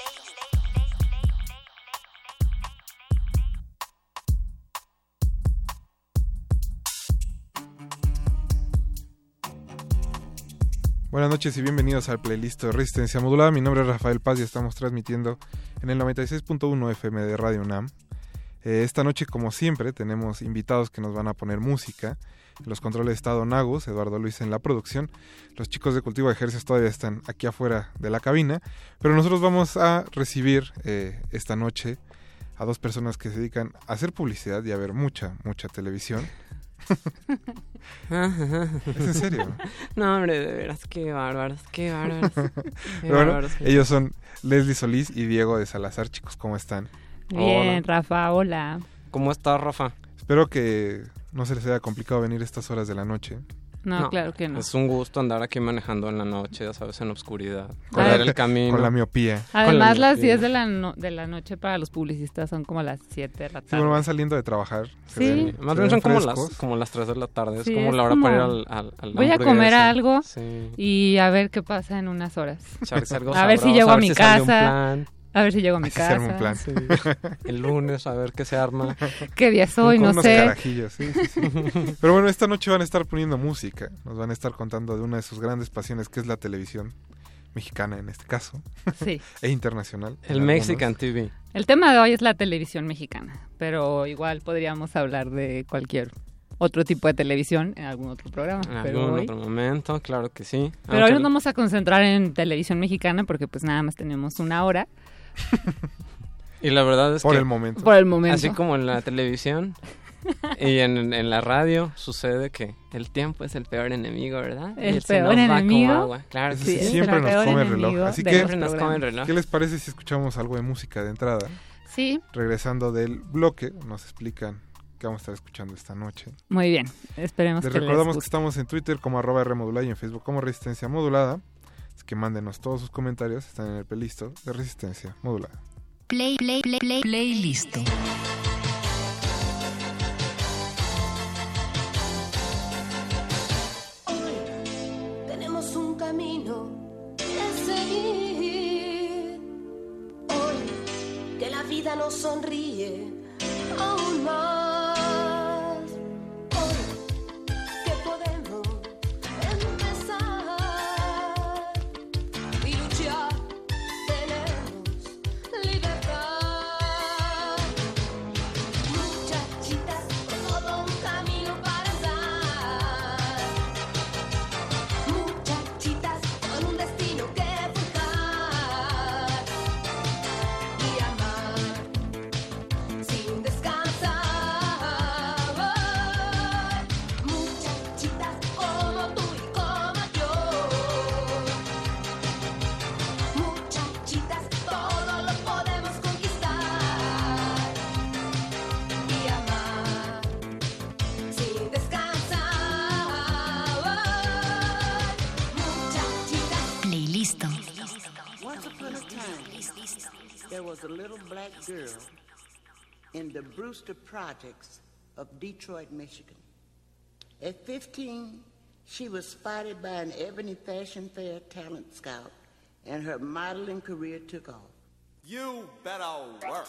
Buenas noches y bienvenidos al playlist de Resistencia Modulada. Mi nombre es Rafael Paz y estamos transmitiendo en el 96.1 FM de Radio UNAM. Eh, esta noche, como siempre, tenemos invitados que nos van a poner música. Los controles está Don Agus, Eduardo Luis en la producción. Los chicos de Cultivo de Ejercicios todavía están aquí afuera de la cabina. Pero nosotros vamos a recibir eh, esta noche a dos personas que se dedican a hacer publicidad y a ver mucha, mucha televisión. ¿Es en serio? No, hombre, de veras, qué bárbaros, qué bárbaros. Qué bueno, bárbaros. ellos son Leslie Solís y Diego de Salazar. Chicos, ¿cómo están? Bien, Rafa, hola. ¿Cómo estás, Rafa? Espero que no se les haya complicado venir estas horas de la noche. No, claro que no. Es un gusto andar aquí manejando en la noche, ya sabes, en la oscuridad. Con Correr el camino. con la miopía. Además, Con la las 10 miopía. de la, no- de la noche para los publicistas son como las 7 de la Sí, tarde. bueno, van saliendo de trabajar. Sí. ven- Más bien son como las, como las 3 de la tarde, Sí, es como es la hora como, para ir al, al, al Voy a comer algo Sí. y a ver qué pasa en unas horas. A ver si llego a a mi si sale un casa. A ver si llego a mi Así se arma un casa. plan. Sí. El lunes, a ver qué se arma. ¿Qué día soy? Con No unos sé. carajillos, sí, sí, sí. Pero bueno, esta noche van a estar poniendo música. Nos van a estar contando de una de sus grandes pasiones, que es la televisión. mexicana en este caso, Sí. e internacional. El algunos. Mexican TV. El tema de hoy es la televisión mexicana, pero igual podríamos hablar de cualquier otro tipo de televisión en algún otro programa. En pero algún hoy, otro momento, claro que sí. pero hoy nos vamos a concentrar en televisión mexicana porque pues nada más tenemos una hora. Y la verdad es Por que... el momento. Por el momento. Así como en la televisión y en, en la radio sucede que el tiempo es el peor enemigo, ¿verdad? El Y se peor nos va como enemigo. agua. Claro Eso que sí, sí. siempre nos come el reloj. Así que, los Siempre nos come el reloj. ¿qué les parece si escuchamos algo de música de entrada? Sí, Regresando del bloque, nos explican qué vamos a estar escuchando esta noche. muy bien. Esperemos Les que recordamos les que guste. estamos en Twitter como arroba R modulada y en Facebook como Resistencia Modulada. Así que mándenos todos sus comentarios, están en el pelisto de Resistencia Modulada. Play, play, play, play, playlist. Tenemos un camino que seguir. Hoy que la vida nos sonríe aún más. There was a little black girl in the Brewster Projects of Detroit, Michigan. At 15, she was spotted by an Ebony Fashion Fair talent scout, and her modeling career took off. You better work.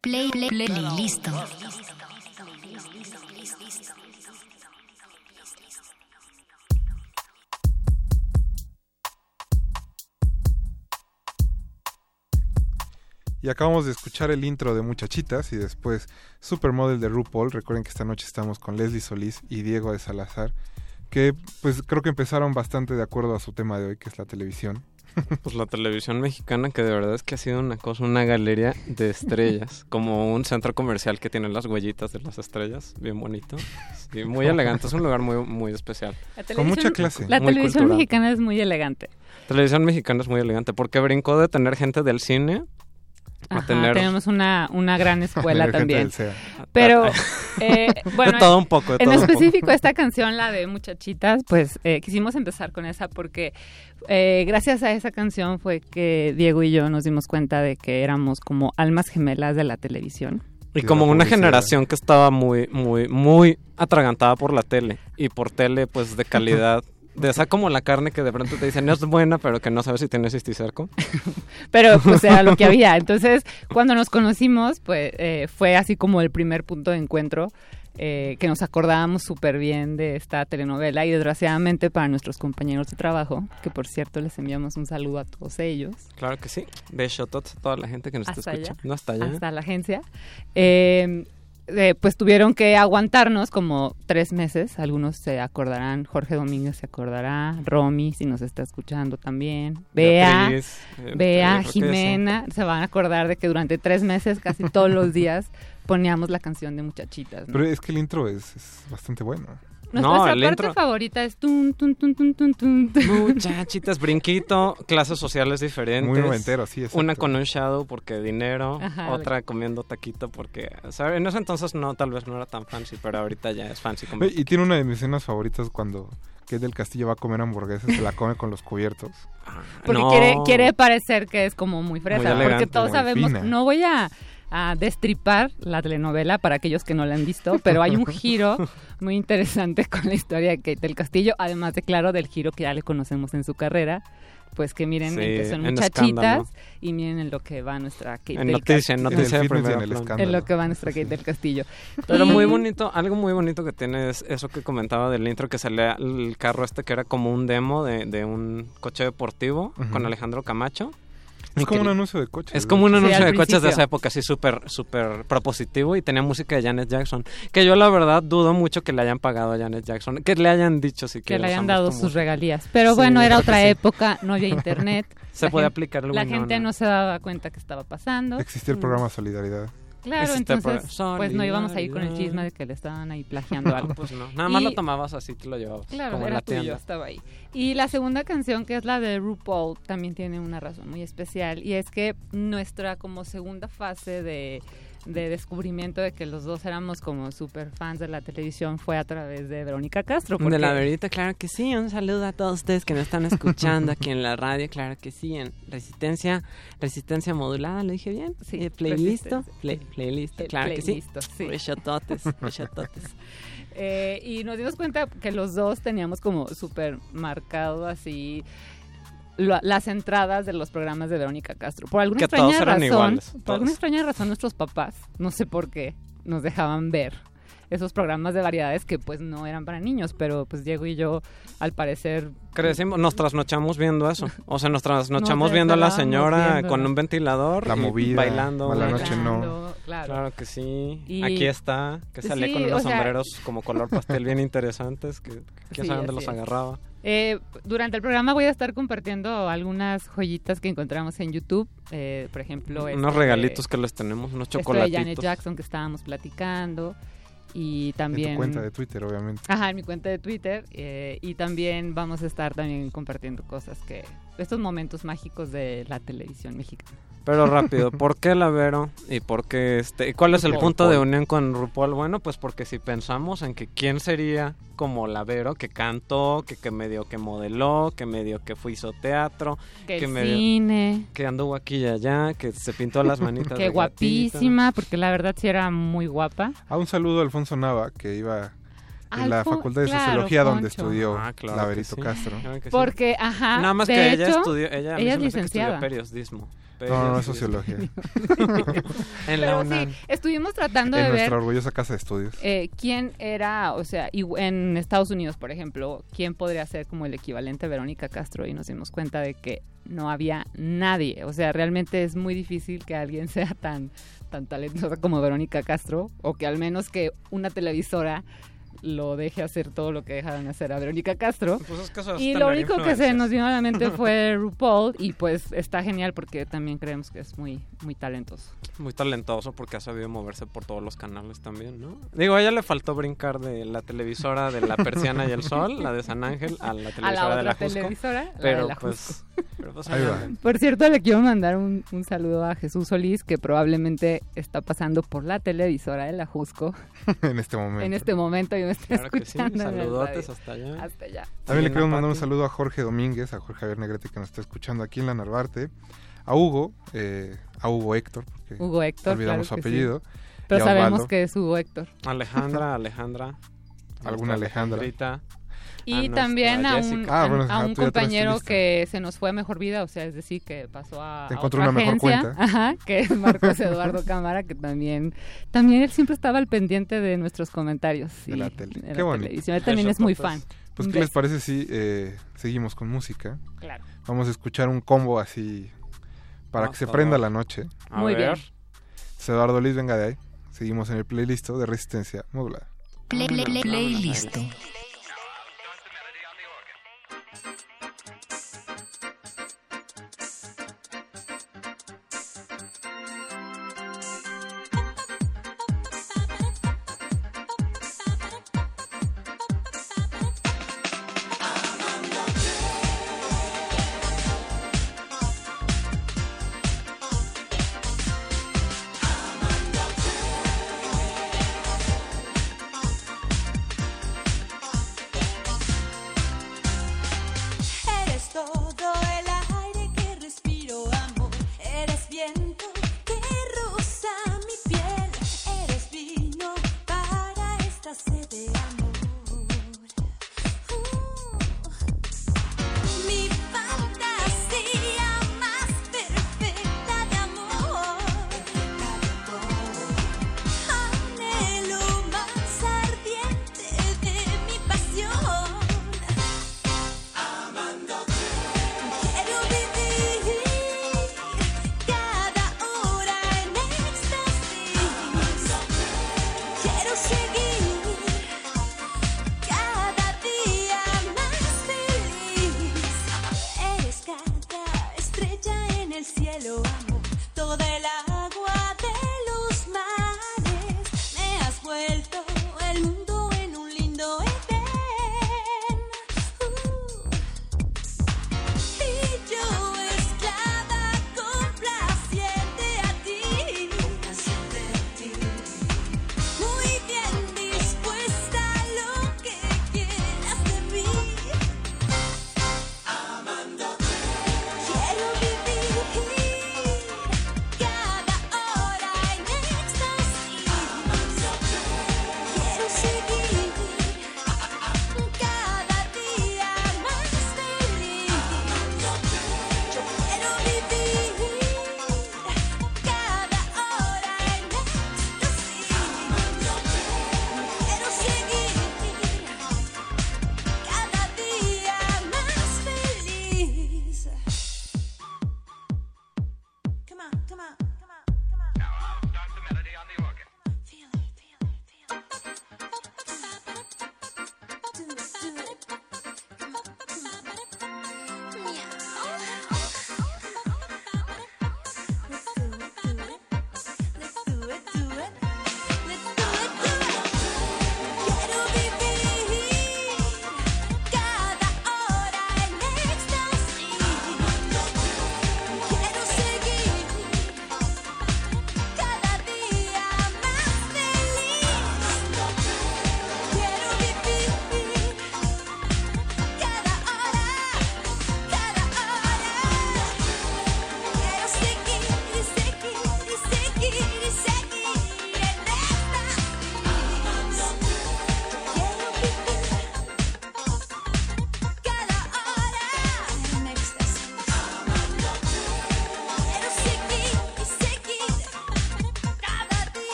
Play, play, play, listo. Y acabamos de escuchar el intro de Muchachitas y después Supermodel de RuPaul. Recuerden que esta noche estamos con Leslie Solís y Diego de Salazar, que pues creo que empezaron bastante de acuerdo a su tema de hoy, que es la televisión. Pues la televisión mexicana que de verdad es que ha sido una cosa, una galería de estrellas, como un centro comercial que tiene las huellitas de las estrellas, bien bonito, sí, muy elegante, es un lugar muy muy especial. La Con mucha clase. La Muy televisión cultural. mexicana es muy elegante. Televisión mexicana es muy elegante porque brincó de tener gente del cine Ajá, tenemos una, una gran escuela también. Pero, eh, bueno, de todo un poco, de en todo un poco. específico esta canción, la de Muchachitas, pues eh, quisimos empezar con esa porque eh, gracias a esa canción fue que Diego y yo nos dimos cuenta de que éramos como almas gemelas de la televisión. Y como una generación que estaba muy, muy, muy atragantada por la tele. Y por tele, pues, de calidad. De esa como la carne que de pronto te dicen, no es buena, pero que no sabes si tiene cisticerco. Pero pues era lo que había. Entonces, cuando nos conocimos, pues eh, fue así como el primer punto de encuentro. eh, que nos acordábamos súper bien de esta telenovela y desgraciadamente para nuestros compañeros de trabajo, que por cierto les enviamos un saludo a todos ellos, Claro que sí. Beso a toda la gente que nos está escuchando. No hasta allá. hasta la agencia, eh, eh, pues tuvieron que aguantarnos como tres meses. Algunos se acordarán, Jorge Domínguez se acordará, Romy, si nos está escuchando también, Bea, Beatriz, eh, Bea. Jimena, se van a acordar de que durante tres meses, casi todos los días, poníamos la canción de Muchachitas. ¿no? Pero es que el intro es, es bastante bueno. Nuestra No, el parte intro. favorita es tun, tun, tun, tun, tun, tun. Muchachitas, brinquito, clases sociales diferentes. Muy noventero, sí, exacto. Una con un shadow porque dinero, Ajá. otra comiendo taquito porque... sea, en ese entonces no, tal vez no era tan fancy, pero ahorita ya es fancy. Ve, Y tiene una de mis escenas favoritas cuando Kate del Castillo va a comer hamburguesas, se la come con los cubiertos. Porque No. quiere, quiere parecer que es como muy fresa. Muy elegante, porque todos sabemos, fina. no voy a, a destripar la telenovela para aquellos que no la han visto, pero hay un giro muy interesante con la historia de Kate del Castillo, además de claro del giro que ya le conocemos en su carrera. Pues que miren Sí, en que son muchachitas y miren en lo que va nuestra Kate En del noticia, en Castillo. noticia En en primera el plana. escándalo. En lo que va nuestra Kate del Castillo. Pero Y- muy bonito, algo muy bonito que tiene es eso que comentaba del intro, que salía el carro este que era como un demo de, de un coche deportivo con Alejandro Camacho. Es Y como un anuncio de coches. Es como un anuncio al de coches de principio. esa época, así súper, súper propositivo y tenía música de Janet Jackson. Que yo la verdad dudo mucho que le hayan pagado a Janet Jackson, que le hayan dicho si que le hayan dado sus regalías. Pero Sí, bueno, era otra sí. época, no había internet. Se La podía gen- aplicar el La gente no se daba cuenta que estaba pasando. Existía el programa Solidaridad. Claro, entonces, pues no íbamos a ir con el chisme de que le estaban ahí plagiando algo. Pues no, nada más Y- lo tomabas así, te lo llevabas. Claro, como en era la tuyo, tienda. estaba ahí. Y la segunda canción, que es la de RuPaul, también tiene una razón muy especial. Y es que nuestra como segunda fase de, de descubrimiento de que los dos éramos como super fans de la televisión fue a través de Verónica Castro. De porque- la verita, claro que sí. Un saludo a todos ustedes que nos están escuchando aquí en la radio, claro que sí. En Resistencia, Resistencia Modulada, ¿lo dije bien? Sí, Eh, playlist, play, playlist, claro playlisto, que sí. sí. Besototes, besototes. Eh, y nos dimos cuenta que los dos teníamos como súper marcado así lo- las entradas de los programas de Verónica Castro. Por alguna Que extraña todos eran razón, iguales, por alguna extraña razón nuestros papás, no sé por qué, nos dejaban ver esos programas de variedades que pues no eran para niños, pero pues Diego y yo al parecer Crecimos, nos trasnochamos viendo eso. O sea, nos trasnochamos Nos viendo a la señora con un ventilador. La movida, Bailando. Mala Noche No. claro. Claro que sí. Y- Aquí está, que salía Sí, con unos sea- sombreros como color pastel bien interesantes, que quién Sí, sabe dónde los es. agarraba. Eh, durante el programa voy a estar compartiendo algunas joyitas que encontramos en YouTube. eh, por ejemplo, Unos regalitos que les tenemos, unos esto de chocolatitos. Janet Jackson que estábamos platicando. Y también... En tu cuenta de Twitter, obviamente. Ajá, en mi cuenta de Twitter. eh, y también vamos a estar también compartiendo cosas que... Estos momentos mágicos de la televisión mexicana. Pero rápido, ¿por qué la Vero? ¿Y por qué este? ¿y ¿Cuál es el RuPaul. punto de unión con RuPaul? Bueno, pues porque si pensamos en que quién sería como la Vero, que cantó, que, que medio que modeló, que medio que fue hizo teatro, Que que medio cine. que anduvo aquí y allá, que se pintó las manitas. Que guapísima, porque la verdad sí era muy guapa. A un saludo a Alfonso Nava, que iba en la Facultad de claro, Sociología donde estudió Ah, claro la que Berito sí. Castro. Claro que sí. Porque, ajá, Nada más de que ella estudió, ella, ella es licenciada. periodismo. No, no, es sociología. en la Pero UNAM. sí, estuvimos tratando en de ver nuestra orgullosa casa de estudios. eh, quién era, o sea, y- en Estados Unidos, por ejemplo, quién podría ser como el equivalente a Verónica Castro y nos dimos cuenta de que no había nadie. O sea, realmente es muy difícil que alguien sea tan, tan talentosa como Verónica Castro o que al menos que una televisora lo deje hacer todo lo que dejaron hacer a Verónica Castro. Pues es que eso es y lo único que se nos vino a la mente fue RuPaul y pues está genial porque también creemos que es muy, muy talentoso. Muy talentoso porque ha sabido moverse por todos los canales también, ¿no? Digo, a ella le faltó brincar de la televisora de La Persiana y el Sol, la de San Ángel, a la televisora de la otra Jusco. televisora, la de pero la pues, pero pues. Por cierto, le quiero mandar un, un saludo a Jesús Solís, que probablemente está pasando por la televisora de la Jusco en este momento. en este momento y me está Claro que sí, escuchando. el saludotes hasta allá. Hasta allá. También le quiero mandar un saludo a Jorge Domínguez, a Jorge Javier Negrete que nos está escuchando aquí en la Narvarte, a Hugo, eh, a Hugo Héctor, porque Hugo Héctor, olvidamos claro su sí. apellido. Pero sabemos que es Hugo Héctor. Alejandra, Alejandra. Alguna Alejandra. Alejandrita, Y a también a un. Ah, bueno, a un tu compañero que se nos fue a mejor vida, o sea, es decir, que pasó a, Te a encontró otra una mejor agencia, cuenta. Ajá, que es Marcos Eduardo Cámara, que también, también él siempre estaba al pendiente de nuestros comentarios. De y la tele. de Qué la bonito. televisión. Él también es muy fan. Pues, ¿qué les parece si eh, seguimos con música? Claro. Vamos a escuchar un combo así para Ah, que se prenda la noche. A Muy ver. bien. Eduardo Luis, venga de ahí. Seguimos en el playlist de Resistencia Modulada. Play- play- play- playlist.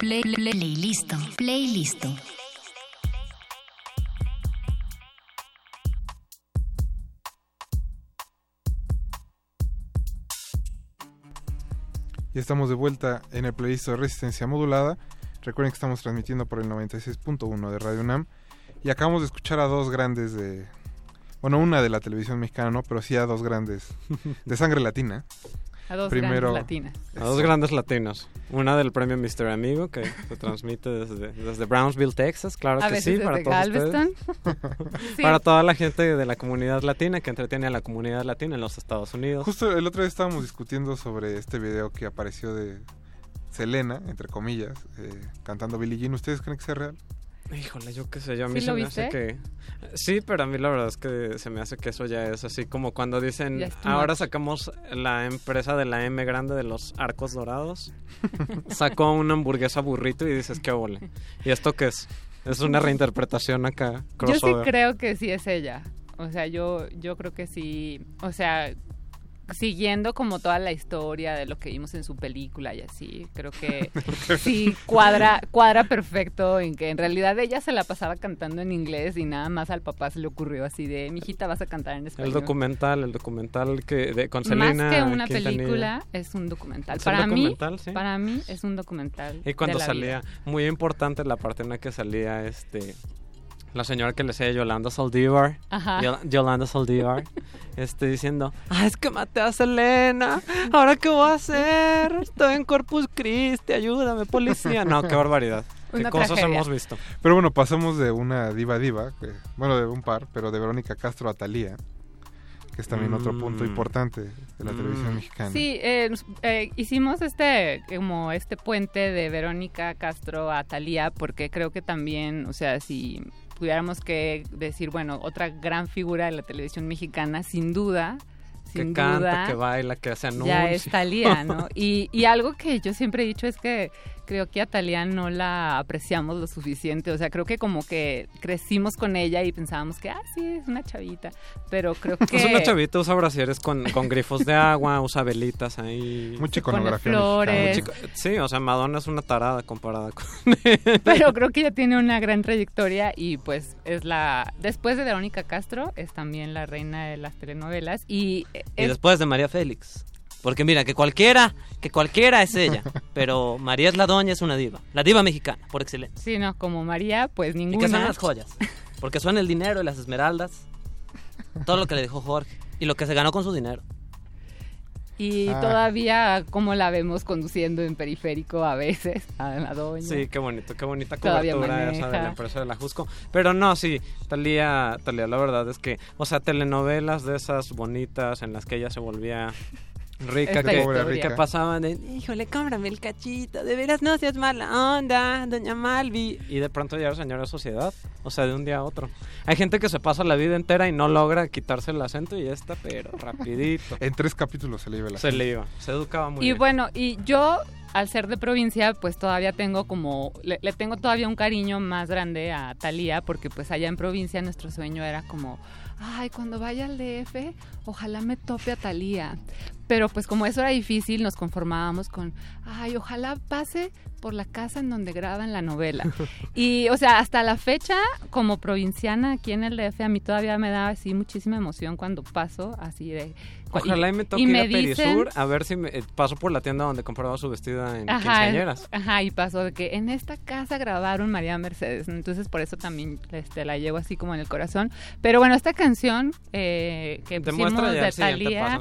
Play, play, play, play, play, play, listo. Play, listo. Y estamos de vuelta en el playlist de Resistencia Modulada. Recuerden que estamos transmitiendo por el 96.1 de Radio UNAM. Y acabamos de escuchar a dos grandes de... Bueno, una de la televisión mexicana, ¿no? Pero sí a dos grandes de sangre latina. A dos grandes latinas. A dos grandes latinos. Una del premio Mr. Amigo que se transmite desde, desde Brownsville, Texas, claro A que sí, para todos Galveston. ustedes. Sí. Para toda la gente de la comunidad latina que entretiene a la comunidad latina en los Estados Unidos. Justo el otro día estábamos discutiendo sobre este video que apareció de Selena, entre comillas, eh, cantando Billie Jean. ¿Ustedes creen que sea real? Híjole, yo qué sé, yo a mí ¿Sí se me viste? hace que... Sí, pero a mí la verdad es que se me hace que eso ya es así como cuando dicen, ahora much". sacamos la empresa de la M grande de los arcos dorados. Sacó una hamburguesa burrito y dices, qué ole. ¿Y esto qué es? Es una reinterpretación acá, Yo sí creo que sí es ella. O sea, yo, yo creo que sí. O sea, siguiendo como toda la historia de lo que vimos en su película y así, creo que sí cuadra, cuadra perfecto en que en realidad ella se la pasaba cantando en inglés y nada más al papá se le ocurrió así de, mijita, vas a cantar en El español. documental, el documental que de, con Selena Más que una Quintanilla. película, es un documental. Es un Para mí, documental, sí. para mí es un documental. Y cuando de la salía, vida. muy importante la parte en la que salía este la señora que le decía Yolanda Saldívar, Ajá. Yol- Yolanda Saldívar, este diciendo, ah, es que maté a Selena, ahora qué voy a hacer, estoy en Corpus Christi, ayúdame policía, no, qué barbaridad, qué Una cosas tragedia. hemos visto. Pero bueno, pasamos de una diva diva, que- bueno, de un par, pero de Verónica Castro a Thalía, que es también otro punto Mm. importante de la televisión mexicana. Sí, eh, eh, hicimos este como este puente de Verónica Castro a Thalía porque creo que también, o sea, si tuviéramos que decir, bueno, otra gran figura de la televisión mexicana, sin duda, Que sin canta, duda, que baila, que hace anuncios. ya es Thalía, ¿no? Y, y algo que yo siempre he dicho es que creo que a Talía no la apreciamos lo suficiente. O sea, creo que como que crecimos con ella y pensábamos que, ah, sí, es una chavita. Pero creo que... Es una chavita, usa brasieres con, con grifos de agua, usa velitas ahí. Mucha iconografía flores. Sí, o sea, Madonna es una tarada comparada con... Pero creo que ella tiene una gran trayectoria y pues es la... Después de Verónica Castro, es también la reina de las telenovelas. Y, Y es- después de María Félix. Porque mira, que cualquiera, que cualquiera es ella. Pero María es la doña, es una diva. La diva mexicana, por excelencia. Sí, no, como María, pues ¿Y ninguna. qué son las joyas? Porque son el dinero y las esmeraldas. Todo lo que le dejó Jorge. Y lo que se ganó con su dinero. Y Ah. todavía como la vemos conduciendo en periférico a veces, a la doña. Sí, qué bonito, qué bonita Todavía cobertura esa de maneja. la empresa de la Jusco. Pero no, sí, Talía, Talía, la verdad es que, o sea, telenovelas de esas bonitas en las que ella se volvía rica, que, historia. que pasaban de, híjole, cómprame el cachito, de veras no seas mala onda, doña Malvi. Y de pronto ya era señora sociedad, o sea, de un día a otro. Hay gente que se pasa la vida entera y no logra quitarse el acento y ya está, pero rapidito. En tres capítulos se le iba la Se le iba, se educaba muy Y bien. bueno, y yo al ser de provincia, pues todavía tengo como, le, le tengo todavía un cariño más grande a Talía, porque pues allá en provincia nuestro sueño era como, ay, cuando vaya al DF, ojalá me tope a Talía. Pero pues como eso era difícil, nos conformábamos con, ay, ojalá pase por la casa en donde graban la novela. Y, o sea, hasta la fecha, como provinciana aquí en el DF, a mí todavía me da así muchísima emoción cuando paso así de... Ojalá y, me toque y ir a Perisur dicen- a ver si me, eh, paso por la tienda donde compraba su vestida en Ajá, quinceañeras. ajá, y pasó de que en esta casa grabaron María Mercedes, entonces por eso también este, la llevo así como en el corazón. Pero bueno, esta canción eh, que Demuestra pusimos ya de Talía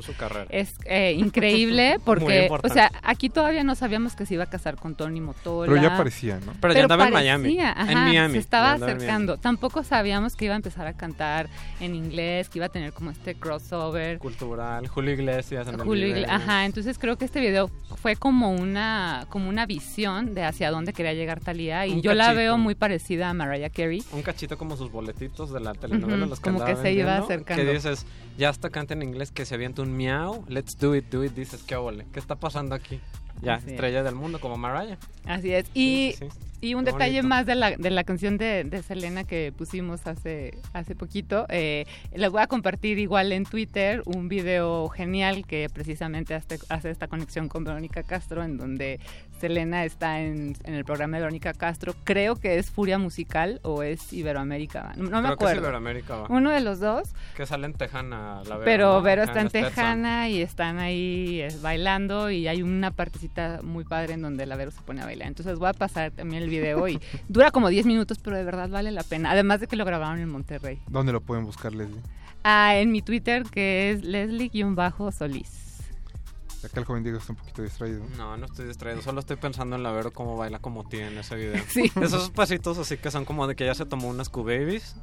es eh, increíble Muy porque, o sea, aquí todavía no sabíamos que se iba a casar con Tony Motola. Pero ya parecía, ¿no? Pero ya andaba en Miami, en Miami, Se estaba acercando. Tampoco sabíamos que iba a empezar a cantar en inglés, que iba a tener como este crossover. Cultural, Julio Iglesias en el Julio video. Igle- Ajá, entonces creo que este video fue como una como una visión de hacia dónde quería llegar Talía y Un yo la cachito. veo muy parecida a Mariah Carey. Un cachito como sus boletitos de la telenovela, Ujú, los que como que se iba acercando. Que dices, ya hasta canta en inglés, que se avienta un miau, let's do it, do it, dices, qué ole, ¿qué está pasando aquí? Ya, Así es. estrella del mundo como Mariah. Así es. Y, sí, sí. Y un detalle bonito. más de la, de la canción de, de Selena que pusimos hace, hace poquito. Eh, les voy a compartir igual en Twitter un video genial que precisamente hace, hace esta conexión con Verónica Castro, en donde Selena está en, en el programa de Verónica Castro. Creo que es Furia Musical o es Iberoamérica. No, no me que es acuerdo. Iberoamérica, va. Uno de los dos. Que sale en Tejana, la Vero, Pero ¿no? Vero está en Stetson. Tejana y están ahí eh, bailando y hay una partecita muy padre en donde la Vero se pone a bailar. Entonces voy a pasar también el video y dura como 10 minutos, pero de verdad vale la pena. Además de que lo grabaron en Monterrey. ¿Dónde lo pueden buscar, Leslie? Ah, en mi Twitter que es Leslie-Solís. Acá el joven Diego está un poquito distraído. No, no estoy distraído, solo estoy pensando en la Vero cómo baila como tía en ese video. Sí. Esos pasitos así que son como de que ya se tomó unas Q-Babies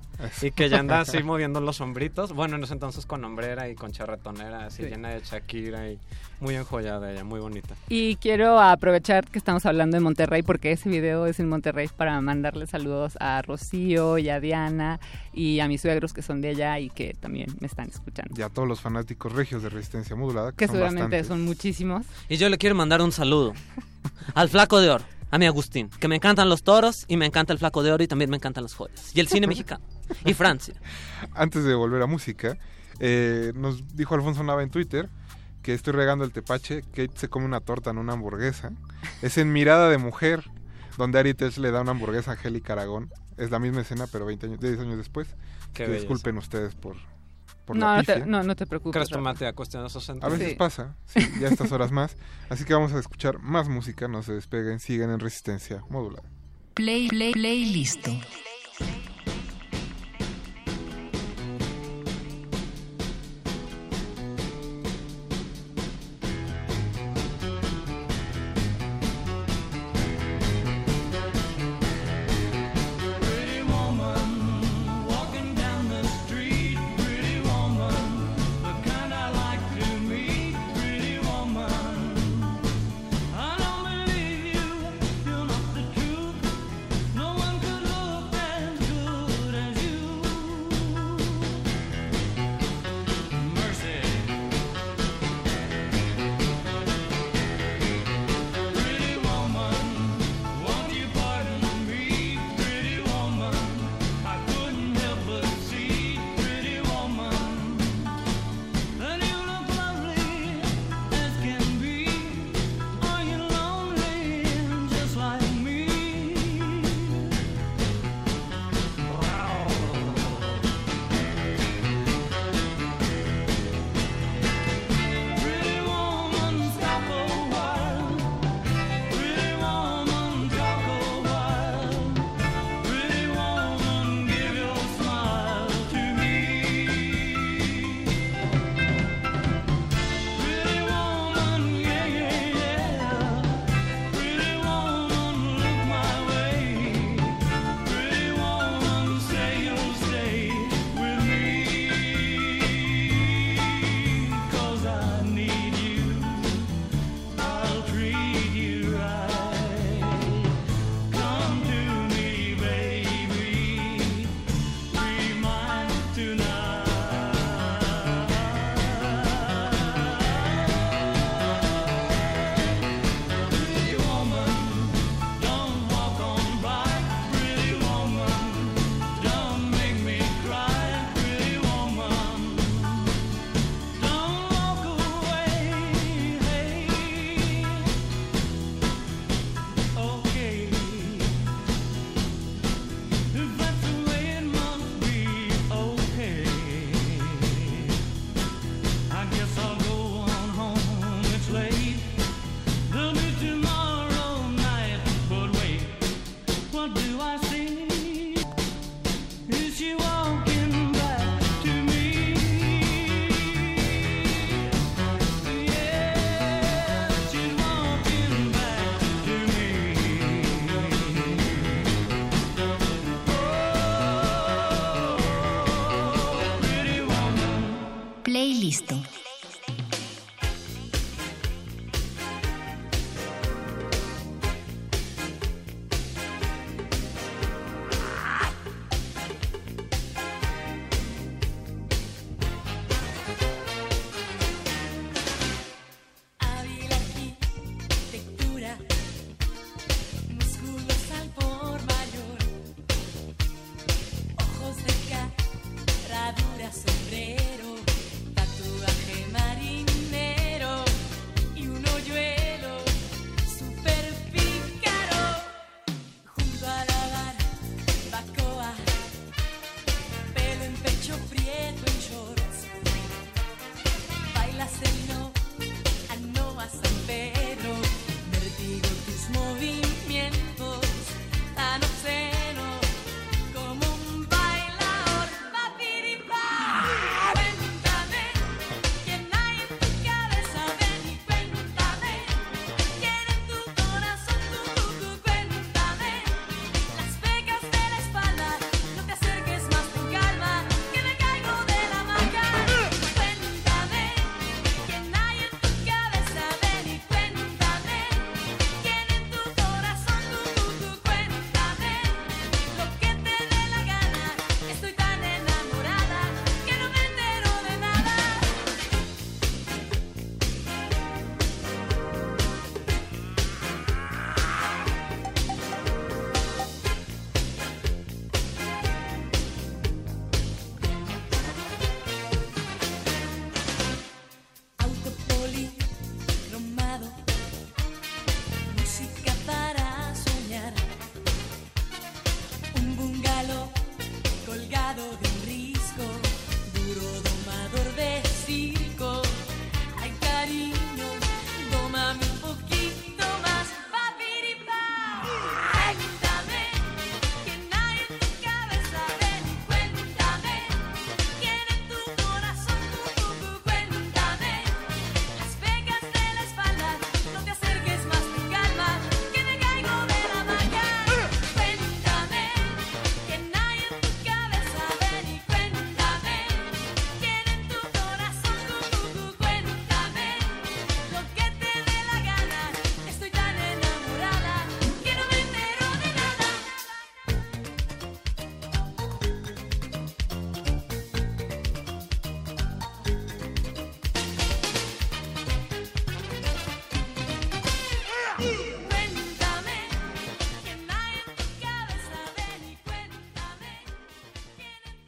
y que ya anda así moviendo los sombritos. Bueno, en ese entonces con hombrera y con charretonera, así Sí. llena de Shakira y muy enjollada ella, muy bonita. Y quiero aprovechar que estamos hablando de Monterrey porque ese video es en Monterrey para mandarle saludos a Rocío y a Diana y a mis suegros que son de allá y que también me están escuchando. Y a todos los fanáticos regios de Resistencia Modulada, que, Que son seguramente bastantes. son muchísimos. Y yo le quiero mandar un saludo al Flaco de Oro, a mi Agustín, que me encantan los toros y me encanta el Flaco de Oro y también me encantan las joyas. Y el cine mexicano. Y Francia. Antes de volver a música, eh, nos dijo Alfonso Nava en Twitter que estoy regando el tepache, Kate se come una torta en una hamburguesa. Es en Mirada de Mujer, donde Ari Tells le da una hamburguesa a Angélica Aragón. Es la misma escena, pero 20 años, 10 años después. Qué Que belleza. disculpen ustedes por, por No, la no te, no, no te preocupes. ¿Crees Rafa. tomate a cuestión de esos A veces Sí. pasa, sí, ya a estas horas más. Así que vamos a escuchar más música, no se despeguen, siguen en Resistencia Modulada. Play, play, play, listo.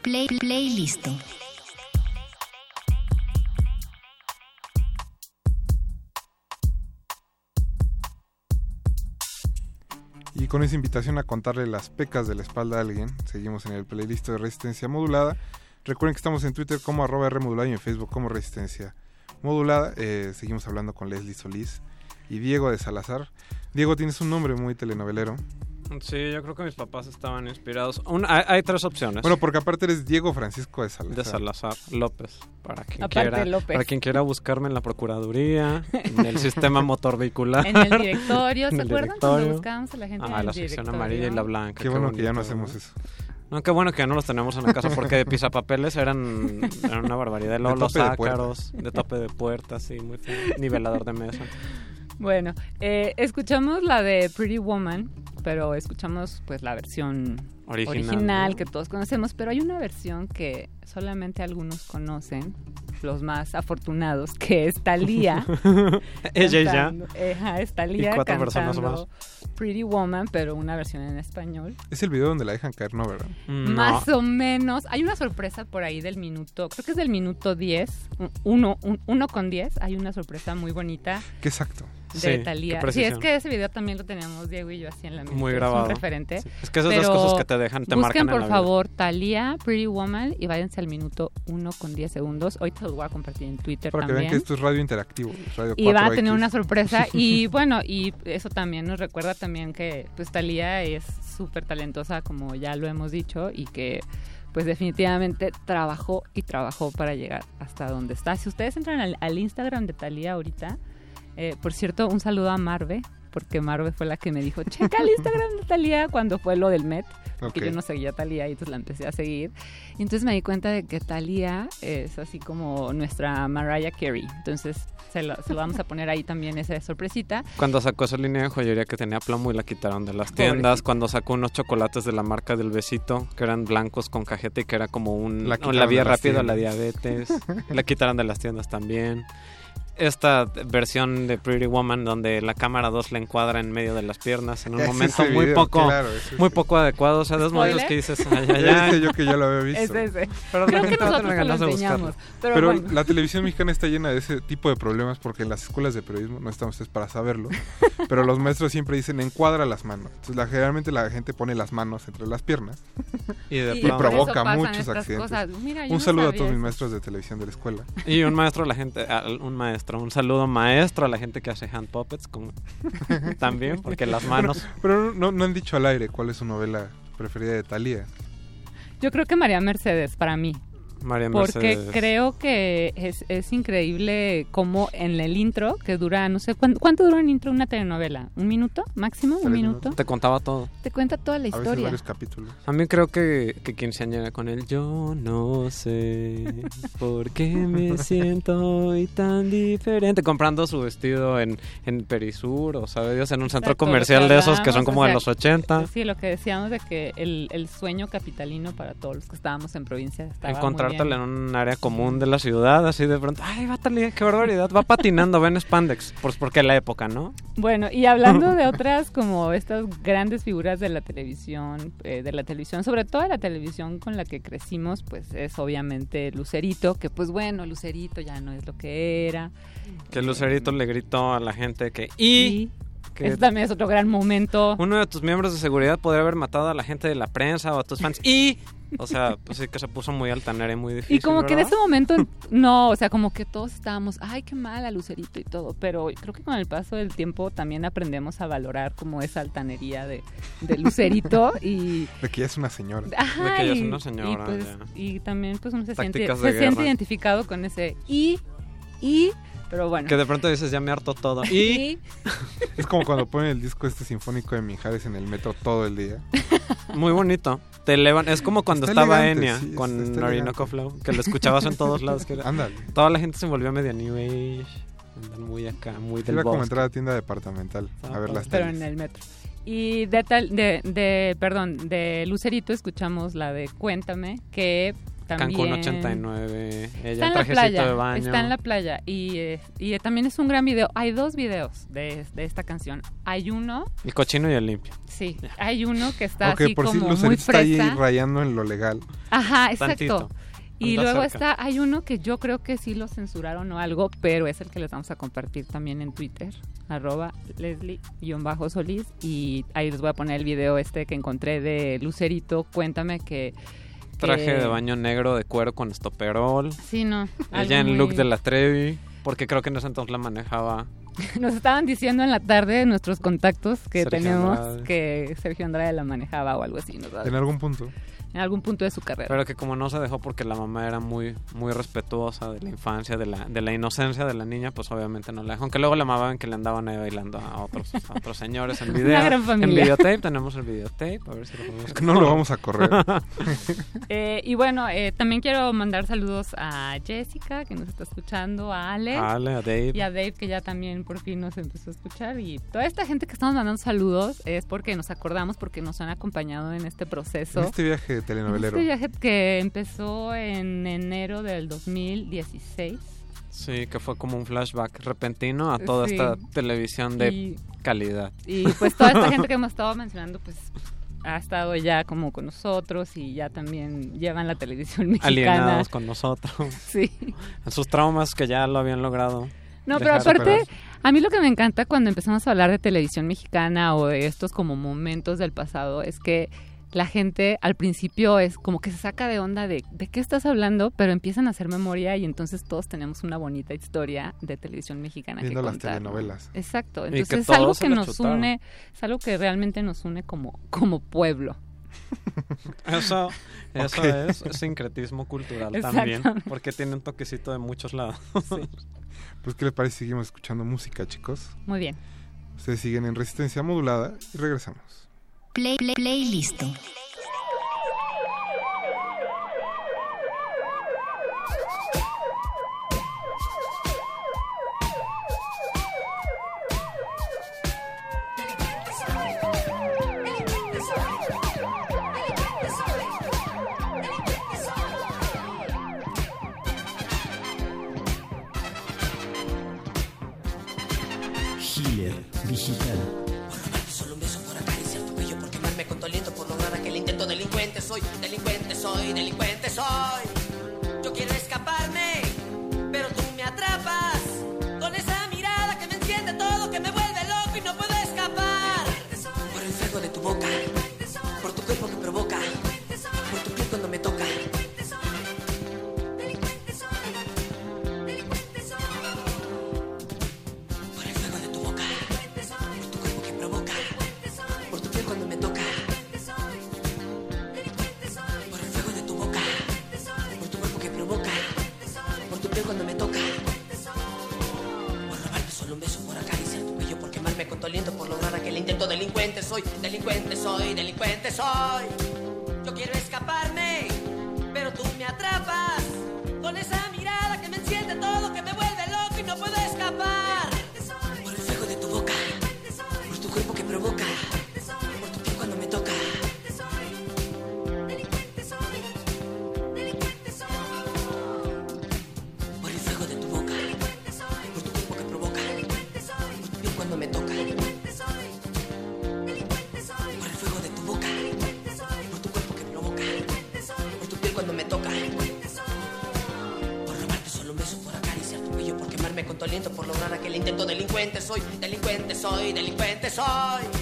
Play, playlist. Y con esa invitación a contarle las pecas de la espalda a alguien, seguimos en el playlist de Resistencia Modulada. Recuerden que estamos en Twitter como arroba R modulada y en Facebook como Resistencia Modulada. Eh, seguimos hablando con Leslie Solís y Diego de Salazar. Diego, tienes un nombre muy telenovelero. Sí, yo creo que mis papás estaban inspirados. Un- hay, hay tres opciones. Bueno, porque aparte eres Diego Francisco de Salazar. de Salazar López, para quien Aparte quiera, López. para quien quiera buscarme en la procuraduría, en el sistema motor vehicular, En el directorio, ¿se el acuerdan cuando buscábamos a la gente en el la sección directorio? amarilla y la blanca. Qué bueno que ya no hacemos eso. No, qué bueno que ya no los tenemos en la casa porque de pisapapeles eran, eran una barbaridad. Luego los tope de ácaros, de tope de puerta, sí, muy feo. Nivelador de mesa. Bueno, eh, escuchamos la de Pretty Woman, pero escuchamos pues la versión Original, original, ¿no? que todos conocemos, pero hay una versión que solamente algunos conocen, los más afortunados, que es Thalía. Ella y ya. es Thalía Y cuatro personas cantando Pretty Woman, pero una versión en español. Es el video donde la dejan caer, ¿no, verdad? Mm, Más o menos. Hay una sorpresa por ahí del minuto, creo que es del minuto 10, un- uno, un- uno con 10. Hay una sorpresa muy bonita Qué exacto. de Sí, qué Thalía. Sí, es que ese video también lo teníamos Diego y yo así en la mente. Muy es grabado. un referente. Sí. Es que esas dos cosas que te dejan, te busquen marcan por la favor Thalía, Pretty Woman y váyanse al minuto 1 con 10 segundos. Hoy te lo voy a compartir en Twitter Para que también. vean que esto es radio interactivo. Radio y va a 4X. tener una sorpresa y bueno y eso también nos recuerda también que pues Talía es súper talentosa como ya lo hemos dicho y que pues definitivamente trabajó y trabajó para llegar hasta donde está si ustedes entran al, al Instagram de Talía ahorita eh, por cierto un saludo a Marve porque Marve fue la que me dijo checa el Instagram de Talía cuando fue lo del Met porque Ok. yo no seguía a Talía y entonces la empecé a seguir. Y entonces me di cuenta de que Talía es así como nuestra Mariah Carey. Entonces se lo, se lo vamos a poner ahí también esa sorpresita. Cuando sacó esa línea de joyería que tenía plomo y la quitaron de las tiendas. Cuando sacó unos chocolates de la marca del besito, que eran blancos con cajeta y que era como un, La quitaron la vía rápida a la diabetes. la quitaron de las tiendas también. Esta versión de Pretty Woman donde la cámara 2 le encuadra en medio de las piernas en un momento muy video, poco claro, muy ese. poco adecuado, o sea, dos momentos que dices, ay, ay, Ya ay. decía yo que ya lo había visto. Es ese. Pero la Creo que nosotros te lo enseñamos. Pero, Pero bueno. la televisión mexicana está llena de ese tipo de problemas porque en las escuelas de periodismo, no están ustedes para saberlo, pero los maestros siempre dicen encuadra las manos. Entonces la, generalmente la gente pone las manos entre las piernas Y de Y provoca muchos accidentes. Mira, un no saludo a todos mis maestros de televisión de la escuela. Y un maestro la gente, un maestro, un saludo maestro a la gente que hace hand puppets con, también, porque las manos... Pero, pero no, no han dicho al aire cuál es su novela preferida de Thalía. Yo creo que María Mercedes para mí. María Porque Mercedes. creo que es, es increíble cómo en el intro, que dura, no sé, ¿cuánto, cuánto dura un intro una telenovela? ¿Un minuto máximo? ¿Un minuto? Te contaba todo. Te cuenta toda la A veces historia. varios capítulos. A mí creo que, que quinceañera con él, yo no sé por qué me siento hoy tan diferente. Comprando su vestido en, en Perisur, o sabe Dios, en un centro Exacto, comercial de esos que son como o de los 80. Sí, lo que decíamos de que el, el sueño capitalino para todos los que estábamos en provincia estaba Encontrártela en un área común de la ciudad, así de pronto, ay, va Talía, qué barbaridad, va patinando, ven Spandex, pues porque la época, ¿no? Bueno, y hablando de otras como estas grandes figuras de la televisión, eh, de la televisión, sobre todo de la televisión con la que crecimos, pues es obviamente Lucerito, que pues bueno, Lucerito ya no es lo que era. Que Lucerito le gritó a la gente que, y... que Ese también es otro gran momento. uno de tus miembros de seguridad podría haber matado a la gente de la prensa o a tus fans, y... O sea, pues sí que se puso muy altanera y muy difícil. Y como que en ese momento, no, o sea, como que todos estábamos, ay, qué mala Lucerito y todo, pero creo que con el paso del tiempo también aprendemos a valorar como esa altanería de, de Lucerito y... De que ella es una señora. Ajá, De que ella es una señora, Y, pues, ya. y también pues uno se, siente, se siente identificado con ese y, y, pero bueno. Que de pronto dices, ya me harto todo. Y Es como cuando ponen el disco este sinfónico de Mijares en el metro todo el día. muy bonito. Te elevan. Es como cuando Está estaba elegante, Enya sí, con Orinoco. Flow, que lo escuchabas en todos lados. Que era- Ándale. Toda la gente se volvió medio New Age. Andan muy acá, muy del Iba como bosque. entrar a la tienda departamental a ver las pero teles. en el metro. Y de tal, de, de, perdón, de Lucerito escuchamos la de Cuéntame, que también... Cancún 89. Ella Está en en la trajecito playa, de baño. está en la playa y, eh, y también es un gran video. Hay dos videos de, de esta canción. Hay uno, El cochino y el limpio. sí, hay uno que está Ok, así por como muy Lucerito está ahí fresa. rayando en lo legal. Ajá, exacto. Tantito. Y Anda luego cerca. está, hay uno que yo creo que sí lo censuraron o algo, pero es el que les vamos a compartir también en Twitter, arroba Leslie-Solís. Y ahí les voy a poner el video este que encontré de Lucerito. Cuéntame que... Traje de baño negro de cuero con estoperol. Sí, no. Ella en muy- look de la Trevi. Porque creo que en ese entonces la manejaba. Nos estaban diciendo en la tarde nuestros contactos que Sergio tenemos Andrade. que Sergio Andrade la manejaba o algo así. ¿no? En algún punto. En algún punto de su carrera. Pero que como no se dejó porque la mamá era muy muy respetuosa de la infancia, de la, de la inocencia de la niña, pues obviamente no la dejó. Aunque luego la amaban que le andaban ahí bailando a otros, a otros señores en Una video. gran familia. En videotape, tenemos el videotape. A ver si lo podemos No lo vamos a correr. Eh, y bueno, eh, también quiero mandar saludos a Jessica, que nos está escuchando, a Ale. A Ale, a Dave. Y a Dave, que ya también por fin nos empezó a escuchar. Y toda esta gente que estamos mandando saludos es porque nos acordamos, porque nos han acompañado en este proceso. En este viaje telenovelero. En este viaje que empezó en enero del 2016. Sí, que fue como un flashback repentino a toda Sí. esta televisión de Y- calidad. Y pues toda esta gente que hemos estado mencionando, pues ha estado ya como con nosotros y ya también llevan la televisión mexicana. Alienados con nosotros. Sí. En sus traumas que ya lo habían logrado. No, pero aparte, a mí lo que me encanta cuando empezamos a hablar de televisión mexicana o de estos como momentos del pasado es que la gente al principio es como que se saca de onda de de qué estás hablando, pero empiezan a hacer memoria y entonces todos tenemos una bonita historia de televisión mexicana Viendo que las telenovelas. Exacto, entonces es algo que nos chutaron. une, es algo que realmente nos une como como pueblo. Eso, eso Ok. es sincretismo cultural también. Porque tiene un toquecito de muchos lados. Pues, ¿qué les parece? Seguimos escuchando música, chicos. Muy bien. Ustedes siguen en resistencia modulada y regresamos. Play, play, play, listo. soy delincuente, soy. delincuente soy, delincuente soy. Yo quiero escaparme, pero tú me atrapas con esa mirada. soy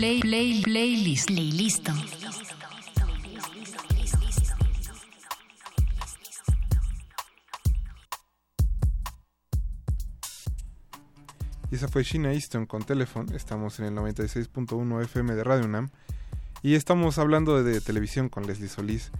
Play, play, playlist. Playlisto. Y esa fue Sheena Easton con Telephone. Estamos en el 96.1 FM de Radio UNAM. Y estamos hablando de, televisión con Leslie Solís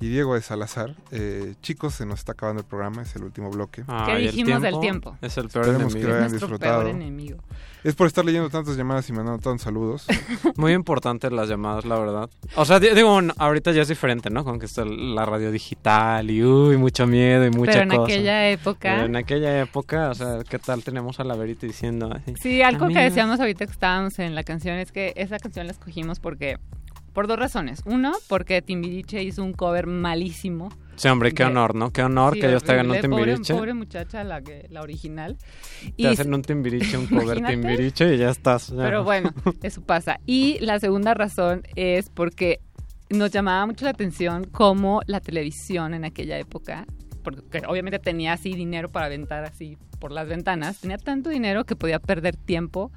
y Diego de Salazar. Eh, chicos, se nos está acabando el programa, es el último bloque. Ah, ¿Qué dijimos del tiempo? Es el peor Esperemos que enemigo. lo hayan Nuestro disfrutado. peor enemigo. Es por estar leyendo tantas llamadas y mandando tantos saludos. Muy importantes las llamadas, la verdad. O sea, di- digo, n- ahorita ya es diferente, ¿no? Con que está la radio digital y uy, mucho miedo y mucha Pero en cosa. aquella época- Pero en aquella época, o sea, ¿qué tal tenemos a la Verita diciendo así? Sí, algo que decíamos ahorita que estábamos en la canción es que esa canción la escogimos porque por dos razones. Uno, porque Timbiriche hizo un cover malísimo. Sí, hombre, qué de- honor, ¿no? Qué honor Sí, que ellos te hagan un horrible. Pobre- timbiriche. Pobre, muchacha, la, que, la original. Te hacen un timbiriche, un cover timbiriche y ya estás. ya. Pero bueno, eso pasa. Y la segunda razón es porque nos llamaba mucho la atención cómo la televisión en aquella época, porque obviamente tenía así dinero para aventar así por las ventanas, tenía tanto dinero que podía perder tiempo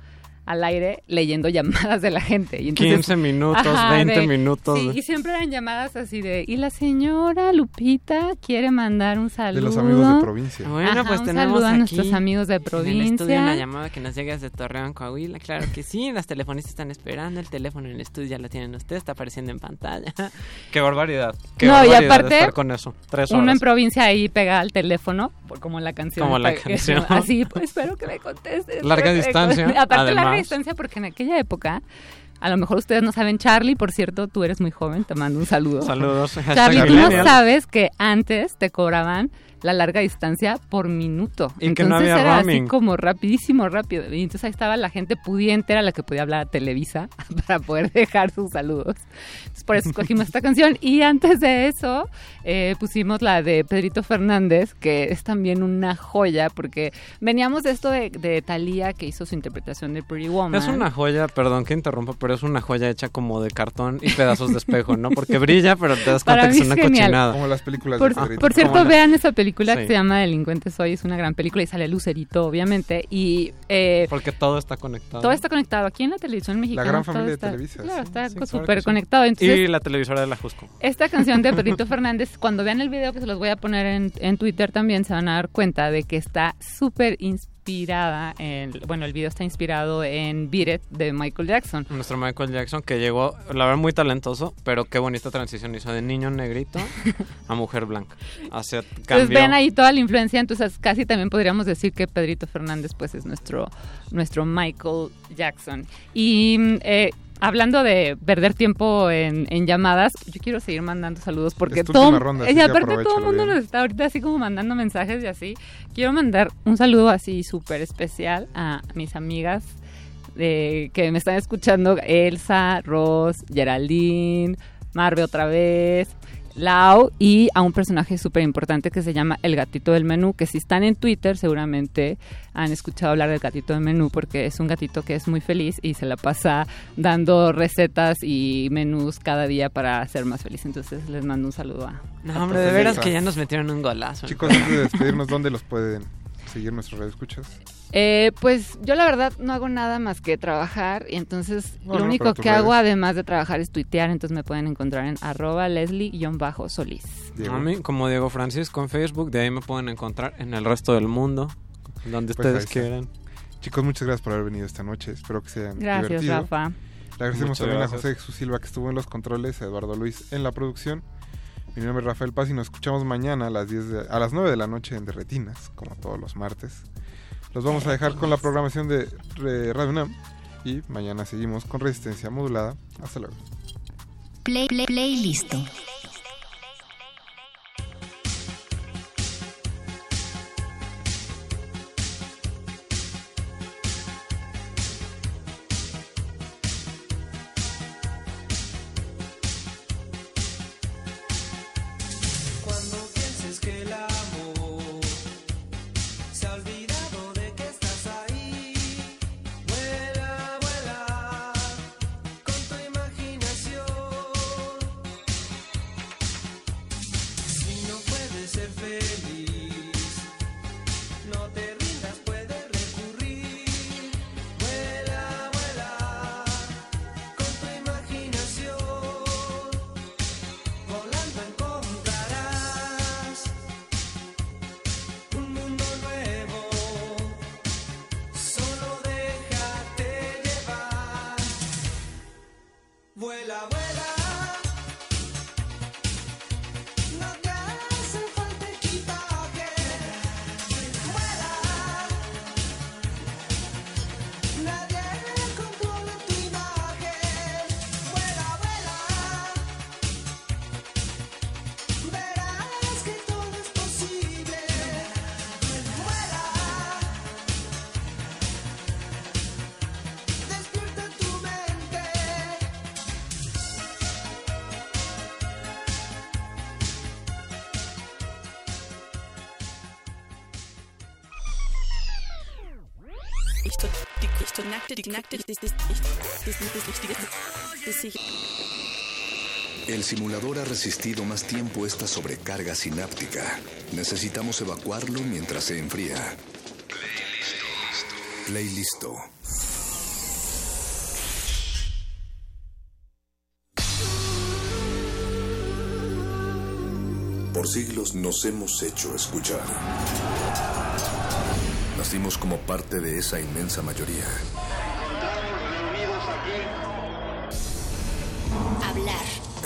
al aire leyendo llamadas de la gente. Y entonces- 15 minutos, 20 minutos. Sí, y siempre eran llamadas así de, y la señora Lupita quiere mandar un saludo. los amigos de provincia. Bueno, Ajá, pues un tenemos saludo a aquí nuestros amigos de En el estudio provincia. una llamada que nos llega desde Torreón, Coahuila. Claro que sí, las telefonistas están esperando. El teléfono en el estudio ya lo tienen ustedes, está apareciendo en pantalla. Qué barbaridad. Qué no, y barbaridad aparte, estar con eso. Tres uno horas. en provincia ahí pega al teléfono, como la canción. Como la pe- que- canción. Así, pues espero que me contestes. Larga distancia. Aparte, larga además. distancia, porque en aquella época, a lo mejor ustedes no saben, Charlie, por cierto, tú eres muy joven, te mando un saludo. Saludos. Charlie, tú no sabes que antes te cobraban la larga distancia por minuto. Y que no entonces había era roaming. así como rapidísimo, rápido. Y entonces ahí estaba la gente pudiente, era la que podía hablar a Televisa para poder dejar sus saludos. Entonces por eso escogimos esta canción. Y antes de eso eh, pusimos la de Pedrito Fernández, que es también una joya, porque veníamos de esto de, de Thalía, que hizo su interpretación de Pretty Woman. Es una joya, perdón que interrumpa, pero es una joya hecha como de cartón y pedazos de espejo, ¿no? Porque brilla, pero te das cuenta Para que es una genial. cochinada. Como las películas Por, de Pedrito. por cierto, vean esa película que Sí. se llama Delincuente Soy. Es una gran película y sale Lucerito, obviamente. Y eh, Porque todo está conectado. todo está conectado. Aquí en la televisión mexicana. gran todo familia de está- Televisa, Claro, está Sí, co- claro súper que sí. conectado. Entonces, Y la televisora de la Jusco. esta canción de Pedrito Fernández, cuando vean el video, pues se los voy a poner en, en Twitter también, se van a dar cuenta de que está súper inspirada en... Bueno, el video está inspirado en Beat It de Michael Jackson. Nuestro Michael Jackson que llegó, la verdad, muy talentoso, pero qué bonita transición hizo de niño negrito a mujer blanca. Entonces cambió. ven ahí toda la influencia, entonces casi también podríamos decir que Pedrito Fernández pues es nuestro, nuestro Michael Jackson. Y mm, eh, hablando de perder tiempo en, en llamadas, yo quiero seguir mandando saludos porque todo, ronda, y aparte todo el mundo bien. nos está ahorita así como mandando mensajes y así. Quiero mandar un saludo así súper especial a mis amigas eh, que me están escuchando, Elsa, Ross, Geraldine, Marve otra vez, Lau y a un personaje súper importante que se llama El Gatito del Menú, que si están en Twitter seguramente han escuchado hablar del Gatito del Menú porque es un gatito que es muy feliz y se la pasa dando recetas y menús cada día para ser más feliz. Entonces les mando un saludo a... No, hombre, de veras que ya nos metieron un golazo. Chicos, antes de despedirnos, ¿dónde los pueden seguir nuestros radioescuchas? Eh, pues yo la verdad no hago nada más que trabajar y entonces Bueno, lo único que hago además de trabajar es tuitear, entonces me pueden encontrar en arroba leslie-solís. A mí, como Diego Francisco en Facebook, de ahí me pueden encontrar en el resto del mundo, donde Pues ustedes quieran. Chicos, muchas gracias por haber venido esta noche. Espero que se hayan Gracias, divertido. Rafa. Le agradecemos Muchas también gracias. a José Jesús Silva que estuvo en los controles, a Eduardo Luis en la producción. Mi nombre es Rafael Paz y nos escuchamos mañana a las 10 de- a las 9 de la noche en Derretinas, como todos los martes. Los vamos a dejar con la programación de Radio UNAM y mañana seguimos con Resistencia Modulada. Hasta luego. Play, play, playlist. Cuando simulador ha resistido más tiempo esta sobrecarga sináptica. Necesitamos evacuarlo mientras se enfría. Play listo. Por siglos nos hemos hecho escuchar. Nacimos como parte de esa inmensa mayoría.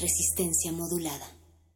Resistencia modulada.